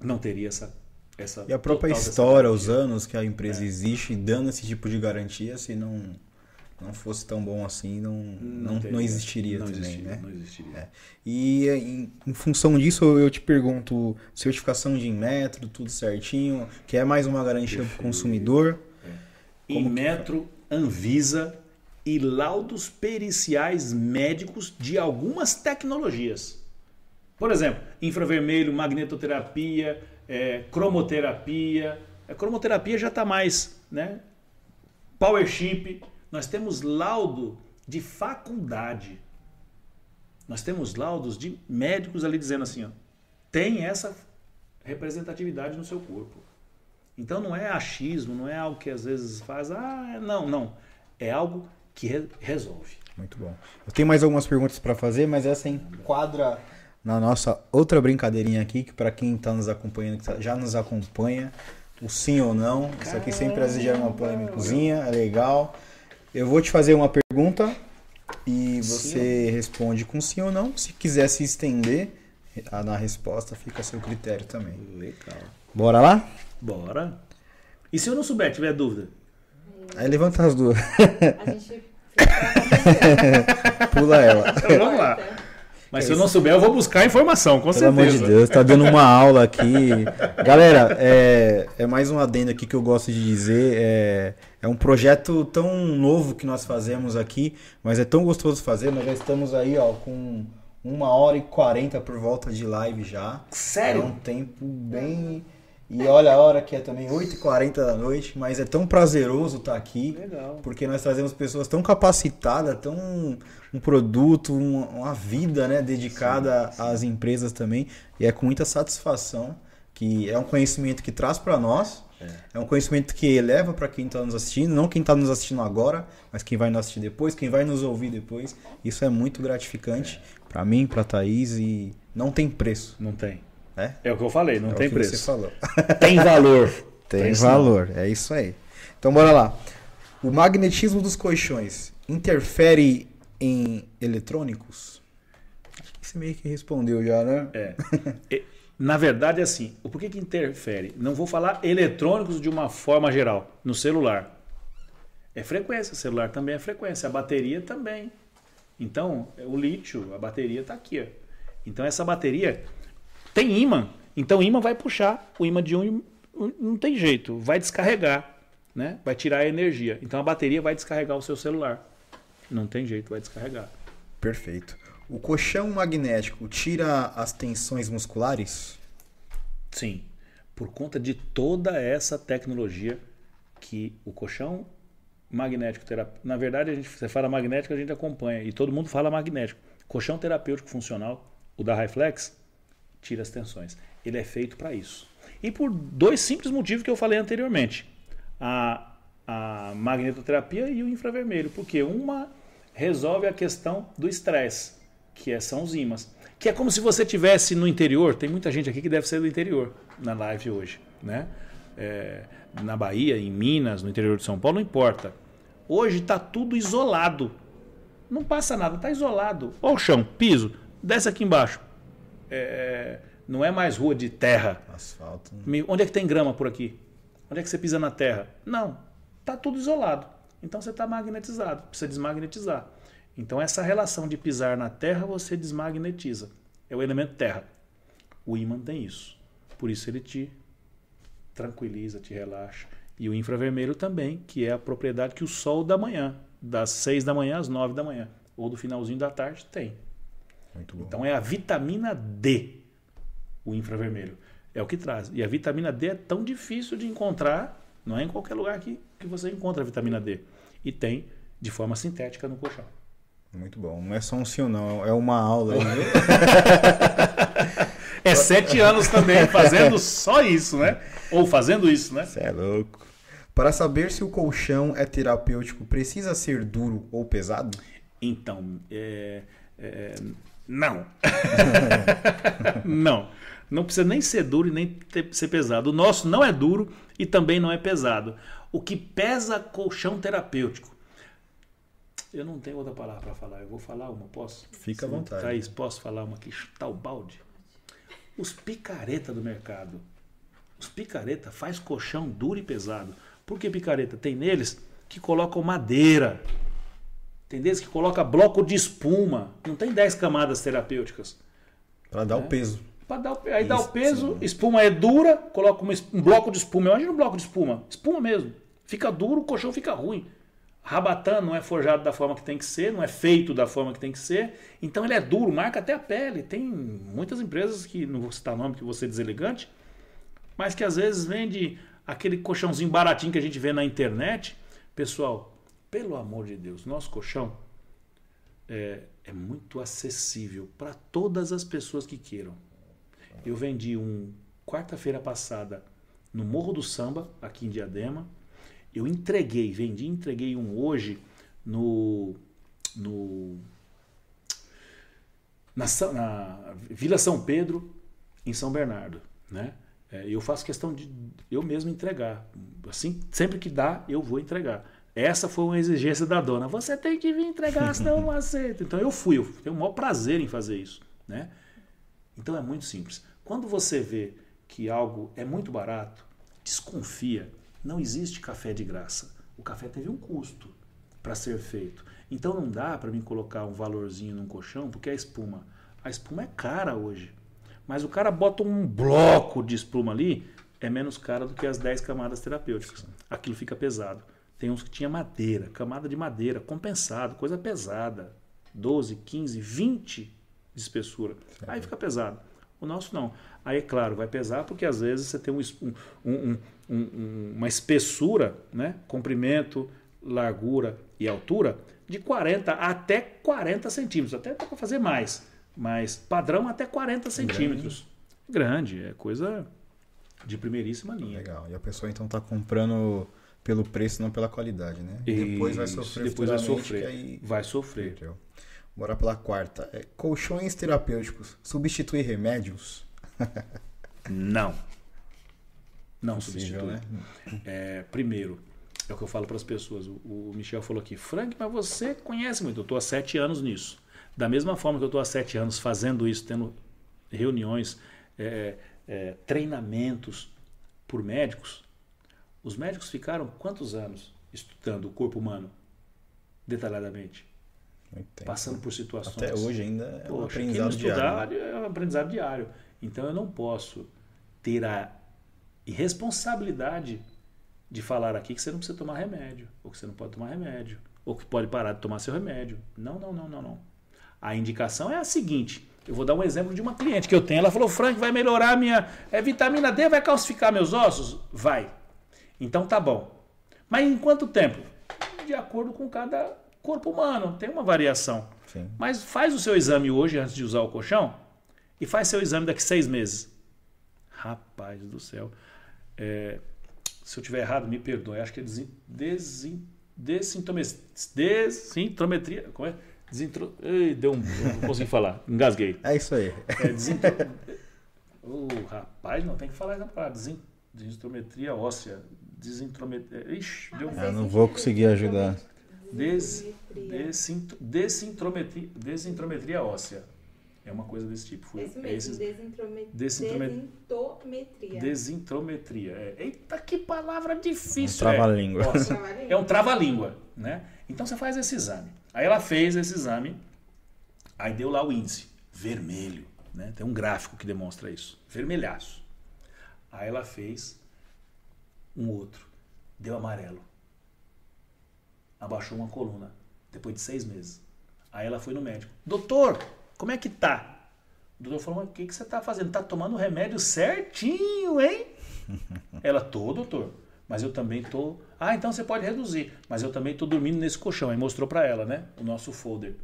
não teria essa. essa E a própria história, os anos que a empresa É. existe dando esse tipo de garantia, se não, não fosse tão bom assim, não, não, não, teria. existiria não também, existiria, né? Não existiria. É. E em, em função disso, eu te pergunto, certificação de Inmetro, tudo certinho, que é mais uma garantia para o consumidor. Que Inmetro, Anvisa e laudos periciais médicos de algumas tecnologias. Por exemplo, infravermelho, magnetoterapia, é, cromoterapia. A cromoterapia já está mais, né? Power chip. Nós temos laudo de faculdade. Nós temos laudos de médicos ali dizendo assim, ó, tem essa representatividade no seu corpo. Então não é achismo, não é algo que às vezes faz, ah, não, não. É algo que re- resolve. Muito bom. Eu tenho mais algumas perguntas para fazer, mas essa enquadra na nossa outra brincadeirinha aqui, que para quem está nos acompanhando, que tá- já nos acompanha, o sim ou não. Isso aqui sempre às uma polêmicazinha, é legal. Eu vou te fazer uma pergunta e você responde com sim ou não. Se quiser se estender na resposta, fica a seu critério também. Legal. Bora lá? Bora. E se eu não souber, tiver dúvida? Aí levanta as duas, A gente fica [LAUGHS] pula ela. Então, vamos lá. Mas se eu não souber, eu vou buscar a informação, com Pelo certeza. amor de Deus, tá dando uma [LAUGHS] aula aqui. Galera, é, é mais um adendo aqui que eu gosto de dizer. É, é um projeto tão novo que nós fazemos aqui, mas é tão gostoso fazer. Nós já estamos aí, ó, com uma hora e quarenta por volta de live já. Sério? É um tempo bem. E olha a hora que é também 8h40 da noite, mas é tão prazeroso estar aqui. Legal. Porque nós trazemos pessoas tão capacitadas, tão um produto, uma, uma vida né, dedicada às empresas também. E é com muita satisfação que é um conhecimento que traz para nós, é. um conhecimento que eleva para quem está nos assistindo, não quem está nos assistindo agora, mas quem vai nos assistir depois, quem vai nos ouvir depois. Isso é muito gratificante para mim, para Thaís e não tem preço. Não tem. Né? É o que eu falei, não É o tem que preço. Você falou. [LAUGHS] Tem valor. [LAUGHS] Tem sim. valor, é isso aí. Então bora lá. O magnetismo dos colchões interfere em eletrônicos? Acho que você meio que respondeu já, né? É. Na verdade, é assim. O porquê que interfere? Não vou falar eletrônicos de uma forma geral. No celular. É frequência. Celular também é frequência. A bateria também. Então, o lítio, a bateria está aqui. Então, essa bateria tem ímã. Então, o ímã vai puxar. O ímã de um não tem jeito. Vai descarregar. Né? Vai tirar a energia. Então, a bateria vai descarregar o seu celular. Não tem jeito, vai descarregar. Perfeito. O colchão magnético tira as tensões musculares? Sim, por conta de toda essa tecnologia que o colchão magnético terapêutico. Na verdade, a gente, você fala magnético, a gente acompanha. E todo mundo fala magnético. Colchão terapêutico funcional, o da Reflex, tira as tensões. Ele é feito para isso. E por dois simples motivos que eu falei anteriormente. A, a magnetoterapia e o infravermelho. Porque uma resolve a questão do estresse, que é, são os ímãs. Que é como se você tivesse no interior. Tem muita gente aqui que deve ser do interior na live hoje, né? É, na Bahia, em Minas, no interior de São Paulo, não importa. Hoje está tudo isolado. Não passa nada, está isolado. Olha o chão, piso, desce aqui embaixo. É, não é mais rua de terra. Asfalto. Me- Onde é que tem grama por aqui? Onde é que você pisa na terra? Não, está tudo isolado. Então você está magnetizado, precisa desmagnetizar. Então essa relação de pisar na terra você desmagnetiza. É o elemento terra. O ímã tem isso. Por isso ele te tranquiliza, te relaxa. E o infravermelho também, que é a propriedade que o sol da manhã, das 6 da manhã às 9 da manhã, ou do finalzinho da tarde, tem. Muito bom. Então é a vitamina D, o infravermelho. É o que traz. E a vitamina D é tão difícil de encontrar, não é em qualquer lugar que, que você encontra a vitamina D. E tem de forma sintética no colchão. Muito bom. Não é só um sim não, é uma aula viu? [LAUGHS] É sete anos também fazendo só isso, né? Ou fazendo isso, né? Você é louco. Para saber se o colchão é terapêutico, precisa ser duro ou pesado? Então, é, é, não. [LAUGHS] não. Não precisa nem ser duro e nem ter- ser pesado. O nosso não é duro e também não é pesado. O que pesa colchão terapêutico? Eu não tenho outra palavra para falar. Eu vou falar uma, posso? Fica à vontade. Thaís, posso falar uma aqui? Chutar o balde? Os picareta do mercado. Os picareta faz colchão duro e pesado. Por que picareta? Tem neles que colocam madeira. Tem deles que coloca bloco de espuma. Não tem 10 camadas terapêuticas. Para dar o peso. Pra dar o, aí dá o peso, sim. espuma é dura, coloca um bloco de espuma. Imagina um bloco de espuma. Espuma mesmo. Fica duro, o colchão fica ruim. Rabatã não é forjado da forma que tem que ser, não é feito da forma que tem que ser. Então ele é duro, marca até a pele. Tem muitas empresas que, não vou citar nome que vou ser deselegante, mas que às vezes vende aquele colchãozinho baratinho que a gente vê na internet. Pessoal, pelo amor de Deus, nosso colchão é, é muito acessível para todas as pessoas que queiram. Eu vendi um quarta-feira passada no Morro do Samba, aqui em Diadema. Eu entreguei, vendi e entreguei um hoje no, no na, na Vila São Pedro, em São Bernardo, né? É, eu faço questão de eu mesmo entregar. Assim, sempre que dá, eu vou entregar. Essa foi uma exigência da dona. Você tem que vir entregar, [LAUGHS] senão eu não aceito. Então eu fui, eu tenho o maior prazer em fazer isso, né? Então é muito simples. Quando você vê que algo é muito barato, desconfia. Não existe café de graça. O café teve um custo para ser feito. Então não dá para mim colocar um valorzinho num colchão, porque a espuma, a espuma é cara hoje. Mas o cara bota um bloco de espuma ali, é menos cara do que as 10 camadas terapêuticas. Aquilo fica pesado. Tem uns que tinha madeira, camada de madeira, compensado, coisa pesada. 12, 15, 20 de espessura. Aí fica pesado. O nosso não. Aí, é claro, vai pesar porque às vezes você tem um um- um- um- um- uma espessura, né? comprimento, largura e altura, de 40 até 40 centímetros. Até dá para fazer mais, mas padrão até 40 centímetros. Grande, é coisa de primeiríssima linha. Legal. E a pessoa então tá comprando pelo preço, não pela qualidade, né? depois vai sofrer depois vai sofrer. aí Vai sofrer. perdeu. Bora pela quarta. É, colchões terapêuticos substitui remédios? [LAUGHS] Não. Não substitui. né? É, primeiro, é o que eu falo para as pessoas. O, o Michel falou aqui, Frank, mas você conhece muito. Eu estou há sete anos nisso. Da mesma forma que eu estou há sete anos fazendo isso, tendo reuniões, é, é, treinamentos por médicos, os médicos ficaram quantos anos estudando o corpo humano detalhadamente? Passando por situações. Até hoje ainda é um Poxa, não aprendizado estudar diário. é um aprendizado diário. Então eu não posso ter a irresponsabilidade de falar aqui que você não precisa tomar remédio, ou que você não pode tomar remédio, ou que pode parar de tomar seu remédio. Não, não, não, não, não. A indicação é a seguinte. Eu vou dar um exemplo de uma cliente que eu tenho. Ela falou, Frank, vai melhorar a minha é, vitamina D, vai calcificar meus ossos? Vai. Então tá bom. Mas em quanto tempo? De acordo com cada corpo humano. Tem uma variação. Sim. Mas faz o seu exame hoje antes de usar o colchão e faz seu exame daqui seis meses. Rapaz do céu. É, se eu tiver errado, me perdoe. Acho que é desin, desin, desintrometria. Como é? Desintro, Ei, deu um. Não consegui falar. Engasguei. É isso aí. É desintro... Ô, rapaz, não tem que falar essa palavra. Desin... Desintrometria óssea. Desintrometria. Ixi, deu um. Eu não vou conseguir ajudar. Des, desint, desintrometria, desintrometria óssea. É uma coisa desse tipo. Foi, Esse é mesmo, esses- desintrome... desintrome- desintometria. desintrometria. É, eita, que palavra difícil. Um trava-língua. É, Nossa, Trava-língua. é um trava-língua. Né? Então você faz esse exame. Aí ela fez esse exame, aí deu lá o índice. Vermelho. Né? Tem um gráfico que demonstra isso. Vermelhaço. Aí ela fez um outro. Deu amarelo. Abaixou uma coluna. Depois de seis meses. Aí ela foi no médico. Doutor, como é que tá? O doutor falou, mas o que, que você tá fazendo? Tá tomando o remédio certinho, hein? [LAUGHS] Ela, tô, doutor. Mas eu também tô. Ah, então você pode reduzir. Mas eu também tô dormindo nesse colchão. Aí mostrou para ela, né? O nosso folder.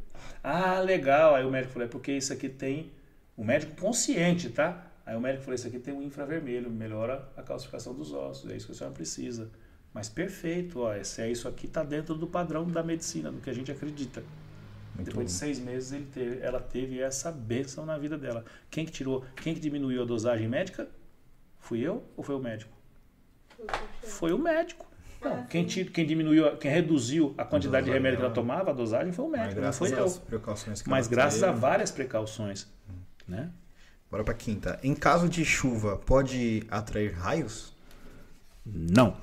Ah, legal. Aí o médico falou, é porque isso aqui tem. O médico consciente, tá? Aí o médico falou, isso aqui tem um infravermelho, melhora a calcificação dos ossos. É isso que a senhora precisa. Mas perfeito, ó. Se é isso aqui, tá dentro do padrão da medicina, do que a gente acredita. Muito Depois de bom. seis meses ele teve- ela teve essa bênção na vida dela. Quem que tirou, quem que diminuiu a dosagem médica? Fui eu ou foi o médico? Foi o médico. Não, Ah, quem, sim. ti- quem diminuiu, quem reduziu a quantidade de remédio que ela tomava, a dosagem foi o Mas médico, não graças foi eu. às precauções que Mas graças a várias precauções. Né? Bora pra quinta. Em caso de chuva, pode atrair raios? Não.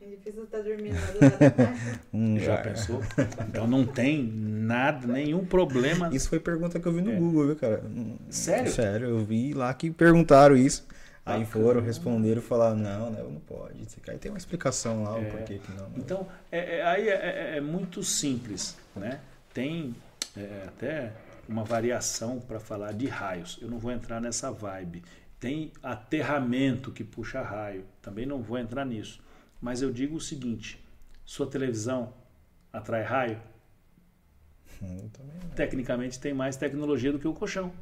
É difícil estar dormindo lá do [LAUGHS] lado do mar. Um Já pensou? Então não tem nada, nenhum problema. Isso foi pergunta que eu vi no É. Google, viu, cara? Hum, Sério? Sério, eu vi lá que perguntaram isso. Aí foram, responderam e falaram, não, né, não pode. Aí tem uma explicação lá, É. o porquê que não. né? Então, é- é- aí é, é- é muito simples, né? Tem é, até uma variação para falar de raios. Eu não vou entrar nessa vibe. Tem aterramento que puxa raio. Também não vou entrar nisso. Mas eu digo o seguinte: sua televisão atrai raio? Hum. Tecnicamente tem mais tecnologia do que o colchão.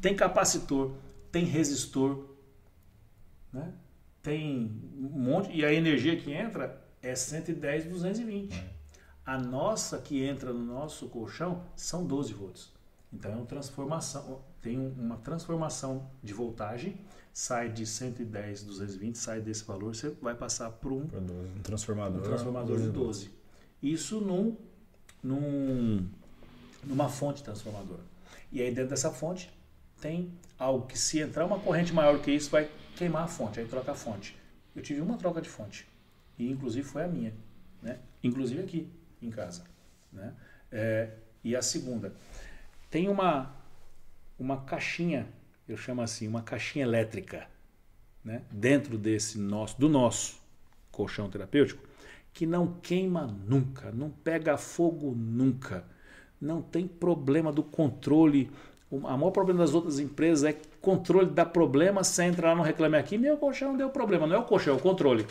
Tem capacitor, tem resistor, né? tem um monte. E a energia que entra é 110, 220. A nossa que entra no nosso colchão são 12 volts. Então é uma transformação, tem um- uma transformação de voltagem, sai de 110, 220, sai desse valor, você vai passar para um um transformador. um transformador de 12. Isso num, num, numa fonte transformadora. E aí dentro dessa fonte tem algo que se entrar uma corrente maior que isso vai queimar a fonte, aí troca a fonte. Eu tive uma troca de fonte e inclusive foi a minha, né? Inclusive aqui em casa, né? É, e a segunda tem uma uma caixinha, eu chamo assim, uma caixinha elétrica, né? Dentro desse nosso, do nosso colchão terapêutico, que não queima nunca, não pega fogo nunca, não tem problema do controle. O maior problema das outras empresas é controle dá problema, você entra lá no Reclame Aqui, meu colchão deu problema, não é o colchão, é o controle.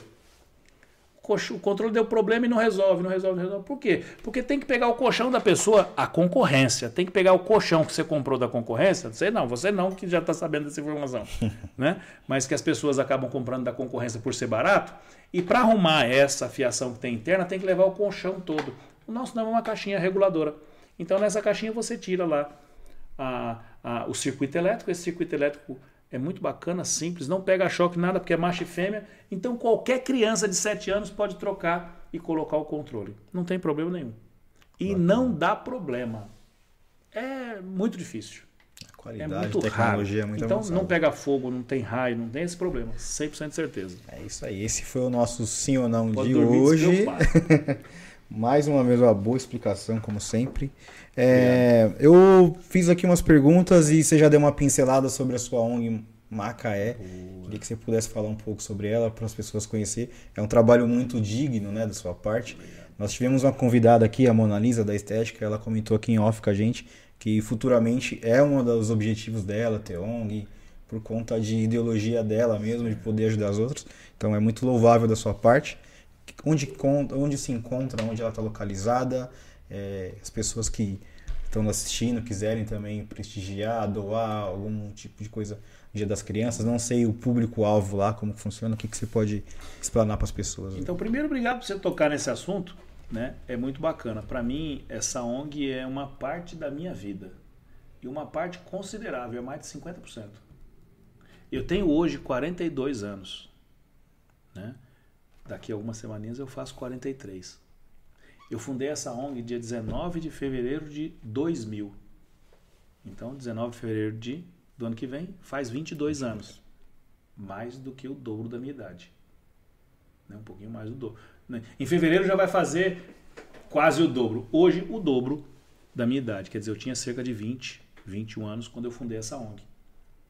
O controle deu problema e não resolve, não resolve, não resolve. Por quê? Porque tem que pegar o colchão da pessoa, a concorrência. Tem que pegar o colchão que você comprou da concorrência. Você não, você não, que já está sabendo dessa informação. [LAUGHS] né? Mas que as pessoas acabam comprando da concorrência por ser barato. E para arrumar essa fiação que tem interna, tem que levar o colchão todo. O nosso não é uma caixinha reguladora. Então nessa caixinha você tira lá a- a- o circuito elétrico. Esse circuito elétrico é muito bacana, simples, não pega choque nada porque é macho e fêmea. Então qualquer criança de 7 anos pode trocar e colocar o controle. Não tem problema nenhum. E não dá problema. É muito difícil. A É qualidade, muito raro. tecnologia é muito então avançada. não pega fogo, não tem raio, não tem esse problema. 100% de certeza. É isso aí. Esse foi o nosso sim ou não Pode de hoje. [LAUGHS] Mais uma vez, uma boa explicação, como sempre. É, eu fiz aqui umas perguntas e você já deu uma pincelada sobre a sua ONG Macaé. Queria que você pudesse falar um pouco sobre ela para as pessoas conhecer. É um trabalho muito digno, né, da sua parte. Nós tivemos uma convidada aqui, a Mona Lisa da Estética. Ela comentou aqui em off com a gente que futuramente é um dos objetivos dela ter ONG por conta de ideologia dela mesmo, de poder ajudar os outros. Então é muito louvável da sua parte onde, onde se encontra, onde ela está localizada, é, as pessoas que estão assistindo quiserem também prestigiar, doar algum tipo de coisa Dia das Crianças, não sei o público-alvo lá, como funciona, o que, que você pode explanar para as pessoas. Então, primeiro, obrigado por você tocar nesse assunto. Né? É muito bacana. Para mim, essa ONG é uma parte da minha vida. E uma parte considerável, é mais de 50%. Eu tenho hoje 42 anos. Né? Daqui a algumas semaninhas eu faço 43. Eu fundei essa ONG dia 19 de fevereiro de 2000. Então, 19 de fevereiro de, do ano que vem, faz 22 anos. Mais do que o dobro da minha idade. Né? Um pouquinho mais do dobro. né? Em fevereiro já vai fazer quase o dobro. Hoje, o dobro da minha idade. Quer dizer, eu tinha cerca de 20, 21 anos quando eu fundei essa ONG.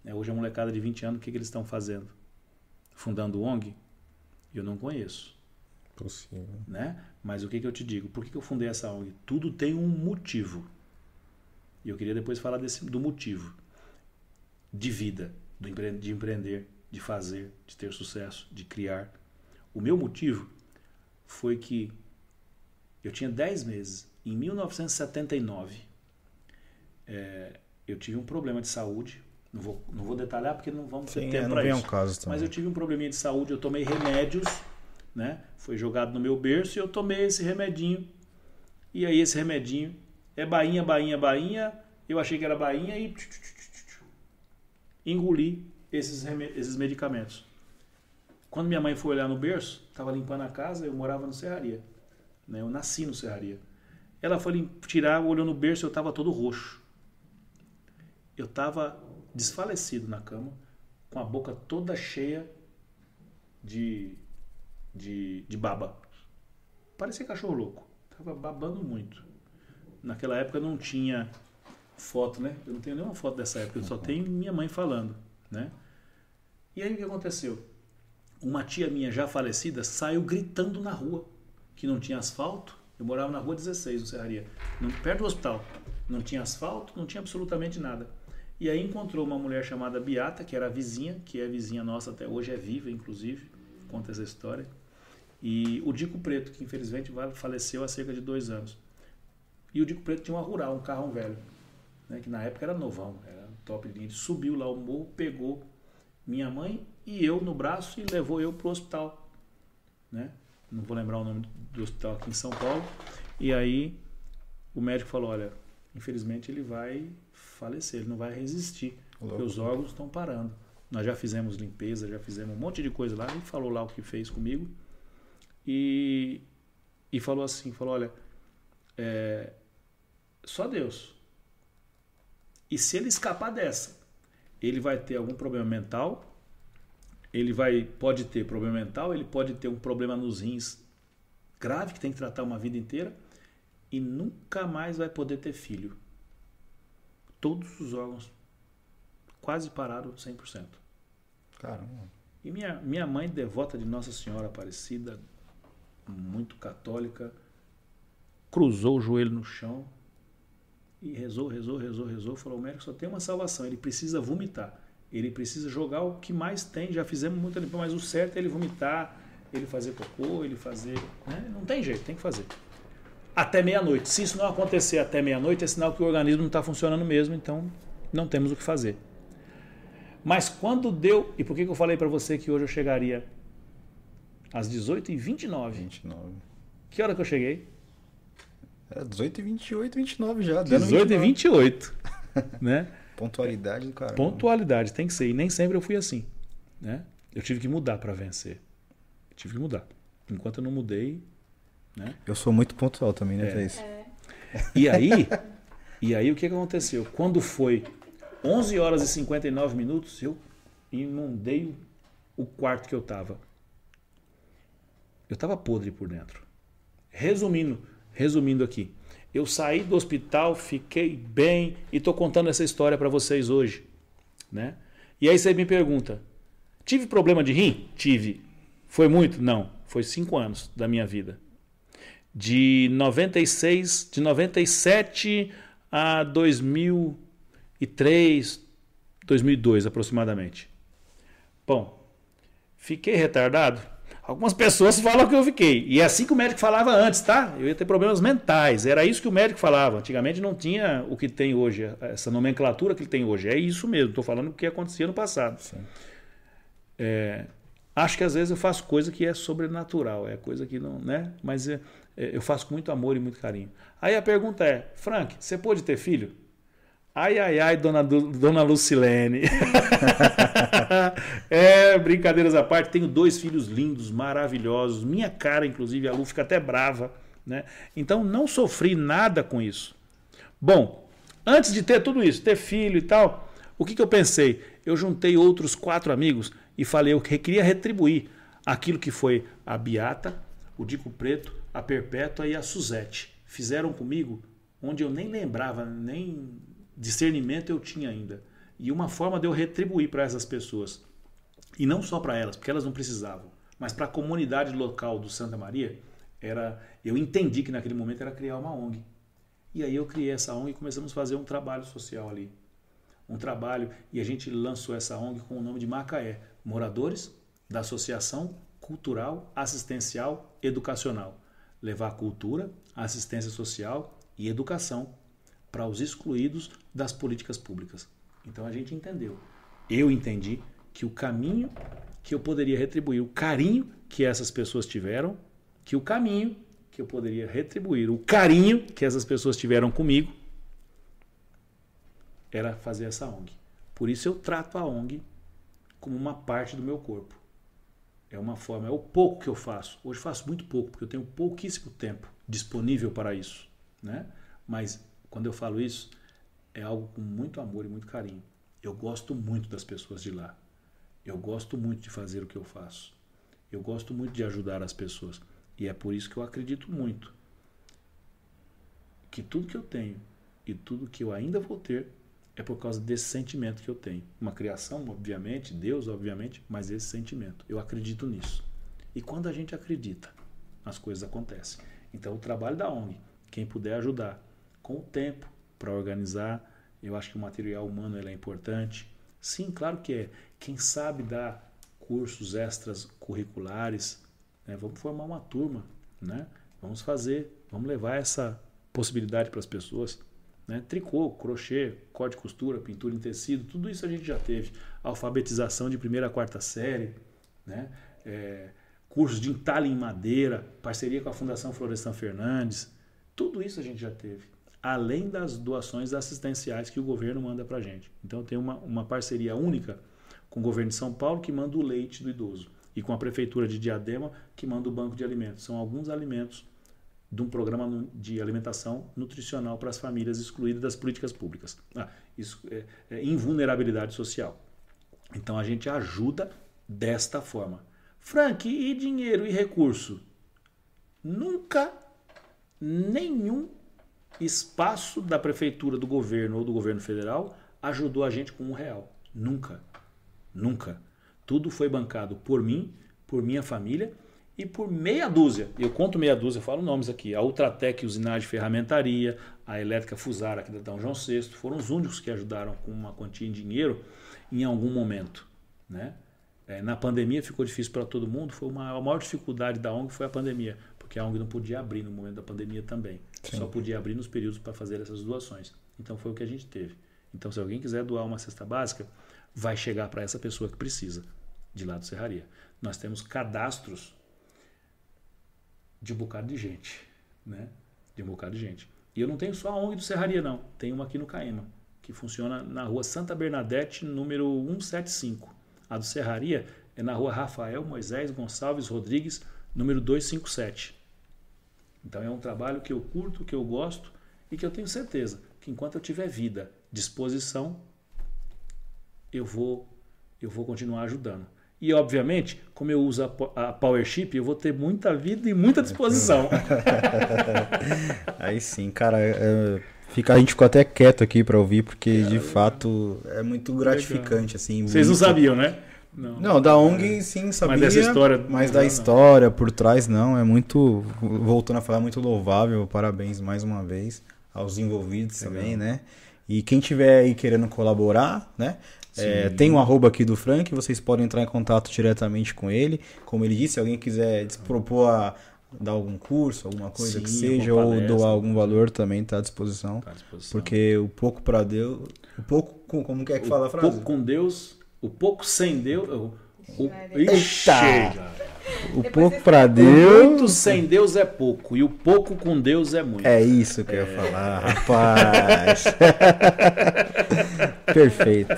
Né? Hoje a molecada de 20 anos, o que, que eles estão fazendo? Fundando ONG? Eu não conheço. Possível. Né? Mas o que, que eu te digo? Por que, que eu fundei essa ONG? Tudo tem um motivo. E eu queria depois falar desse, do motivo de vida, do empre- de empreender, de fazer, de ter sucesso, de criar. O meu motivo foi que eu tinha 10 meses. Em 1979, é, eu tive um problema de saúde. Não vou, não vou detalhar porque não vamos ter Sim, é, tempo não para isso. ao caso também. Mas eu tive um probleminha de saúde, eu tomei remédios, né? Foi jogado no meu berço e eu tomei esse remedinho. E aí esse remedinho é bainha, bainha, bainha. Eu achei que era bainha e engoli esses, esses medicamentos. Quando minha mãe foi olhar no berço, estava limpando a casa, eu morava no Serraria. Né? Eu nasci no Serraria. Ela foi tirar, olhou no berço, eu estava todo roxo. Eu estava desfalecido na cama, com a boca toda cheia de de, de baba. Parecia cachorro louco. Tava babando muito. Naquela época não tinha foto, né? Eu não tenho nenhuma foto dessa época, eu só tenho minha mãe falando, né? E aí o que aconteceu? Uma tia minha já falecida saiu gritando na rua que não tinha asfalto. Eu morava na rua 16, no Serraria, perto do hospital. Não tinha asfalto, não tinha absolutamente nada. E aí encontrou uma mulher chamada Beata, que era a vizinha, que é vizinha nossa até hoje, é viva, inclusive, conta essa história. E o Dico Preto, que infelizmente faleceu há cerca de dois anos. E o Dico Preto tinha uma rural, um carro velho, né, que na época era novão, era top linha. Ele subiu lá o morro, pegou minha mãe e eu no braço e levou eu para o hospital. Né? Não vou lembrar o nome do hospital aqui em São Paulo. E aí o médico falou: olha, infelizmente ele vai falecer, ele não vai resistir, porque os órgãos estão parando. Nós já fizemos limpeza, já fizemos um monte de coisa lá. Ele falou lá o que fez comigo. E, e falou assim: falou, olha, é, só Deus. E se ele escapar dessa, ele vai ter algum problema mental, ele vai pode ter problema mental, ele pode ter um problema nos rins grave que tem que tratar uma vida inteira e nunca mais vai poder ter filho. Todos os órgãos quase pararam 100%. Caramba. E minha, minha mãe, devota de Nossa Senhora Aparecida, muito católica, cruzou o joelho no chão e rezou, rezou, rezou, rezou. Falou: o médico só tem uma salvação, ele precisa vomitar. Ele precisa jogar o que mais tem. Já fizemos muita limpeza, mas o certo é ele vomitar, ele fazer cocô, ele fazer. Né? Não tem jeito, tem que fazer. Até meia-noite. Se isso não acontecer até meia-noite, é sinal que o organismo não está funcionando mesmo, então não temos o que fazer. Mas quando deu. E por que, que eu falei para você que hoje eu chegaria às 18h29? 29. Que hora que eu cheguei? Era 18 e 28, 29 já. 18 e 28. né? [LAUGHS] Pontualidade do cara. Pontualidade, tem que ser. E nem sempre eu fui assim. Né? Eu tive que mudar para vencer. Eu tive que mudar. Enquanto eu não mudei. Né? Eu sou muito pontual também, né, Thaís? É. E aí, e aí o que aconteceu? Quando foi 11 horas e 59 minutos, eu inundei o quarto que eu estava. Eu estava podre por dentro. Resumindo, resumindo aqui, eu saí do hospital, fiquei bem e estou contando essa história para vocês hoje, né? E aí você me pergunta, tive problema de rim? Tive. Foi muito? Não. Foi cinco anos da minha vida. De 96, de 97 a 2003, 2002 aproximadamente. Bom, fiquei retardado? Algumas pessoas falam que eu fiquei. E é assim que o médico falava antes, tá? Eu ia ter problemas mentais. Era isso que o médico falava. Antigamente não tinha o que tem hoje, essa nomenclatura que ele tem hoje. É isso mesmo. Estou falando o que acontecia no passado. É, acho que às vezes eu faço coisa que é sobrenatural, é coisa que não, né? Mas é, é, eu faço com muito amor e muito carinho. Aí a pergunta é, Frank, você pode ter filho? Ai, ai, ai, dona, dona Lucilene. [LAUGHS] é, brincadeiras à parte, tenho dois filhos lindos, maravilhosos. Minha cara, inclusive, a Lu fica até brava. Né? Então, não sofri nada com isso. Bom, antes de ter tudo isso, ter filho e tal, o que, que eu pensei? Eu juntei outros quatro amigos e falei, eu queria retribuir aquilo que foi a Beata, o Dico Preto, a Perpétua e a Suzete. Fizeram comigo onde eu nem lembrava, nem discernimento eu tinha ainda. E uma forma de eu retribuir para essas pessoas, e não só para elas, porque elas não precisavam, mas para a comunidade local do Santa Maria, era eu entendi que naquele momento era criar uma ONG. E aí eu criei essa ONG e começamos a fazer um trabalho social ali. Um trabalho, e a gente lançou essa ONG com o nome de Macaé, Moradores da Associação Cultural, Assistencial, Educacional. Levar cultura, assistência social e educação para os excluídos das políticas públicas. Então a gente entendeu. Eu entendi que o caminho que eu poderia retribuir, o carinho que essas pessoas tiveram, que o caminho que eu poderia retribuir, o carinho que essas pessoas tiveram comigo, era fazer essa ONG. Por isso eu trato a ONG como uma parte do meu corpo. É uma forma, é o pouco que eu faço. Hoje faço muito pouco, porque eu tenho pouquíssimo tempo disponível para isso. Né? Mas quando eu falo isso, é algo com muito amor e muito carinho. Eu gosto muito das pessoas de lá. Eu gosto muito de fazer o que eu faço. Eu gosto muito de ajudar as pessoas. E é por isso que eu acredito muito que tudo que eu tenho e tudo que eu ainda vou ter é por causa desse sentimento que eu tenho. Uma criação, obviamente, Deus, obviamente, mas esse sentimento. Eu acredito nisso. E quando a gente acredita, as coisas acontecem. Então, o trabalho da ONG, quem puder ajudar com o tempo para organizar, eu acho que o material humano é importante. Sim, claro que é. Quem sabe dar cursos extras curriculares, né? vamos formar uma turma, né? vamos fazer, vamos levar essa possibilidade para as pessoas. Né? Tricô, crochê, corte de costura, pintura em tecido, tudo isso a gente já teve. Alfabetização de primeira a quarta série, né? É, cursos de entalhe em madeira, parceria com a Fundação Florestan Fernandes, tudo isso a gente já teve. Além das doações assistenciais que o governo manda para a gente. Então tem uma, uma parceria única com o governo de São Paulo que manda o leite do idoso e com a prefeitura de Diadema que manda o banco de alimentos. São alguns alimentos de um programa de alimentação nutricional para as famílias excluídas das políticas públicas. Ah, isso é, é invulnerabilidade social. Então a gente ajuda desta forma. Frank, e dinheiro e recurso? Nunca nenhum espaço da prefeitura, do governo ou do governo federal ajudou a gente com um real. Nunca. Nunca. Tudo foi bancado por mim, por minha família e por meia dúzia, eu conto meia dúzia, falo nomes aqui, a Ultratec Usinagem Ferramentaria, a Elétrica Fusara aqui da Dom João VI, foram os únicos que ajudaram com uma quantia em dinheiro em algum momento. Né? É, na pandemia ficou difícil para todo mundo, foi uma, a maior dificuldade da ONG foi a pandemia, porque a ONG não podia abrir no momento da pandemia também, Sim. só podia abrir nos períodos para fazer essas doações. Então foi o que a gente teve. Então se alguém quiser doar uma cesta básica, vai chegar para essa pessoa que precisa, de lá do Serraria. Nós temos cadastros de um bocado de gente, né? De um bocado de gente. E eu não tenho só a ONG do Serraria, não. Tem uma aqui no Caema, que funciona na rua Santa Bernadette, número 175. A do Serraria é na rua Rafael Moisés Gonçalves Rodrigues, número 257. Então é um trabalho que eu curto, que eu gosto e que eu tenho certeza que enquanto eu tiver vida, disposição, eu vou eu vou continuar ajudando. E, obviamente, como eu uso a, PowerShip, eu vou ter muita vida e muita disposição. [LAUGHS] Aí sim, cara. É, fica, a gente ficou até quieto aqui para ouvir, porque de fato é muito gratificante. assim. Vocês muito... não sabiam, né? Não, não da ONG sim sabia, mas dessa história, mas da história por trás não, é muito, voltando a falar, muito louvável, parabéns mais uma vez aos envolvidos Legal. também, né? E quem tiver aí querendo colaborar, né? É, tem um arroba aqui do Frank, vocês podem entrar em contato diretamente com ele. Como ele disse, se alguém quiser propor a dar algum curso, alguma coisa Sim, que seja, ou palestra, doar algum valor também está à disposição. Tá à disposição. Porque o pouco para Deus. O pouco. Como que é que o fala a frase? O pouco com Deus, o pouco sem Deus. O, o, Eita! O pouco para Deus. O muito sem Deus é pouco. E o pouco com Deus é muito. É isso que é. eu ia é. falar, rapaz. [LAUGHS] Perfeito.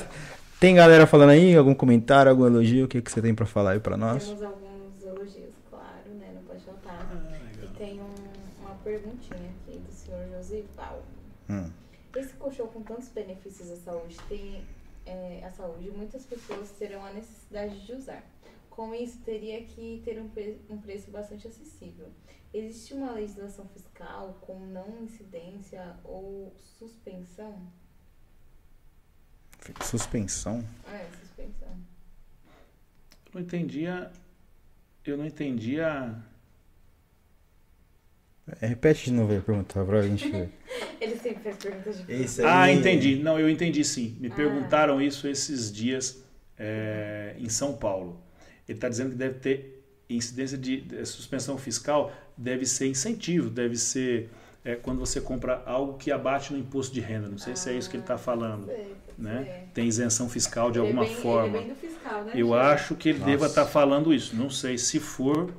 Tem galera falando aí, algum comentário, algum elogio? O que, que você tem para falar aí para nós? Temos alguns elogios, claro, né? Não pode faltar. Ah, e tem um, uma perguntinha aqui do senhor Josival. Hum. Esse colchão com tantos benefícios à saúde tem é, a saúde, muitas pessoas terão a necessidade de usar. Com isso, teria que ter um, pre um preço bastante acessível. Existe uma legislação fiscal com não incidência ou suspensão? Suspensão? É, suspensão. Eu não entendia. Eu não entendia. É, repete de novo a pergunta pra gente ver. [LAUGHS] Ele sempre faz perguntas difíceis. Ah, entendi. Não, eu entendi sim. Me ah. perguntaram isso esses dias é, em São Paulo. Ele está dizendo que deve ter incidência de, de, suspensão fiscal, deve ser incentivo, deve ser é, quando você compra algo que abate no imposto de renda. Não sei ah, se é isso que ele está falando. Sei né? É. Tem isenção fiscal de ele é alguma é bem, forma. É fiscal, né, Eu gente? acho que ele Nossa. deva estar tá falando isso. Não sei se for,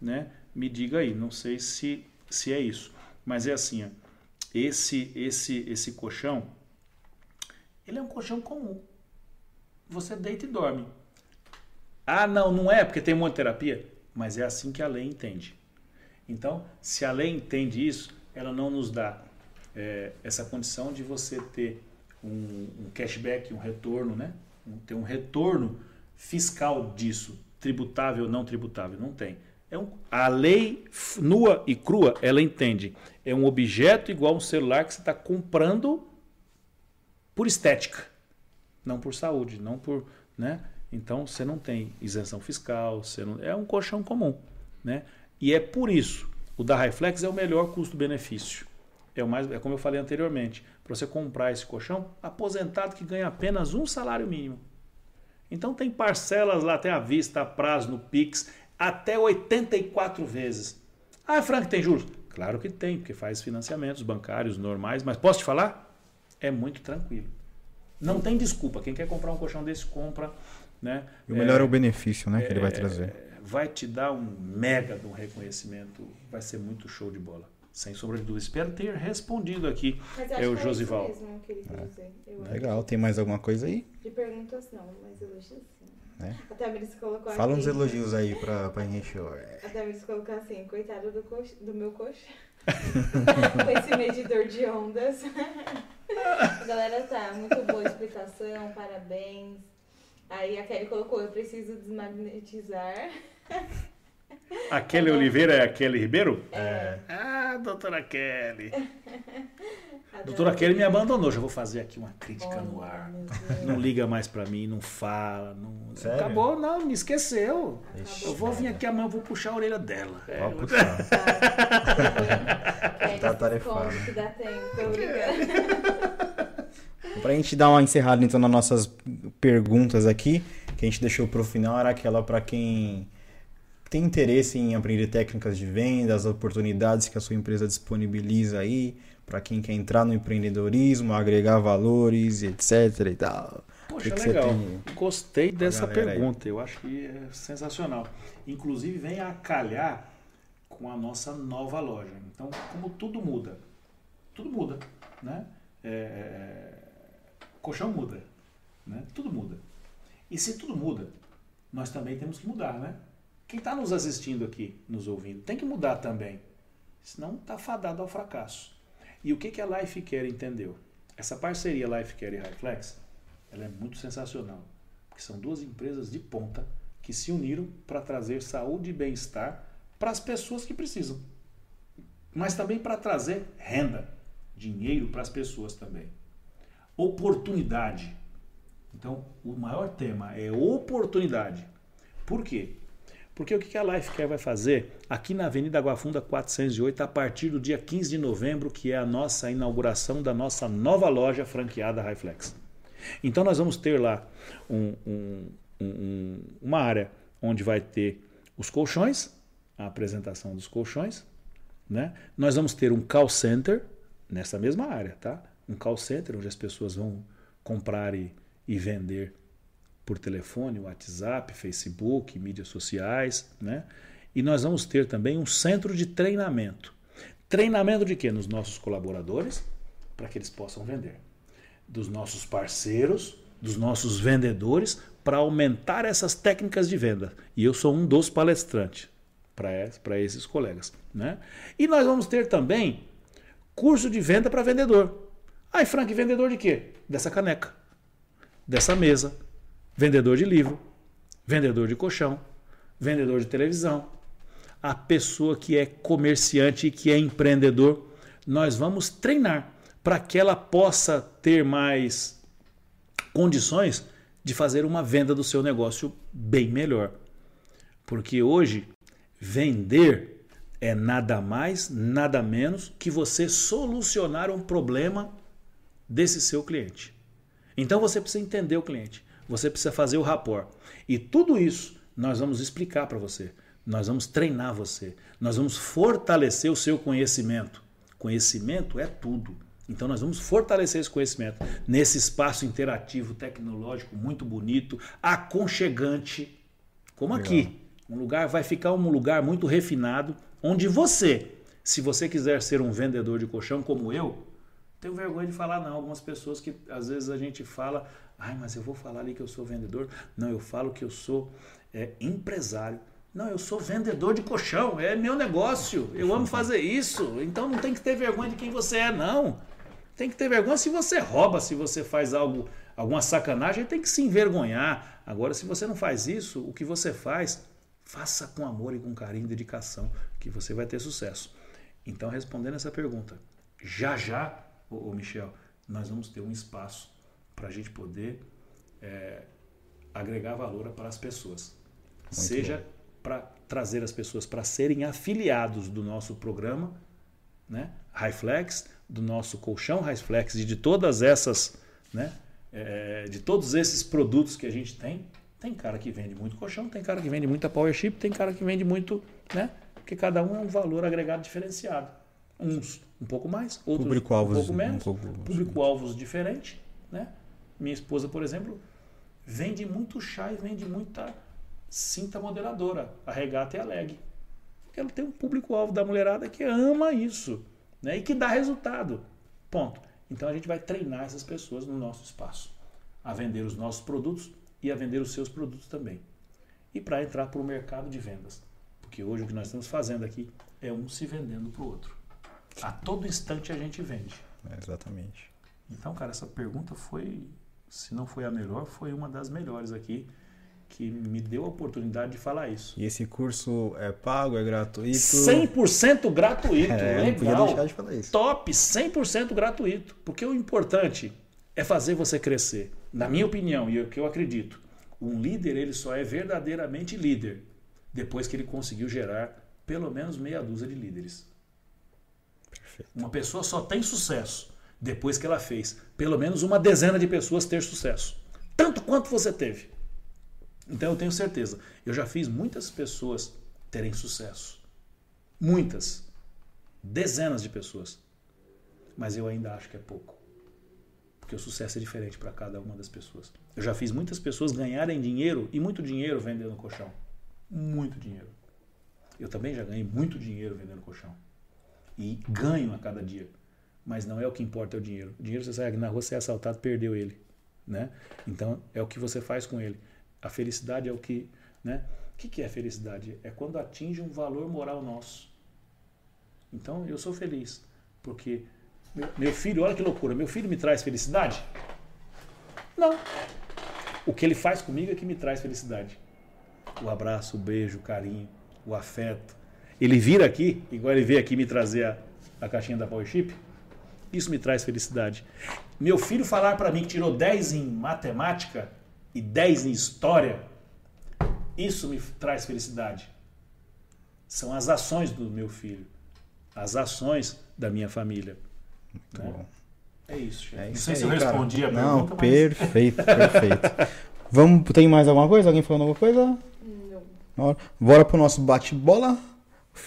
né? Me diga aí. Não sei se se é isso. Mas é assim, ó, esse esse esse colchão, ele é um colchão comum. Você deita e dorme. Ah, não, não é porque tem terapia, mas é assim que a lei entende. Então, se a lei entende isso, ela não nos dá é, essa condição de você ter um, um cashback, um retorno, né? ter um retorno fiscal disso, tributável, não tributável. Não tem. É um, a lei nua e crua, ela entende. É um objeto igual um celular que você está comprando por estética, não por saúde, não por. Né? Então você não tem isenção fiscal, você não, é um colchão comum. Né? E é por isso, o da Reflex é o melhor custo-benefício. É, o mais, é como eu falei anteriormente, para você comprar esse colchão, aposentado que ganha apenas um salário mínimo. Então tem parcelas lá, tem a vista, a prazo no Pix, até 84 vezes. Ah, Frank, tem juros? Claro que tem, porque faz financiamentos bancários normais, mas posso te falar? É muito tranquilo. Não tem desculpa. Quem quer comprar um colchão desse, compra. Né? E o melhor é, é o benefício né, é, que ele vai é, trazer. Vai te dar um mega de um reconhecimento, vai ser muito show de bola. Sem sombra de dúvida. Espero ter respondido aqui. é o Josival. É. Legal. Tem mais alguma coisa aí? De perguntas não, mas elogios sim. Né? A Tamiris colocou Fala aqui, uns elogios aí pra, pra encher. A Tamiris colocou assim, coitado do, do meu coxo. Com [LAUGHS] esse medidor de ondas. a [LAUGHS] galera tá, muito boa a explicação, parabéns. Aí a Kelly colocou, eu preciso desmagnetizar. [LAUGHS] A Kelly Oliveira é a Kelly Ribeiro? É. Ah, doutora Kelly. [LAUGHS] doutora Kelly me abandonou. Já vou fazer aqui uma crítica oh, no ar. Não liga mais pra mim, não fala. Não... Sério? Acabou, não, me esqueceu. Ixi, eu vou vir aqui amanhã, vou puxar a orelha dela. É, Pode puxar. tá [LAUGHS] tarefado. Que dá tempo, [LAUGHS] Pra gente dar uma encerrada então nas nossas perguntas aqui, que a gente deixou pro final, era aquela para quem tem interesse em aprender técnicas de venda, as oportunidades que a sua empresa disponibiliza aí, para quem quer entrar no empreendedorismo, agregar valores, etc e tal. Poxa, que legal. Que Gostei dessa pergunta. Aí? Eu acho que é sensacional. Inclusive vem a calhar com a nossa nova loja. Então, como tudo muda, tudo muda, né? É, é, é colchão muda, né? Tudo muda. E se tudo muda, nós também temos que mudar, né? Quem está nos assistindo aqui, nos ouvindo, tem que mudar também. Senão está fadado ao fracasso. E o que, que a Lifecare entendeu? Essa parceria Lifecare e Highflex, ela é muito sensacional. Porque são duas empresas de ponta que se uniram para trazer saúde e bem-estar para as pessoas que precisam. Mas também para trazer renda, dinheiro para as pessoas também. Oportunidade. Então, o maior tema é oportunidade. Por quê? Porque o que a Lifecare vai fazer aqui na Avenida Água Funda 408 a partir do dia 15 de novembro, que é a nossa inauguração da nossa nova loja franqueada Highflex. Então nós vamos ter lá um, um, um, uma área onde vai ter os colchões, a apresentação dos colchões, né? Nós vamos ter um call center nessa mesma área, tá? Um call center onde as pessoas vão comprar e, e vender por telefone, WhatsApp, Facebook, mídias sociais, né? E nós vamos ter também um centro de treinamento. Treinamento de quê? Nos nossos colaboradores, para que eles possam vender. Dos nossos parceiros, dos nossos vendedores, para aumentar essas técnicas de venda. E eu sou um dos palestrantes para esses colegas. Né? E nós vamos ter também curso de venda para vendedor. Ai, Frank, vendedor de quê? Dessa caneca, dessa mesa, vendedor de livro, vendedor de colchão, vendedor de televisão, a pessoa que é comerciante e que é empreendedor, nós vamos treinar para que ela possa ter mais condições de fazer uma venda do seu negócio bem melhor. Porque hoje vender é nada mais, nada menos que você solucionar um problema desse seu cliente. Então você precisa entender o cliente. Você precisa fazer o rapport. E tudo isso nós vamos explicar para você. Nós vamos treinar você. Nós vamos fortalecer o seu conhecimento. Conhecimento é tudo. Então nós vamos fortalecer esse conhecimento nesse espaço interativo, tecnológico, muito bonito, aconchegante, como Legal. aqui. Um lugar vai ficar um lugar muito refinado, onde você, se você quiser ser um vendedor de colchão como eu, tenho vergonha de falar não. Algumas pessoas que às vezes a gente fala, Ai, mas eu vou falar ali que eu sou vendedor. Não, eu falo que eu sou é, empresário. Não, eu sou vendedor de colchão. É meu negócio. Eu amo fazer isso. Então não tem que ter vergonha de quem você é, não. Tem que ter vergonha se você rouba, se você faz algo, alguma sacanagem, tem que se envergonhar. Agora, se você não faz isso, o que você faz, faça com amor e com carinho e dedicação, que você vai ter sucesso. Então, respondendo essa pergunta, já já, ô, ô Michel, nós vamos ter um espaço para a gente poder é, agregar valor para as pessoas. Muito Seja para trazer as pessoas para serem afiliados do nosso programa, né? Highflex, do nosso colchão Highflex e de todas essas, né? É, de todos esses produtos que a gente tem. Tem cara que vende muito colchão, tem cara que vende muita power chip, tem cara que vende muito, né? Porque cada um é um valor agregado diferenciado. Uns um pouco mais, outros Público-alvos um pouco um menos, pouco- público-alvos diferente, né? Minha esposa, por exemplo, vende muito chá e vende muita cinta modeladora, a regata e a leg. Ela tem um público-alvo da mulherada que ama isso, né? E que dá resultado. Ponto. Então a gente vai treinar essas pessoas no nosso espaço a vender os nossos produtos e a vender os seus produtos também. E para entrar para o mercado de vendas. Porque hoje o que nós estamos fazendo aqui é um se vendendo para o outro. A todo instante a gente vende. É, exatamente. Então, cara, essa pergunta foi, se não foi a melhor, foi uma das melhores aqui que me deu a oportunidade de falar isso. E esse curso é pago, é gratuito? 100% gratuito, É, não podia legal. deixar de falar isso. Top, 100% gratuito. Porque o importante é fazer você crescer. Na minha opinião, e é o que eu acredito, um líder ele só é verdadeiramente líder depois que ele conseguiu gerar pelo menos meia dúzia de líderes. Perfeito. Uma pessoa só tem sucesso depois que ela fez pelo menos uma dezena de pessoas ter sucesso. Tanto quanto você teve. Então eu tenho certeza. Eu já fiz muitas pessoas terem sucesso. Muitas. Dezenas de pessoas. Mas eu ainda acho que é pouco. Porque o sucesso é diferente para cada uma das pessoas. Eu já fiz muitas pessoas ganharem dinheiro e muito dinheiro vendendo colchão. Muito dinheiro. Eu também já ganhei muito dinheiro vendendo colchão e ganho a cada dia. Mas não é o que importa é o dinheiro. O dinheiro você sai na rua, você é assaltado, perdeu ele, né? Então é o que você faz com ele. A felicidade é o que, né? O que que é felicidade? É quando atinge um valor moral nosso. Então eu sou feliz porque meu, meu filho, olha que loucura, meu filho me traz felicidade? Não. O que ele faz comigo é que me traz felicidade. O abraço, o beijo, o carinho, o afeto. Ele vir aqui, igual ele veio aqui me trazer a, a caixinha da Power Chip, isso me traz felicidade. Meu filho falar para mim que tirou 10 em matemática e 10 em história, isso me traz felicidade. São as ações do meu filho, as ações da minha família. Muito né? bom. É isso, chefe. É Não isso sei se eu aí, cara. respondi a Não, pergunta, mas... perfeito, [LAUGHS] perfeito. Vamos, tem mais alguma coisa? Alguém falando alguma coisa? Não. Bora- Bora pro nosso bate-bola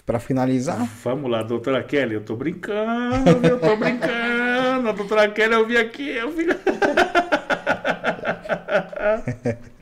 pra finalizar. Vamos lá, doutora Kelly, eu tô brincando, eu tô brincando. A doutora Kelly, eu vi aqui, eu vi. [LAUGHS]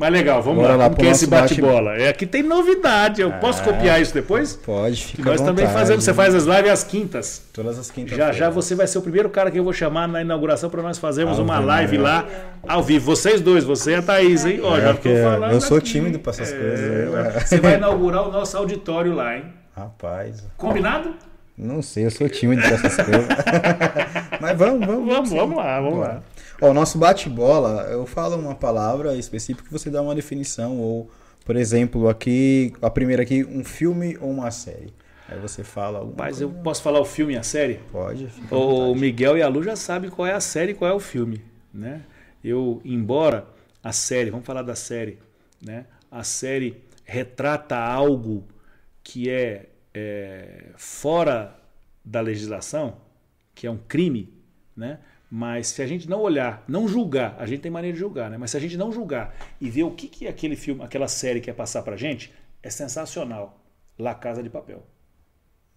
Mas legal, vamos Bora lá. lá Como que é esse nosso bate- bate-bola? É, aqui tem novidade. Eu posso Ah. copiar isso depois? Pode, Que fica nós também fazemos. Você faz as lives às quintas. Todas as quintas Já já você vai ser o primeiro cara que eu vou chamar na inauguração para nós fazermos Ave uma live lá ao vivo. Vocês dois, você e a Thaís, hein? Ó, É, já tô falando eu sou aqui. tímido pra essas É, coisas. Você vai inaugurar o nosso auditório lá, hein? Rapaz, Combinado? não sei, eu sou tímido pra essas coisas. [LAUGHS] Mas vamos, vamos. Vamos, vamos lá, vamos lá. Ó, o nosso bate-bola, eu falo uma palavra específica que você dá uma definição, ou, por exemplo, aqui, a primeira aqui, um filme ou uma série. Aí você fala alguma Mas coisa. eu posso falar o filme e a série? Pode, O. Miguel e a Lu já sabem qual é a série e qual é o filme, né? Eu, embora a série, vamos falar da série, né? A série retrata algo que é, é, fora da legislação, que é um crime, né? Mas se a gente não olhar, não julgar, a gente tem maneira de julgar, né? Mas se a gente não julgar e ver o que, que aquele filme, aquela série quer passar pra gente, é sensacional. La Casa de Papel.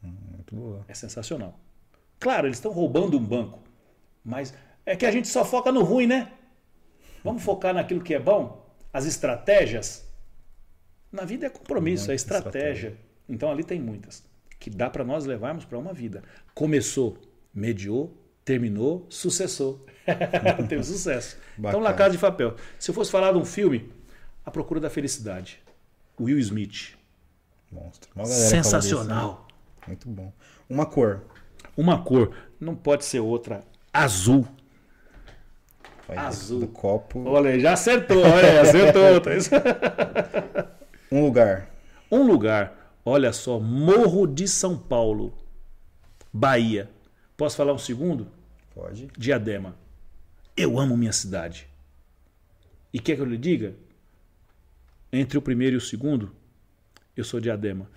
Muito boa. É sensacional. Claro, eles estão roubando um banco, mas é que a gente só foca no ruim, né? Vamos focar naquilo que é bom? As estratégias? Na vida é compromisso, é estratégia. estratégia. Então ali tem muitas que dá para nós levarmos para uma vida. Começou, mediou, terminou, sucessou. [LAUGHS] Teve sucesso. Então. La Casa de Papel. Se eu fosse falar de um filme, A Procura da Felicidade. Will Smith. Monstro. Sensacional. disso, né? Muito bom. Uma cor. Uma cor não pode ser outra azul. Olha, Azul. Do copo. Olha, já acertou, olha, acertou. [LAUGHS] Tá? Um lugar. Um lugar, olha só, Morro de São Paulo, Bahia. Posso falar um segundo? Pode. Diadema. Eu amo minha cidade. E quer que eu lhe diga? Entre o primeiro e o segundo, eu sou Diadema.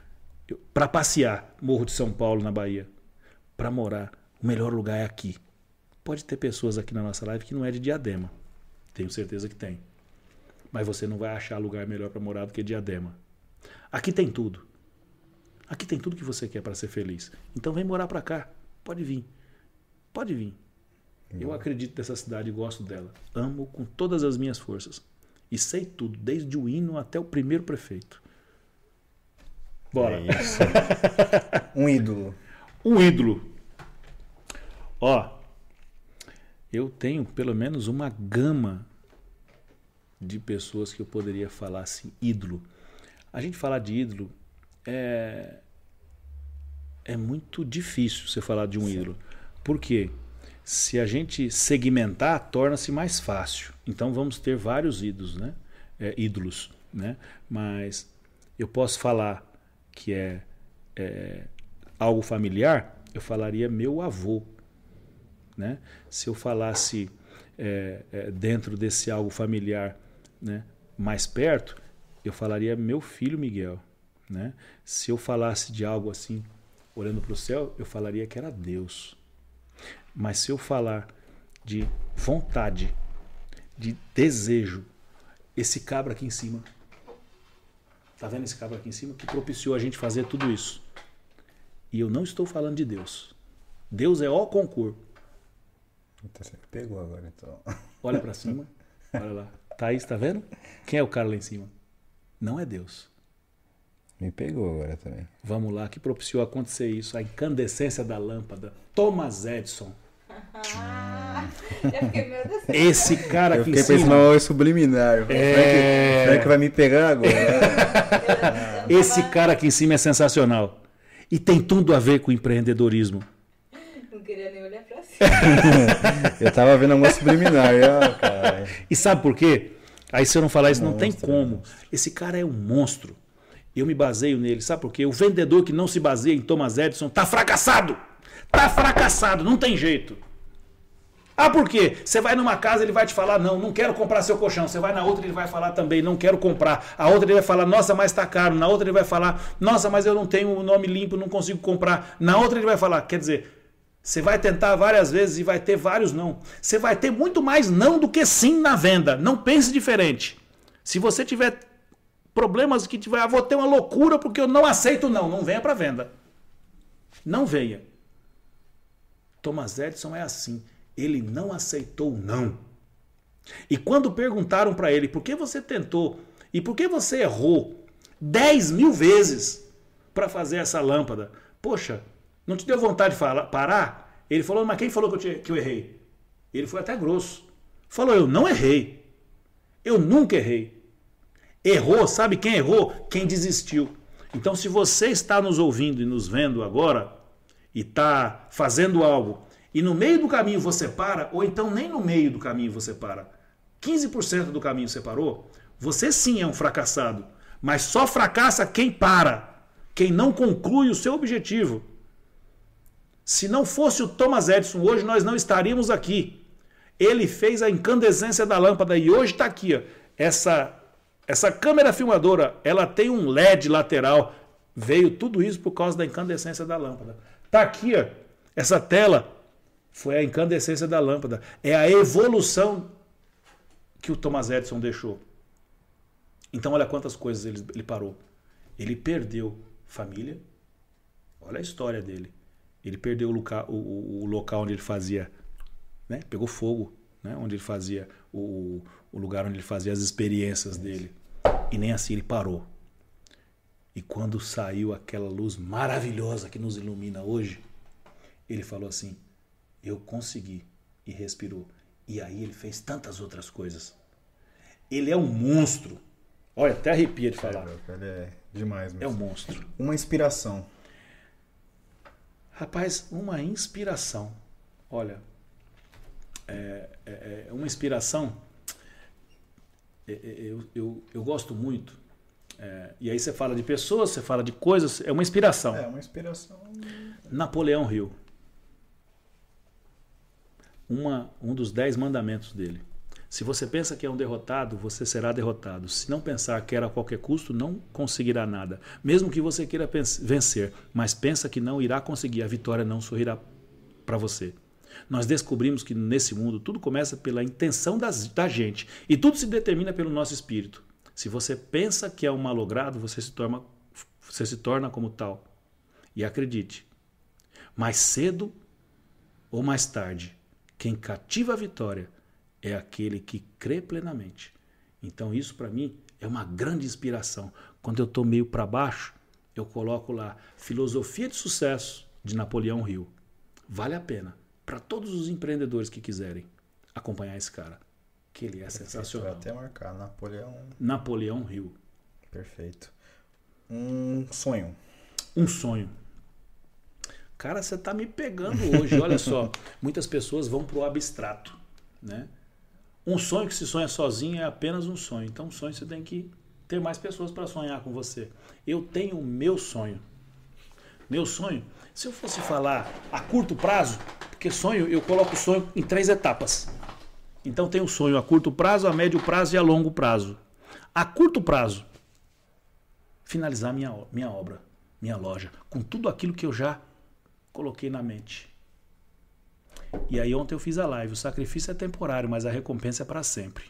Para passear, Morro de São Paulo, na Bahia. Para morar, o melhor lugar é aqui. Pode ter pessoas aqui na nossa live que não é de Diadema. Tenho certeza que tem. Mas você não vai achar lugar melhor para morar do que Diadema. Aqui tem tudo. Aqui tem tudo que você quer para ser feliz. Então vem morar para cá. Pode vir. Pode vir. Eu acredito nessa cidade e gosto dela. Amo com todas as minhas forças. E sei tudo, desde o hino até o primeiro prefeito. Bora. É isso. [LAUGHS] um ídolo. Um ídolo. Ó, eu tenho pelo menos uma gama de pessoas que eu poderia falar assim, ídolo. A gente falar de ídolo é é muito difícil você falar de um ídolo. Por quê? Se a gente segmentar, torna-se mais fácil. Então vamos ter vários ídolos, né? É, ídolos, né? Mas eu posso falar que é, é algo familiar, eu falaria meu avô. Né? Se eu falasse é, é, dentro desse algo familiar né, mais perto, eu falaria meu filho Miguel. Né? Se eu falasse de algo assim, olhando para o céu, eu falaria que era Deus. Mas se eu falar de vontade, de desejo, esse cabra aqui em cima, tá vendo esse cabra aqui em cima que propiciou a gente fazer tudo isso? E eu não estou falando de Deus. Deus é ó concurso. Então você pegou agora, então. Olha para cima. [LAUGHS] Olha lá. Thaís, tá vendo? Quem é o cara lá em cima? Não é Deus. Me pegou agora também. Vamos lá, que propiciou acontecer isso. A incandescência da lâmpada. Thomas Edison. Ah, [LAUGHS] eu fiquei. Esse cara Eu aqui em fiquei pensando, cima. é subliminar. É. Frank, Frank vai me pegar agora. [LAUGHS] Esse cara aqui em cima é sensacional. E tem tudo a ver com empreendedorismo. Não queria nem olhar pra cima. [LAUGHS] Eu tava vendo alguma subliminar. e, cara. E sabe por quê? Aí se eu não falar isso, não tem Monstro, como. Esse cara é um monstro. Eu me baseio nele. Sabe por quê? O vendedor que não se baseia em Thomas Edison tá fracassado. Tá fracassado, não tem jeito. Ah, por quê? Você vai numa casa, ele vai te falar, não, não quero comprar seu colchão. Você vai na outra, ele vai falar também, não quero comprar. A outra ele vai falar, nossa, mas tá caro. Na outra ele vai falar, nossa, mas eu não tenho o nome limpo, não consigo comprar. Na outra ele vai falar, quer dizer, você vai tentar várias vezes e vai ter vários não. Você vai ter muito mais não do que sim na venda. Não pense diferente. Se você tiver problemas que tiver, ah, vou ter uma loucura porque eu não aceito não, não venha para venda. Não venha. Thomas Edison é assim. Ele não aceitou não. E quando perguntaram para ele por que você tentou e por que você errou 10 mil vezes para fazer essa lâmpada, poxa, não te deu vontade de falar, parar? Ele falou, mas quem falou que eu, te- que eu errei? Ele foi até grosso. Falou, eu não errei. Eu nunca errei. Errou, sabe quem errou? Quem desistiu. Então, se você está nos ouvindo e nos vendo agora e está fazendo algo e no meio do caminho você para, ou então nem no meio do caminho você para, 15% do caminho você parou, você sim é um fracassado. Mas só fracassa quem para, quem não conclui o seu objetivo. Se não fosse o Thomas Edison, hoje nós não estaríamos aqui. Ele fez a incandescência da lâmpada e hoje está aqui. Ó. Essa, essa câmera filmadora, ela tem um LED lateral. Veio tudo isso por causa da incandescência da lâmpada. Está aqui, ó. essa tela foi a incandescência da lâmpada. É a evolução que o Thomas Edison deixou. Então, olha quantas coisas ele, ele parou. Ele perdeu família. Olha a história dele. Ele perdeu o, loca, o, o- o local onde ele fazia, né? Pegou fogo, né? Onde ele fazia o, o lugar onde ele fazia as experiências dele. E nem assim ele parou. E quando saiu aquela luz maravilhosa que nos ilumina hoje, ele falou assim: Eu consegui. E respirou. E aí ele fez tantas outras coisas. Ele é um monstro. Olha, até arrepia de falar. Ele é demais É um monstro. Uma inspiração. Rapaz, uma inspiração. Olha, é, é, é uma inspiração. É, é, eu, eu, eu gosto muito. É, e aí você fala de pessoas, você fala de coisas, é uma inspiração. É uma inspiração. Napoleão Hill. Uma, um dos dez mandamentos dele. Se você pensa que é um derrotado, você será derrotado. Se não pensar que era a qualquer custo, não conseguirá nada. Mesmo que você queira vencer, mas pensa que não irá conseguir, a vitória não sorrirá para você. Nós descobrimos que nesse mundo tudo começa pela intenção das, da gente e tudo se determina pelo nosso espírito. Se você pensa que é um malogrado, você se torna, você se torna como tal. E acredite, mais cedo ou mais tarde, quem cativa a vitória é aquele que crê plenamente. Então, isso para mim é uma grande inspiração. Quando eu estou meio para baixo, eu coloco lá Filosofia de Sucesso de Napoleão Hill. Vale a pena para todos os empreendedores que quiserem acompanhar esse cara, que ele é Perfeito, sensacional. Vou até marcar Napoleão. Napoleão Hill. Perfeito. Um sonho. Um sonho. Cara, você está me pegando hoje. Olha só, [LAUGHS] muitas pessoas vão pro abstrato, né? Um sonho que se sonha sozinho é apenas um sonho. Então, um sonho você tem que ter mais pessoas para sonhar com você. Eu tenho o meu sonho. Meu sonho, se eu fosse falar a curto prazo, porque sonho, eu coloco o sonho em três etapas. Então tem o sonho a curto prazo, a médio prazo e a longo prazo. A curto prazo, finalizar minha, minha obra, minha loja, com tudo aquilo que eu já coloquei na mente. E aí ontem eu fiz a live. O sacrifício é temporário, mas a recompensa é para sempre.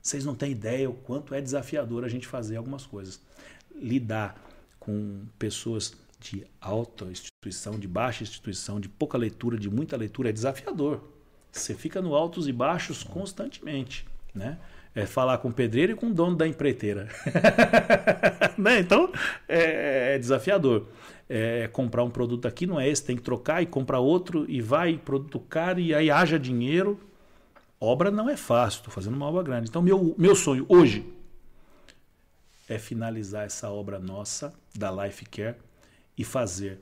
Vocês não têm ideia o quanto é desafiador a gente fazer algumas coisas. Lidar com pessoas de alta instituição, de baixa instituição, de pouca leitura, de muita leitura é desafiador. Você fica no altos e baixos constantemente, né? É falar com o pedreiro e com o dono da empreiteira. [LAUGHS] né? Então, é, é desafiador é, comprar um produto aqui, não é esse, tem que trocar e comprar outro e vai produto caro e aí haja dinheiro. Obra não é fácil, estou fazendo uma obra grande. Então, meu, meu sonho hoje é finalizar essa obra nossa da Life Care e fazer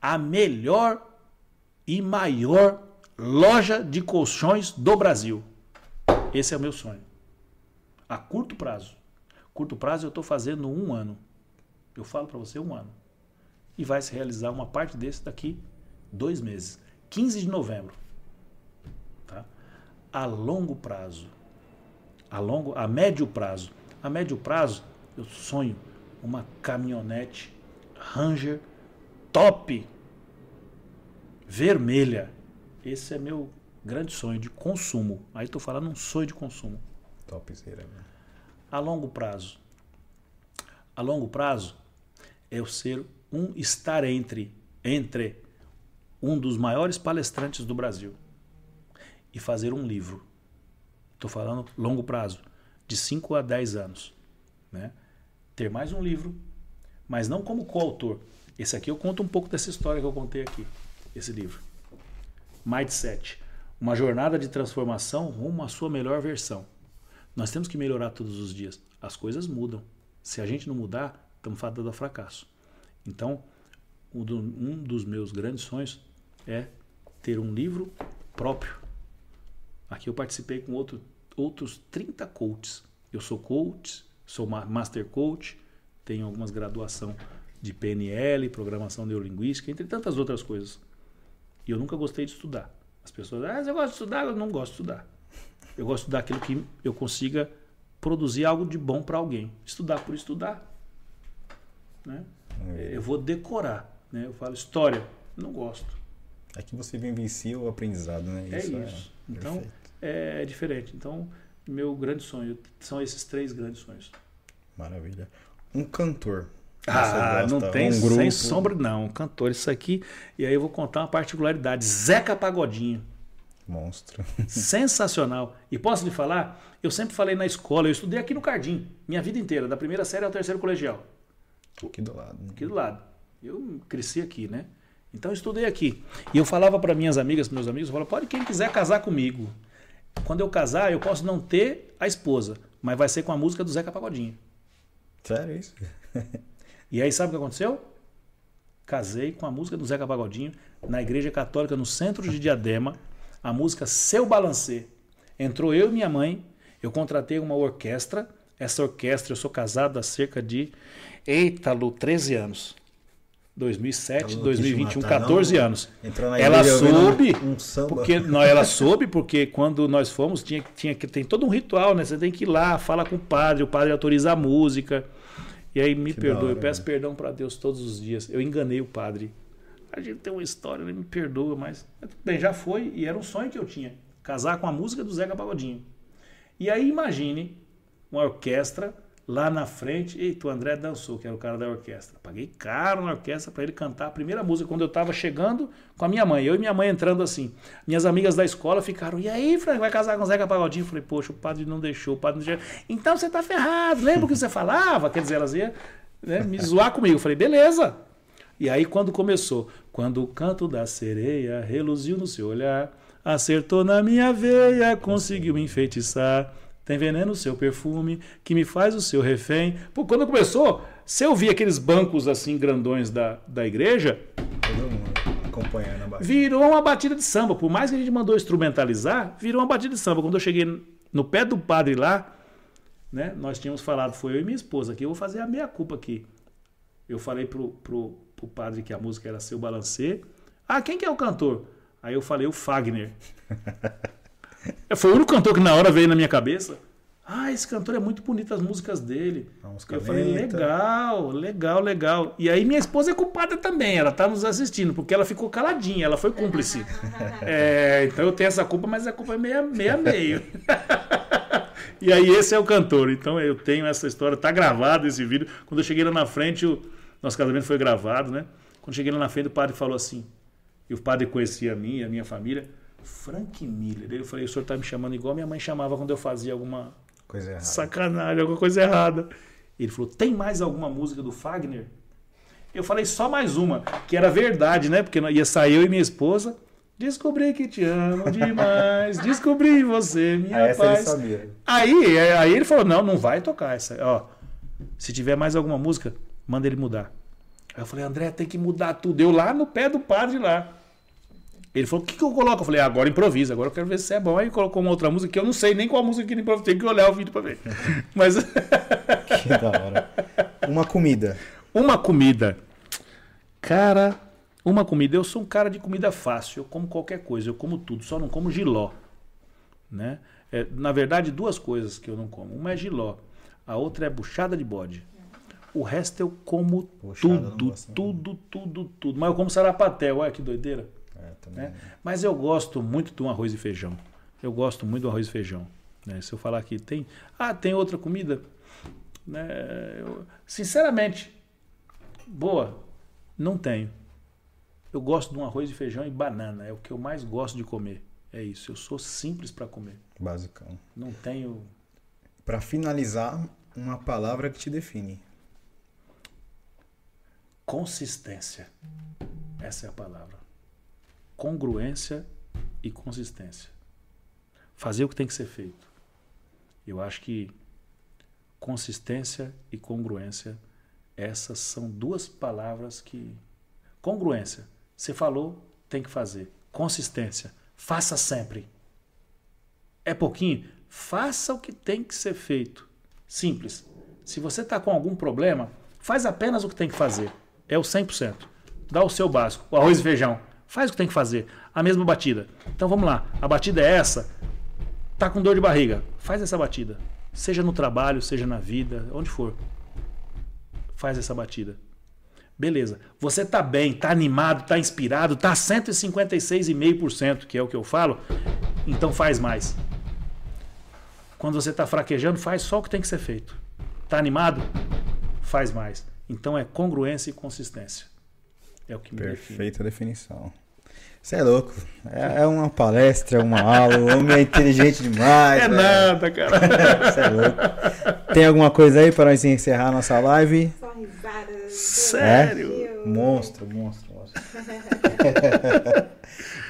a melhor e maior loja de colchões do Brasil. Esse é o meu sonho. A curto prazo. Curto prazo eu estou fazendo um ano. Eu falo para você um ano e vai se realizar uma parte desse daqui dois meses. 15 de novembro. Tá? A longo prazo. A, longo, a médio prazo. A médio prazo, eu sonho uma caminhonete Ranger top vermelha. Esse é meu grande sonho de consumo. Aí estou falando um sonho de consumo. Topzera. Né? A longo prazo. A longo prazo é eu ser um estar entre entre um dos maiores palestrantes do Brasil e fazer um livro. Estou falando longo prazo, de 5 a 10 anos. Né? Ter mais um livro, mas não como coautor. Esse aqui eu conto um pouco dessa história que eu contei aqui, esse livro. Mindset. Uma jornada de transformação rumo à sua melhor versão. Nós temos que melhorar todos os dias. As coisas mudam. Se a gente não mudar, estamos fadados ao fracasso. Então, um dos meus grandes sonhos é ter um livro próprio. Aqui eu participei com outro, outros 30 coaches. Eu sou coach, sou master coach, tenho algumas graduação de PNL, programação neurolinguística, entre tantas outras coisas. E eu nunca gostei de estudar. As pessoas, ah, você gosta de estudar? Eu não gosto de estudar. Eu gosto de estudar aquilo que eu consiga produzir algo de bom para alguém. Estudar por estudar. Né? É. Eu vou decorar. Né? Eu falo história, não gosto. É que você vivencia o aprendizado, né? Isso é isso. É então, é diferente. Então, meu grande sonho são esses três grandes sonhos. Maravilha. Um cantor. Ah, não tem um grupo. sem sombra, não. Um cantor, isso aqui. E aí eu vou contar uma particularidade. Zeca Pagodinho. Monstro. [LAUGHS] Sensacional. E posso lhe falar? Eu sempre falei na escola, eu estudei aqui no Cardim, minha vida inteira, da primeira série ao terceiro colegial. Aqui do lado. Né? Aqui do lado. Eu cresci aqui, né? Então eu estudei aqui. E eu falava para minhas amigas, meus amigos, eu falava, pode quem quiser casar comigo. Quando eu casar, eu posso não ter a esposa, mas vai ser com a música do Zeca Pagodinho. Sério isso? [LAUGHS] e aí sabe o que aconteceu? Casei com a música do Zeca Pagodinho na igreja católica no centro de Diadema. a música Seu Balancê. Entrou eu e minha mãe, eu contratei uma orquestra. Essa orquestra, eu sou casado há cerca de, eita, Lu, 13 anos. 2007, Lu, 2021, matar, 14 não. anos. Ela soube, um porque não, ela soube porque quando nós fomos tinha, tinha que tem todo um ritual, né? Você tem que ir lá, fala com o padre, o padre autoriza a música. E aí me Que perdoe, hora, eu peço né? perdão para Deus todos os dias. Eu enganei o padre. A gente tem uma história, ele me perdoa, mas bem, já foi e era um sonho que eu tinha, casar com a música do Zeca Pagodinho. E aí imagine uma orquestra lá na frente. Eita, o André dançou, que era o cara da orquestra. Paguei caro na orquestra para ele cantar a primeira música quando eu estava chegando com a minha mãe. Eu e minha mãe entrando assim. Minhas amigas da escola ficaram, e aí, Frank, vai casar com o Zeca Pagodinho? Falei, poxa, o padre não deixou, o padre não deixou. Então você tá ferrado, lembra o que você falava? Quer dizer, elas iam né, me zoar comigo. Falei, beleza. E aí quando começou, quando o canto da sereia reluziu no seu olhar, acertou na minha veia, conseguiu me enfeitiçar. Tem veneno no seu perfume, que me faz o seu refém. Pô, quando começou, se eu vi aqueles bancos assim grandões da, da igreja, Todo mundo acompanhando a batida. virou uma batida de samba. Por mais que a gente mandou instrumentalizar, virou uma batida de samba. Quando eu cheguei no pé do padre lá, né, nós tínhamos falado, foi eu e minha esposa aqui, eu vou fazer a meia culpa aqui. Eu falei pro, pro, pro padre que a música era Seu Balancê. Ah, quem que é o cantor? Aí eu falei o Fagner. [LAUGHS] Foi o único cantor que na hora veio na minha cabeça. Ah, esse cantor é muito bonito as músicas dele. Música Eu falei, legal, legal, legal. E aí minha esposa é culpada também, ela tá nos assistindo, porque ela ficou caladinha, ela foi cúmplice. [LAUGHS] É, então eu tenho essa culpa, mas a culpa é meia, meia meio. [LAUGHS] e aí esse é o cantor. Então eu tenho essa história, tá gravado esse vídeo. Quando eu cheguei lá na frente, o nosso casamento foi gravado, né? Quando eu cheguei lá na frente, o padre falou assim, e o padre conhecia a mim, a minha família, Frank Miller. Eu falei, o senhor tá me chamando igual minha mãe chamava quando eu fazia alguma Coisa errada. sacanagem, alguma coisa errada. Ele falou: tem mais alguma música do Fagner? Eu falei só mais uma, que era verdade, né? Porque ia sair eu e minha esposa. Descobri que te amo demais, descobri você, minha Ah, essa ele paz. sabia. Aí, aí ele falou: não, não vai tocar essa. Ó, se tiver mais alguma música, manda ele mudar. Aí eu falei: André, tem que mudar tudo. Eu lá no pé do padre lá. Ele falou: o que, que eu coloco? Eu falei: agora improvisa, agora eu quero ver se é bom. Aí colocou uma outra música que eu não sei nem qual música que ele improvisa, tem que olhar o vídeo pra ver. [LAUGHS] Mas [LAUGHS] Que da hora. Uma comida. uma comida. Cara, uma comida. Eu sou um cara de comida fácil. Eu como qualquer coisa, eu como tudo, só não como giló. Né? É, na verdade, duas coisas que eu não como. Uma é giló, a outra é buchada de bode. O resto eu como tudo, não. tudo, tudo, tudo. Mas eu como sarapatel, olha que doideira. Né? Mas eu gosto muito de um arroz e feijão. Eu gosto muito do arroz e feijão. né? Se eu falar que tem. Ah, tem outra comida? Né? Eu- sinceramente, boa, não tenho. Eu gosto de um arroz e feijão e banana. É o que eu mais gosto de comer. É isso. Eu sou simples para comer. Basicão. Não tenho. Pra finalizar, uma palavra que te define. Consistência. Essa é a palavra. Congruência e consistência. Fazer o que tem que ser feito. Eu acho que consistência e congruência, essas são duas palavras que. Congruência. Você falou, tem que fazer. Consistência. Faça sempre. É pouquinho? Faça o que tem que ser feito. Simples. Se você está com algum problema, faz apenas o que tem que fazer. É o 100%. Dá o seu básico, o arroz e feijão. Faz o que tem que fazer. A mesma batida. Então vamos lá. A batida é essa. Tá com dor de barriga. Faz essa batida. Seja no trabalho, seja na vida, onde for. Faz essa batida. Beleza. Você tá bem, tá animado, tá inspirado, tá 156,5%, que é o que eu falo. Então faz mais. Quando você está fraquejando, faz só o que tem que ser feito. Está animado? Faz mais. Então é congruência e consistência. É o que me define. Perfeita definição. Você é louco. É, é uma palestra, é uma aula. O homem é inteligente demais. É velho. nada, cara. [LAUGHS] Você é louco. Tem alguma coisa aí para nós encerrar nossa live? Só risadas. Sério? Eu- Monstro, monstro, monstro. [LAUGHS]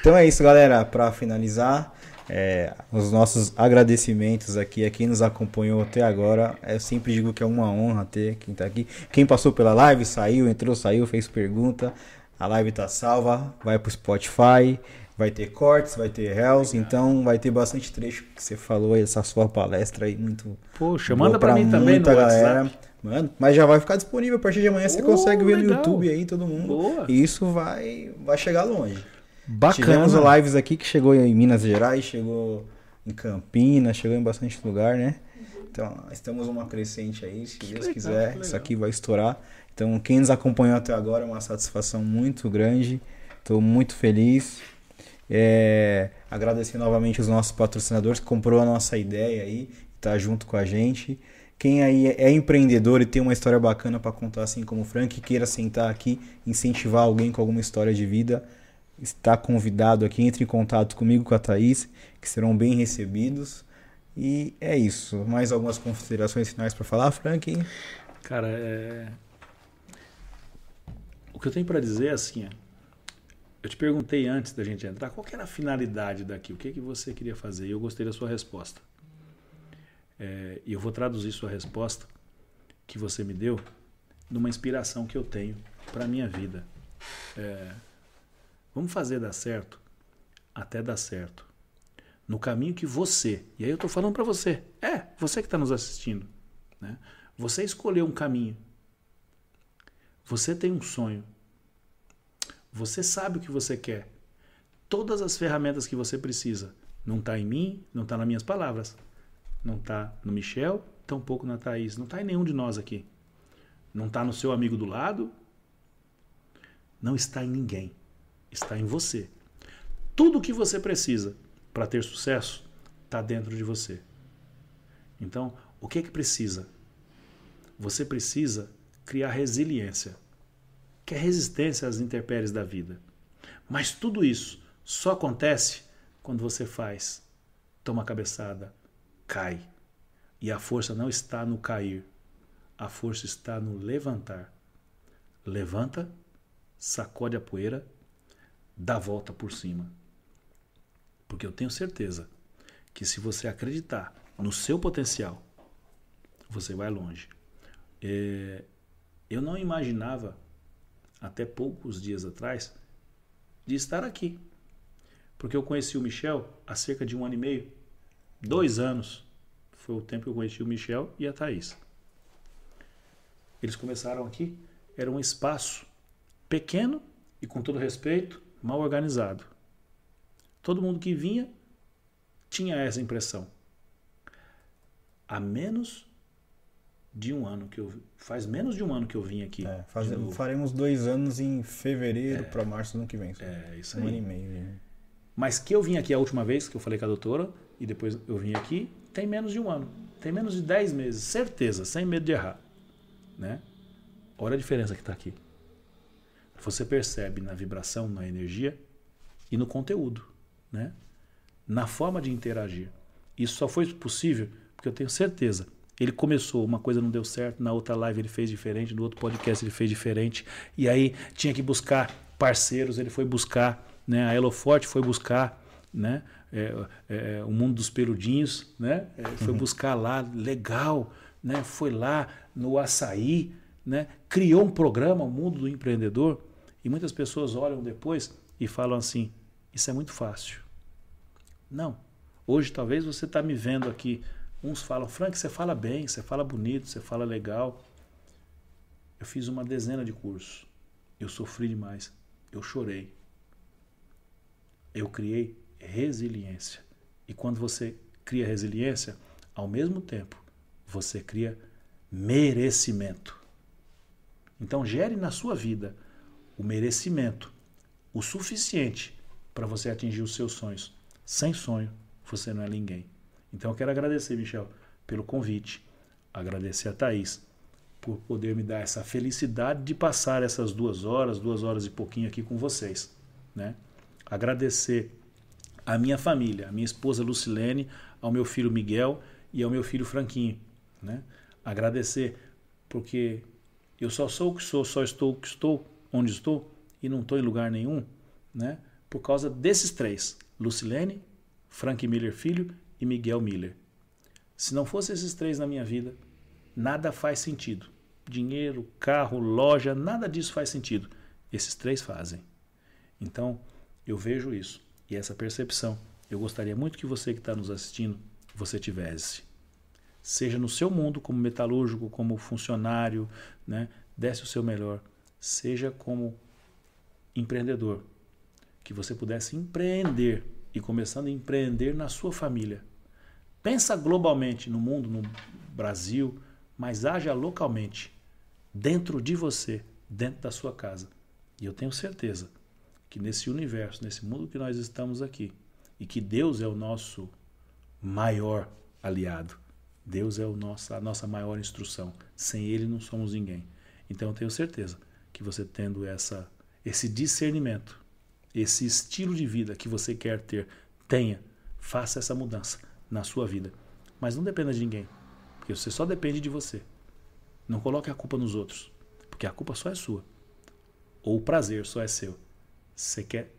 então é isso, galera. Para finalizar, é, os nossos agradecimentos aqui a quem nos acompanhou até agora. Eu sempre digo que é uma honra ter quem tá aqui. Quem passou pela live, saiu, entrou, saiu, fez pergunta. A live tá salva, vai pro Spotify, Vai ter cortes, vai ter réus, então vai ter bastante trecho que você falou, essa sua palestra aí, muito. Poxa, manda pra, mim também no galera. WhatsApp. Mano, mas já vai ficar disponível a partir de amanhã, você oh, consegue ver legal. no YouTube aí, todo mundo. Boa. E isso vai, vai chegar longe. Bacana. Tivemos lives aqui que chegou em Minas Gerais, chegou em Campinas, chegou em bastante lugar, né? Então, estamos uma crescente aí, se Deus legal, quiser, isso aqui vai estourar. Então, quem nos acompanhou até agora é uma satisfação muito grande. Estou muito feliz. É, agradecer novamente os nossos patrocinadores que comprou a nossa ideia aí, tá junto com a gente. Quem aí é empreendedor e tem uma história bacana para contar, assim como o Frank, queira sentar aqui, incentivar alguém com alguma história de vida, está convidado aqui, entre em contato comigo, com a Thaís, que serão bem recebidos. E é isso. Mais algumas considerações finais para falar, Frank? Cara, é... o que eu tenho para dizer é assim, eu te perguntei antes da gente entrar, qual era a finalidade daqui? O que, que você queria fazer? E eu gostei da sua resposta. É, e eu vou traduzir sua resposta que você me deu numa inspiração que eu tenho para minha vida. É, vamos fazer dar certo até dar certo. No caminho que você, e aí eu estou falando para você, é, você que está nos assistindo, né? você escolheu um caminho, você tem um sonho, você sabe o que você quer, todas as ferramentas que você precisa, não está em mim, não está nas minhas palavras, não está no Michel, tampouco na Thaís, não está em nenhum de nós aqui. Não está no seu amigo do lado, não está em ninguém. Está em você. Tudo o que você precisa para ter sucesso está dentro de você. Então, o que é que precisa? Você precisa criar resiliência, que é resistência às intempéries da vida. Mas tudo isso só acontece quando você faz, toma cabeçada, cai. E a força não está no cair, a força está no levantar. Levanta, sacode a poeira, dá volta por cima. Porque eu tenho certeza que se você acreditar no seu potencial, você vai longe. É, eu não imaginava, até poucos dias atrás, de estar aqui. Porque eu conheci o Michel há cerca de um ano e meio. Dois anos foi o tempo que eu conheci o Michel e a Thaís. Eles começaram aqui, era um espaço pequeno e, com todo respeito, mal organizado. Todo mundo que vinha tinha essa impressão. Há menos de um ano que eu faz menos de um ano que eu vim aqui. É, faremos dois anos em fevereiro é, para março do ano que vem. É isso um aí. Um ano e meio. Mas que eu vim aqui a última vez que eu falei com a doutora e depois eu vim aqui, tem menos de um ano. Tem menos de 10 meses, certeza, sem medo de errar. Né? Olha a diferença que está aqui. Você percebe na vibração, na energia e no conteúdo. Né? Na forma de interagir. Isso só foi possível porque eu tenho certeza. Ele começou, uma coisa não deu certo, na outra live ele fez diferente, no outro podcast ele fez diferente. E aí tinha que buscar parceiros, ele foi buscar, né? a Eloforte foi buscar né? É, é, é, o mundo dos peludinhos, né? É, foi uhum. buscar lá, legal, né? Foi lá no açaí, né? Criou um programa, o mundo do empreendedor, e muitas pessoas olham depois e falam assim: isso é muito fácil. Não. Hoje talvez você está me vendo aqui. Uns falam, Frank, você fala bem, você fala bonito, você fala legal. Eu fiz uma dezena de cursos. Eu sofri demais. Eu chorei. Eu criei resiliência. E quando você cria resiliência, ao mesmo tempo, você cria merecimento. Então, gere na sua vida o merecimento, o suficiente para você atingir os seus sonhos. Sem sonho, você não é ninguém. Então, eu quero agradecer, Michel, pelo convite, agradecer a Thaís por poder me dar essa felicidade de passar essas duas horas, duas horas e pouquinho aqui com vocês. Né? Agradecer à minha família, à minha esposa Lucilene, ao meu filho Miguel e ao meu filho Franquinho. Né? Agradecer, porque eu só sou o que sou, só estou o que estou, onde estou, e não estou em lugar nenhum, né? por causa desses três: Lucilene, Frank Miller Filho e Miguel Miller. Se não fosse esses três na minha vida, nada faz sentido. Dinheiro, carro, loja, nada disso faz sentido. Esses três fazem. Então, eu vejo isso. E essa percepção, eu gostaria muito que você que está nos assistindo, você tivesse. Seja no seu mundo como metalúrgico, como funcionário, né? desse o seu melhor. Seja como empreendedor. Que você pudesse empreender e começando a empreender na sua família. Pensa globalmente no mundo, no Brasil, mas haja localmente, dentro de você, dentro da sua casa. E eu tenho certeza que nesse universo, nesse mundo que nós estamos aqui, e que Deus é o nosso maior aliado. Deus é o nosso, a nossa maior instrução. Sem Ele não somos ninguém. Então eu tenho certeza que você tendo essa, esse discernimento, esse estilo de vida que você quer ter, tenha, faça essa mudança na sua vida. Mas não dependa de ninguém, porque você só depende de você. Não coloque a culpa nos outros, porque a culpa só é sua. Ou o prazer só é seu. Você quer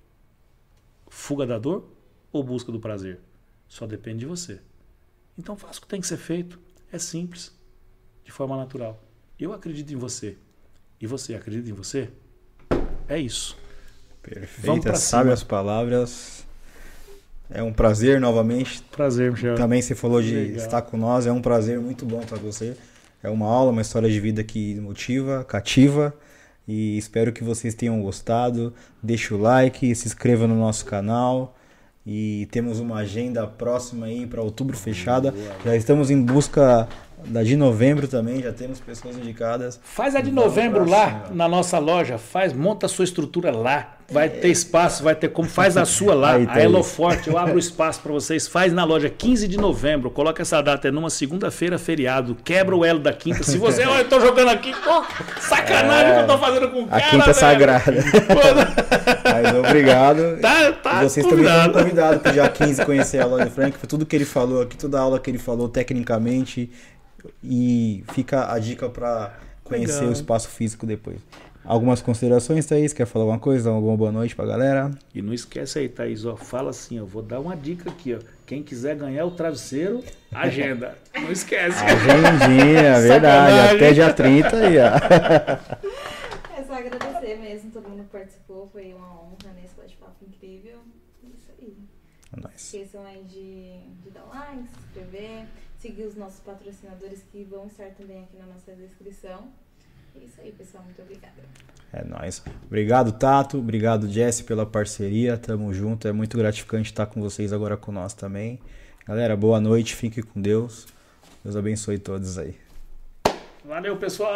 fuga da dor ou busca do prazer? Só depende de você. Então faça o que tem que ser feito. É simples, de forma natural. Eu acredito em você. E você acredita em você? É isso. Perfeito. Sabe as palavras. É um prazer novamente. Prazer, Michel. Também você falou de Legal. estar com nós. É um prazer muito bom para você. É uma aula, uma história de vida que motiva, cativa. E espero que vocês tenham gostado. Deixe o like, se inscreva no nosso canal. E temos uma agenda próxima aí para outubro fechada. Já estamos em busca da de novembro também, já temos pessoas indicadas. Faz a de novembro lá na nossa loja, faz, monta a sua estrutura lá. Vai ter espaço, vai ter como faz a sua lá, Aí, a Eloforte, eu abro espaço para vocês. Faz na loja 15 de novembro, coloca essa data é numa segunda-feira feriado, quebra o elo da quinta. Se você, olha, eu tô jogando aqui, pô, sacanagem é, que eu tô fazendo com o cara. A quinta velho. sagrada. [LAUGHS] Mas obrigado. Tá, tá vocês convidado. também estão convidados para dia 15 conhecer a loja Frank, foi tudo que ele falou aqui, toda a aula que ele falou tecnicamente e fica a dica para conhecer Legal. o espaço físico depois. Algumas considerações, Thaís? Quer falar alguma coisa? Alguma boa noite pra galera? E não esquece aí, Thaís, ó, fala assim, ó, vou dar uma dica aqui, ó. Quem quiser ganhar o travesseiro, agenda. [LAUGHS] não esquece. Agendinha, verdade. Até dia 30 aí, ó. É só agradecer mesmo, todo mundo que participou. Foi uma honra nesse bate-papo incrível. Isso aí. É nóis. Esqueçam aí de, de dar like, se inscrever seguir os nossos patrocinadores que vão estar também aqui na nossa descrição. É isso aí, pessoal. Muito obrigada. É nóis. Obrigado, Tato. Obrigado, Jesse, pela parceria. Tamo junto. É muito gratificante estar com vocês agora com nós também. Galera, boa noite. Fique com Deus. Deus abençoe todos aí. Valeu, pessoal.